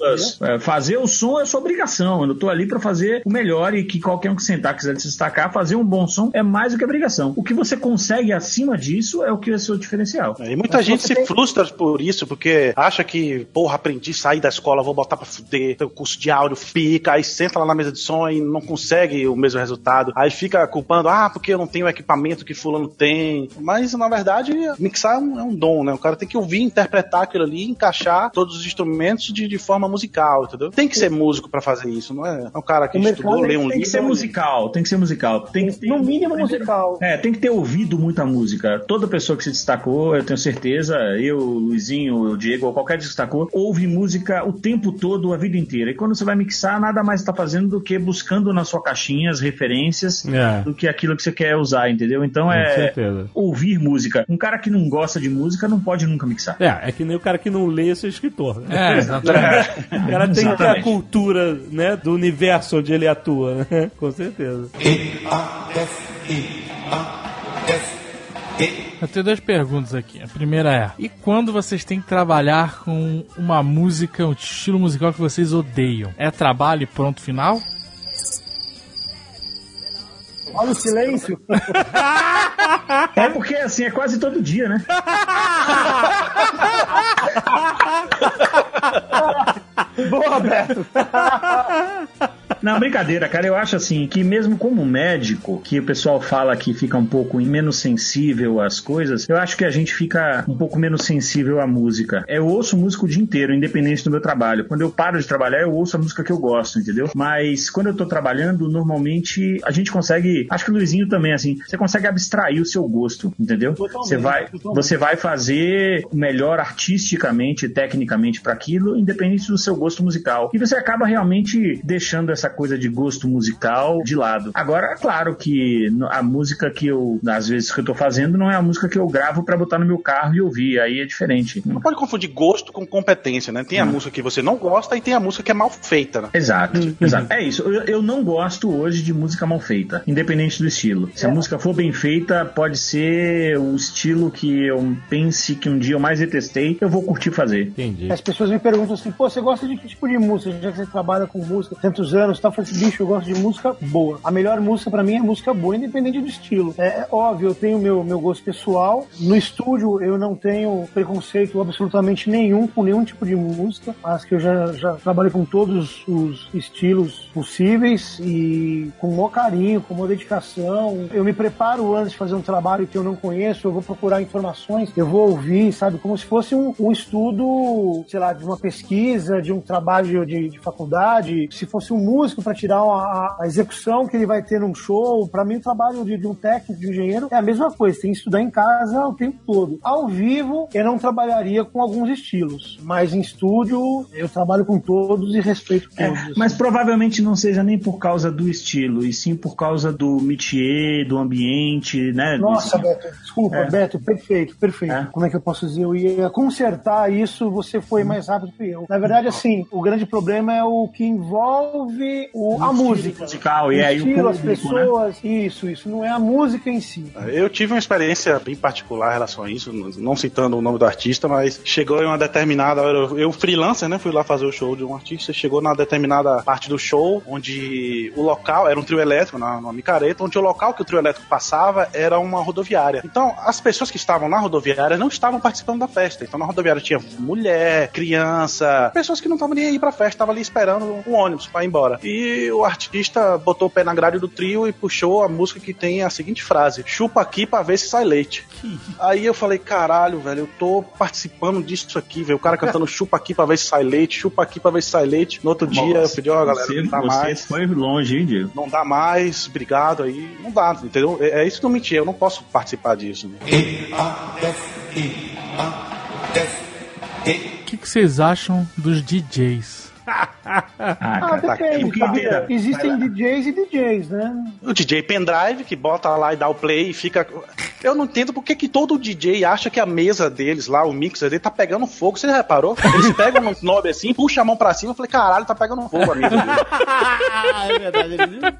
É, fazer o som é sua obrigação. Eu tô ali para fazer o melhor e que qualquer um que sentar quiser se destacar, fazer um bom som é mais do que obrigação. O que você consegue acima disso é o que é seu diferencial. E muita Mas gente você se tem- frustra por isso, porque acha que, porra, aprendi a sair da escola, vou botar pra fuder, tem o curso de áudio, fica, aí senta lá na mesa de som e não consegue o mesmo resultado. Aí fica culpando, ah, porque eu não tenho o equipamento que fulano tem. Mas, na verdade, mixar é um, é um dom, né? O cara tem que ouvir, interpretar aquilo ali, encaixar todos os instrumentos de, de forma musical, entendeu? Tem que ser músico pra fazer isso, não é? É um cara que O estudou, lê um Tem livro. que ser musical, tem que ser musical. Tem que ter, No mínimo musical. É, tem que ter ouvido muita música. Toda pessoa que se destacou, eu tenho certeza, eu, o Luizinho, o Diego, ou qualquer que se destacou, ouve música o tempo todo, a vida inteira. E quando você vai mixar, nada mais está fazendo do que buscando na sua caixinha as referências É. do que aquilo que você quer usar, entendeu? Então é ouvir música. Um cara que não gosta de música não pode nunca mixar. É, é que nem o cara que não lê ser escritor. Né? É, exatamente. O cara tem que ter a cultura né, do universo onde ele atua, né? Com certeza. Eu tenho duas perguntas aqui. A primeira é: e quando vocês têm que trabalhar com uma música, um estilo musical que vocês odeiam? É trabalho e pronto final? Olha o silêncio. É porque assim, é quase todo dia, né? Boa, Beto. Não, brincadeira, cara. Eu acho assim que mesmo como médico, que o pessoal fala que fica um pouco menos sensível às coisas, eu acho que a gente fica um pouco menos sensível à música. Eu ouço música o dia inteiro, independente do meu trabalho. Quando eu paro de trabalhar, eu ouço a música que eu gosto, entendeu? Mas quando eu tô trabalhando, normalmente a gente consegue, acho que o Luizinho também, assim, você consegue abstrair o seu gosto, entendeu? Totalmente, Você vai, totalmente. você vai fazer o melhor artisticamente, e tecnicamente para aquilo, independente do seu gosto musical. E você acaba realmente deixando essa coisa de gosto musical de lado. Agora, é claro que a música que eu, às vezes que eu tô fazendo, não é a música que eu gravo para botar no meu carro e ouvir. Aí é diferente. Não pode confundir gosto com competência, né? Tem a música que você não gosta e tem a música que é mal feita, né? Exato, exato. É isso. Eu, eu não gosto hoje de música mal feita, independente do estilo. Se a música for bem feita, pode ser o estilo que eu pense que um dia eu mais detestei, eu vou curtir fazer. Entendi. As pessoas me perguntam assim, pô, você gosta de que tipo de música? Já que você trabalha com música há tantos anos, Eu falo assim, bicho, eu gosto de música boa. A melhor música pra mim é música boa, independente do estilo. É, é óbvio, eu tenho meu, meu gosto pessoal. No estúdio, eu não tenho preconceito absolutamente nenhum com nenhum tipo de música. Acho que eu já, já trabalhei com todos os estilos possíveis e com o maior carinho, com uma dedicação. Eu me preparo antes de fazer um trabalho que eu não conheço, eu vou procurar informações, eu vou ouvir, sabe, como se fosse um, um estudo, sei lá, de uma pesquisa, de um trabalho de, de faculdade, se fosse um músico para tirar uma- a, execução que ele vai ter num show. Para mim, o trabalho de, de um técnico, de um engenheiro, é a mesma coisa, tem que estudar em casa o tempo todo. Ao vivo, eu não trabalharia com alguns estilos, mas em estúdio, eu trabalho com todos e respeito É, todos. mas provavelmente não seja nem por causa do estilo, e sim por causa do métier, do ambiente, né? do- Nossa, Beto, desculpa, É. Beto, perfeito, perfeito. É. Como é que eu posso dizer? Eu ia consertar isso, você foi mais rápido que eu. Na verdade, assim, o grande problema é o que envolve o, a música. musical, o e aí o estilo, as né? pessoas, isso, isso, não é a música em si. Eu tive uma experiência bem particular em relação a isso, não citando o nome do artista, mas chegou em uma determinada hora, eu freelancer, né, fui lá fazer o show de um artista, chegou na determinada parte do show, onde o local era um trio elétrico, na, numa micareta, onde o local que o trio elétrico passava era uma rodoviária. Então, as pessoas que estavam na rodoviária não estavam participando da festa. Então, na rodoviária tinha mulher, criança, pessoas que não estavam nem aí pra festa, estavam ali esperando um ônibus pra ir embora. E o artista botou o pé na grade do trio e puxou a música que tem a seguinte frase: chupa aqui pra ver se sai leite. Aí eu falei, caralho, velho, eu tô participando disso aqui, velho. O cara cantando chupa aqui pra ver se sai leite, chupa aqui pra ver se sai leite. No outro dia eu pedi, ó, galera, você, não dá você mais. foi longe, hein, Diego? Não dá mais, obrigado aí. Não dá, entendeu? É, é isso que eu menti, eu não posso participar disso. Né? O que, que vocês acham dos DJs? Ah, Ah, tá depende, sabia? Existem DJs e DJs, né? O DJ pendrive que bota lá e dá o play e fica. Eu não entendo por que que todo DJ acha que a mesa deles lá, o mixer dele, tá pegando fogo. Você já reparou? Eles pegam no knob assim, puxa a mão pra cima e falei, caralho, tá pegando fogo a mesa dele. é verdade.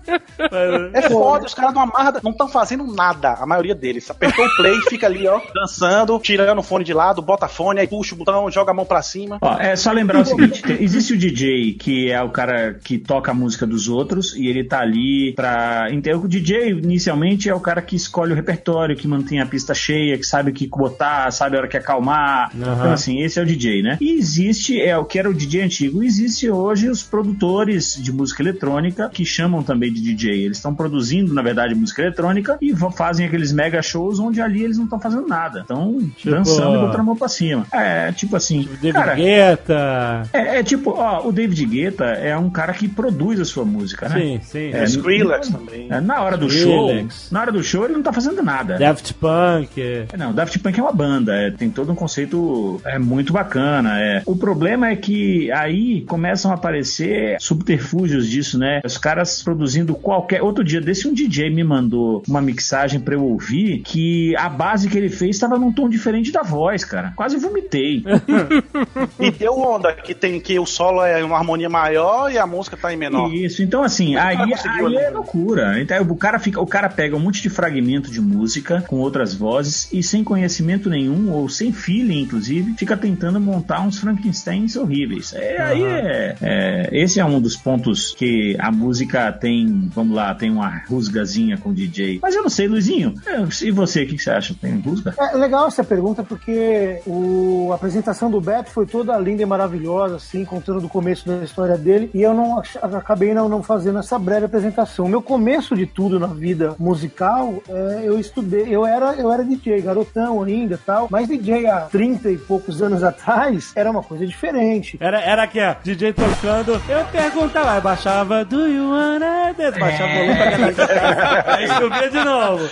É foda, os caras não amarram, não estão fazendo nada, a maioria deles. Apertou o play, fica ali, ó, dançando, tirando o fone de lado, bota fone, aí puxa o botão, joga a mão pra cima. Ó, é só lembrar o seguinte: existe o DJ que é o cara que toca a música dos outros e ele tá ali pra. Então, o DJ inicialmente é o cara que escolhe o repertório, que mantém a pista cheia, que sabe o que botar, sabe a hora que acalmar. Então, assim, esse é o DJ, né? E existe, é o que era o DJ antigo, existe hoje os produtores de música eletrônica que chamam também de DJ. Eles estão produzindo, na verdade, música eletrônica e fazem aqueles mega shows onde ali eles não estão fazendo nada. Estão Tipo- dançando e botando a mão pra cima. É, tipo assim. David cara, Guetta. é, é tipo, ó, o David Guetta é um cara que produz a sua música, né? Sim, sim. É, Skrillex também. É, na hora do show, Skrillex. na hora do show ele não tá fazendo nada. Daft Punk. É, Não, Daft Punk é uma banda, é, tem todo um conceito é muito bacana. É. O problema é que aí começam a aparecer subterfúgios disso, né? Os caras produzindo qualquer. Outro dia desse, um DJ me mandou uma mixagem pra eu ouvir que a base que ele fez estava num tom diferente da voz, cara. Quase vomitei. E deu onda, que tem que o solo é uma harmonia maior e a música tá em menor. Isso, então assim, aí, aí é né? loucura. Então, o cara fica, o cara pega um monte de fragmento de música com outras vozes e sem conhecimento nenhum ou sem feeling, inclusive, fica tentando montar uns Frankensteins horríveis. É, Aí é, é, esse é um dos pontos que a música tem, vamos lá, tem uma rusgazinha com o DJ. Mas eu não sei, Luizinho. é, E você, o que que você acha? Tem rusga? É legal essa pergunta porque o, a apresentação do Beto foi toda linda e maravilhosa, assim, contando do começo da história dele e eu não acabei não, não fazendo essa breve apresentação. O meu começo de tudo na vida musical, é, eu estudei, eu era, eu era DJ, garotão ainda e tal, mas DJ há 30 e poucos anos atrás era uma coisa diferente. Era, era aqui, ó, DJ tocando, eu perguntava, aí baixava, do you wanna dance? Baixava o volume pra cantar. Aí subia de novo.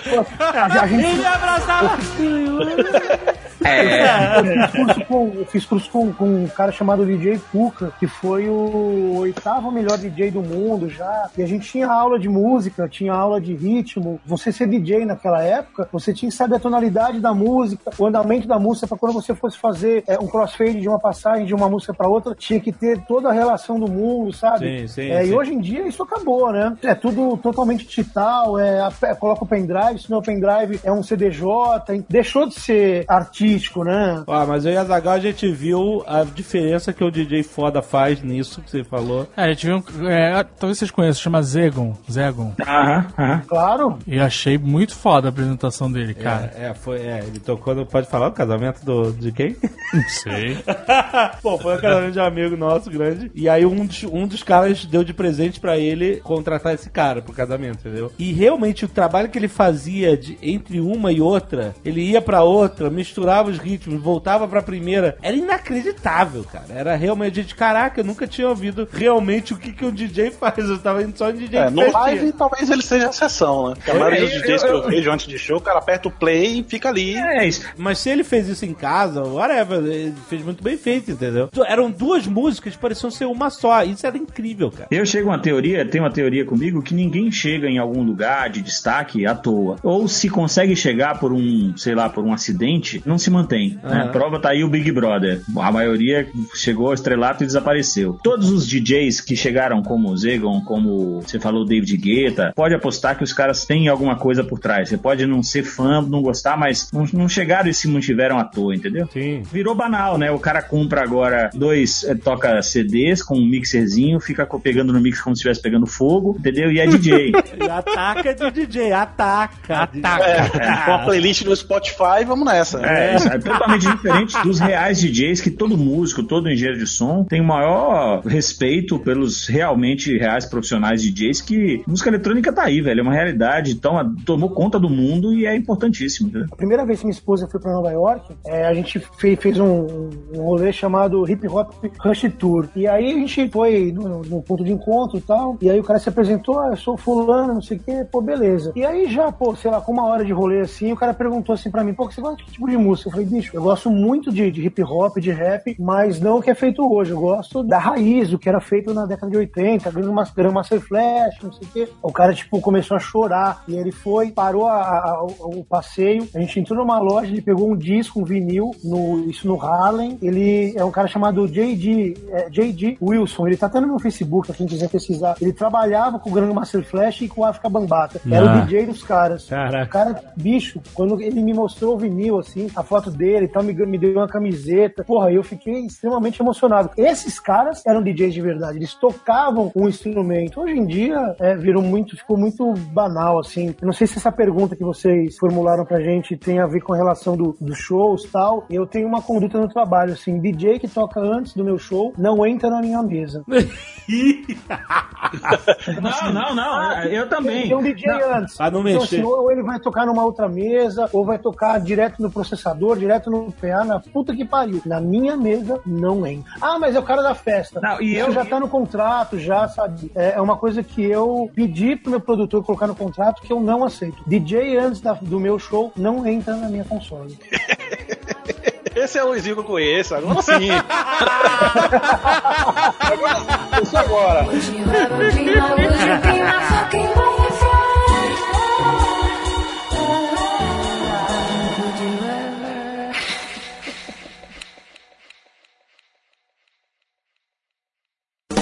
a gente- E me abraçava, do you wanna Eu fiz curso com, eu fiz curso com, com um cara chamado DJ Cuca, que foi o oitavo melhor DJ do mundo já. E a gente tinha aula de música, tinha aula de ritmo. Você ser DJ naquela época, você tinha que saber a tonalidade da música, o andamento da música, para quando você fosse fazer é, um crossfade de uma passagem de uma música para outra, tinha que ter toda a relação do mundo, sabe? Sim, sim, É, sim. E hoje em dia isso acabou, né? É tudo totalmente digital, é, é, coloca o pendrive, se não é o pendrive é um CDJ, deixou de ser artístico, né? Ó, mas eu e a Zagal a gente viu a diferença que o DJ foda faz nisso que você falou. É, a gente viu. um- é, talvez vocês conheçam, chama Zegon. Zegon. Aham, aham. Claro. E achei muito foda a apresentação dele, cara. É, é, foi, é, ele tocou no, pode falar o casamento do, de quem? Não sei. Pô, foi um casamento de um amigo nosso grande. E aí um dos, um dos caras deu de presente pra ele contratar esse cara pro casamento, entendeu? E realmente o trabalho que ele fazia de, entre uma e outra, ele ia pra outra, misturava os ritmos, voltava pra primeira. Era inacreditável, cara. Era realmente, gente, caraca, eu nunca tinha ouvido realmente o que, que um DJ faz. Eu tava indo só em DJ É, de no festinha. live talvez ele seja a exceção, né? Porque a maioria dos eu- DJs que eu- vejo antes de show, o cara aperta o play e fica ali. É isso. Mas se ele fez isso em casa, whatever, ele fez muito bem feito, entendeu? Eram duas músicas que pareciam ser uma só. Isso era incrível, cara. Eu chego a uma teoria, tem uma teoria comigo que ninguém chega em algum lugar de destaque à toa. Ou se consegue chegar por um, sei lá, por um acidente, não se mantém. Né? Aham. Prova tá aí o Big Brother. A maioria chegou ao estrelato e desapareceu. Todos os DJs que chegaram como o Zegon, como você falou, David Guetta, pode apostar que os caras têm alguma coisa por trás. Você pode não ser fã, não gostar, mas não, não chegaram e se mantiveram à toa, entendeu? Sim. Virou banal, né? O cara compra agora dois, eh, toca CDs com um mixerzinho, fica pegando no mix como se estivesse pegando fogo, entendeu? E é DJ. Ataca de DJ, ataca. Ataca. É, com a playlist no Spotify, vamos nessa. É, é totalmente diferente dos reais DJs que todo músico, todo engenheiro de som tem o maior respeito pelos realmente reais profissionais DJs que música eletrônica tá aí, velho. É uma realidade, então tomou conta do mundo e é importantíssimo? A primeira vez que minha esposa foi pra Nova York, é, a gente fez, fez um, um rolê chamado Hip Hop Rush Tour. E aí a gente foi no, no ponto de encontro e tal. E aí o cara se apresentou, ah, eu sou fulano, não sei o quê, pô, beleza. E aí já, pô, sei lá, com uma hora de rolê assim, o cara perguntou assim pra mim, pô, você gosta de que tipo de música? Eu falei, bicho, eu gosto muito de, de hip hop, de rap, mas não o que é feito hoje. Eu gosto da raiz, o que era feito na década de 80, Grandmaster Grandmaster Flash, não sei o quê. O cara, tipo, começou a chorar. E ele foi, parou a- a- o, o passeio. A gente entrou numa loja, ele pegou um disco, um vinil, no, isso no Harlem. Ele é um cara chamado J.D. é, J.D. Wilson. Ele tá até no meu Facebook, pra quem quiser pesquisar. Ele trabalhava com o Grandmaster Flash e com o África Bambata. Era Ah. o DJ dos caras. Caraca. O cara, bicho, quando ele me mostrou o vinil, assim, a foto dele e tal, me, me deu uma camiseta. Porra, eu fiquei extremamente emocionado. Esses caras eram DJs de verdade, eles tocavam um instrumento. Hoje em dia, é, virou muito, ficou muito banal, assim. Eu não sei se essa pergunta que vocês formularam pra gente tem a ver com a relação do- dos shows e tal. Eu tenho uma conduta no trabalho, assim, DJ que toca antes do meu show não entra na minha mesa. Não, não, não. Eu também. Tem um DJ antes. Pra não Então, mexer. assim, ou ele vai tocar numa outra mesa, ou vai tocar direto no processador, direto no PA, na puta que pariu. Na minha mesa, não entra. Ah, mas é o cara da festa. Não, e Isso eu- já tá no contrato, já, sabe? É é uma coisa que eu pedi pro meu produtor colocar no contrato que eu não aceito. DJ antes da- do meu show não entra na minha console. Esse é o Luizinho que eu conheço, agora sim. agora, isso agora.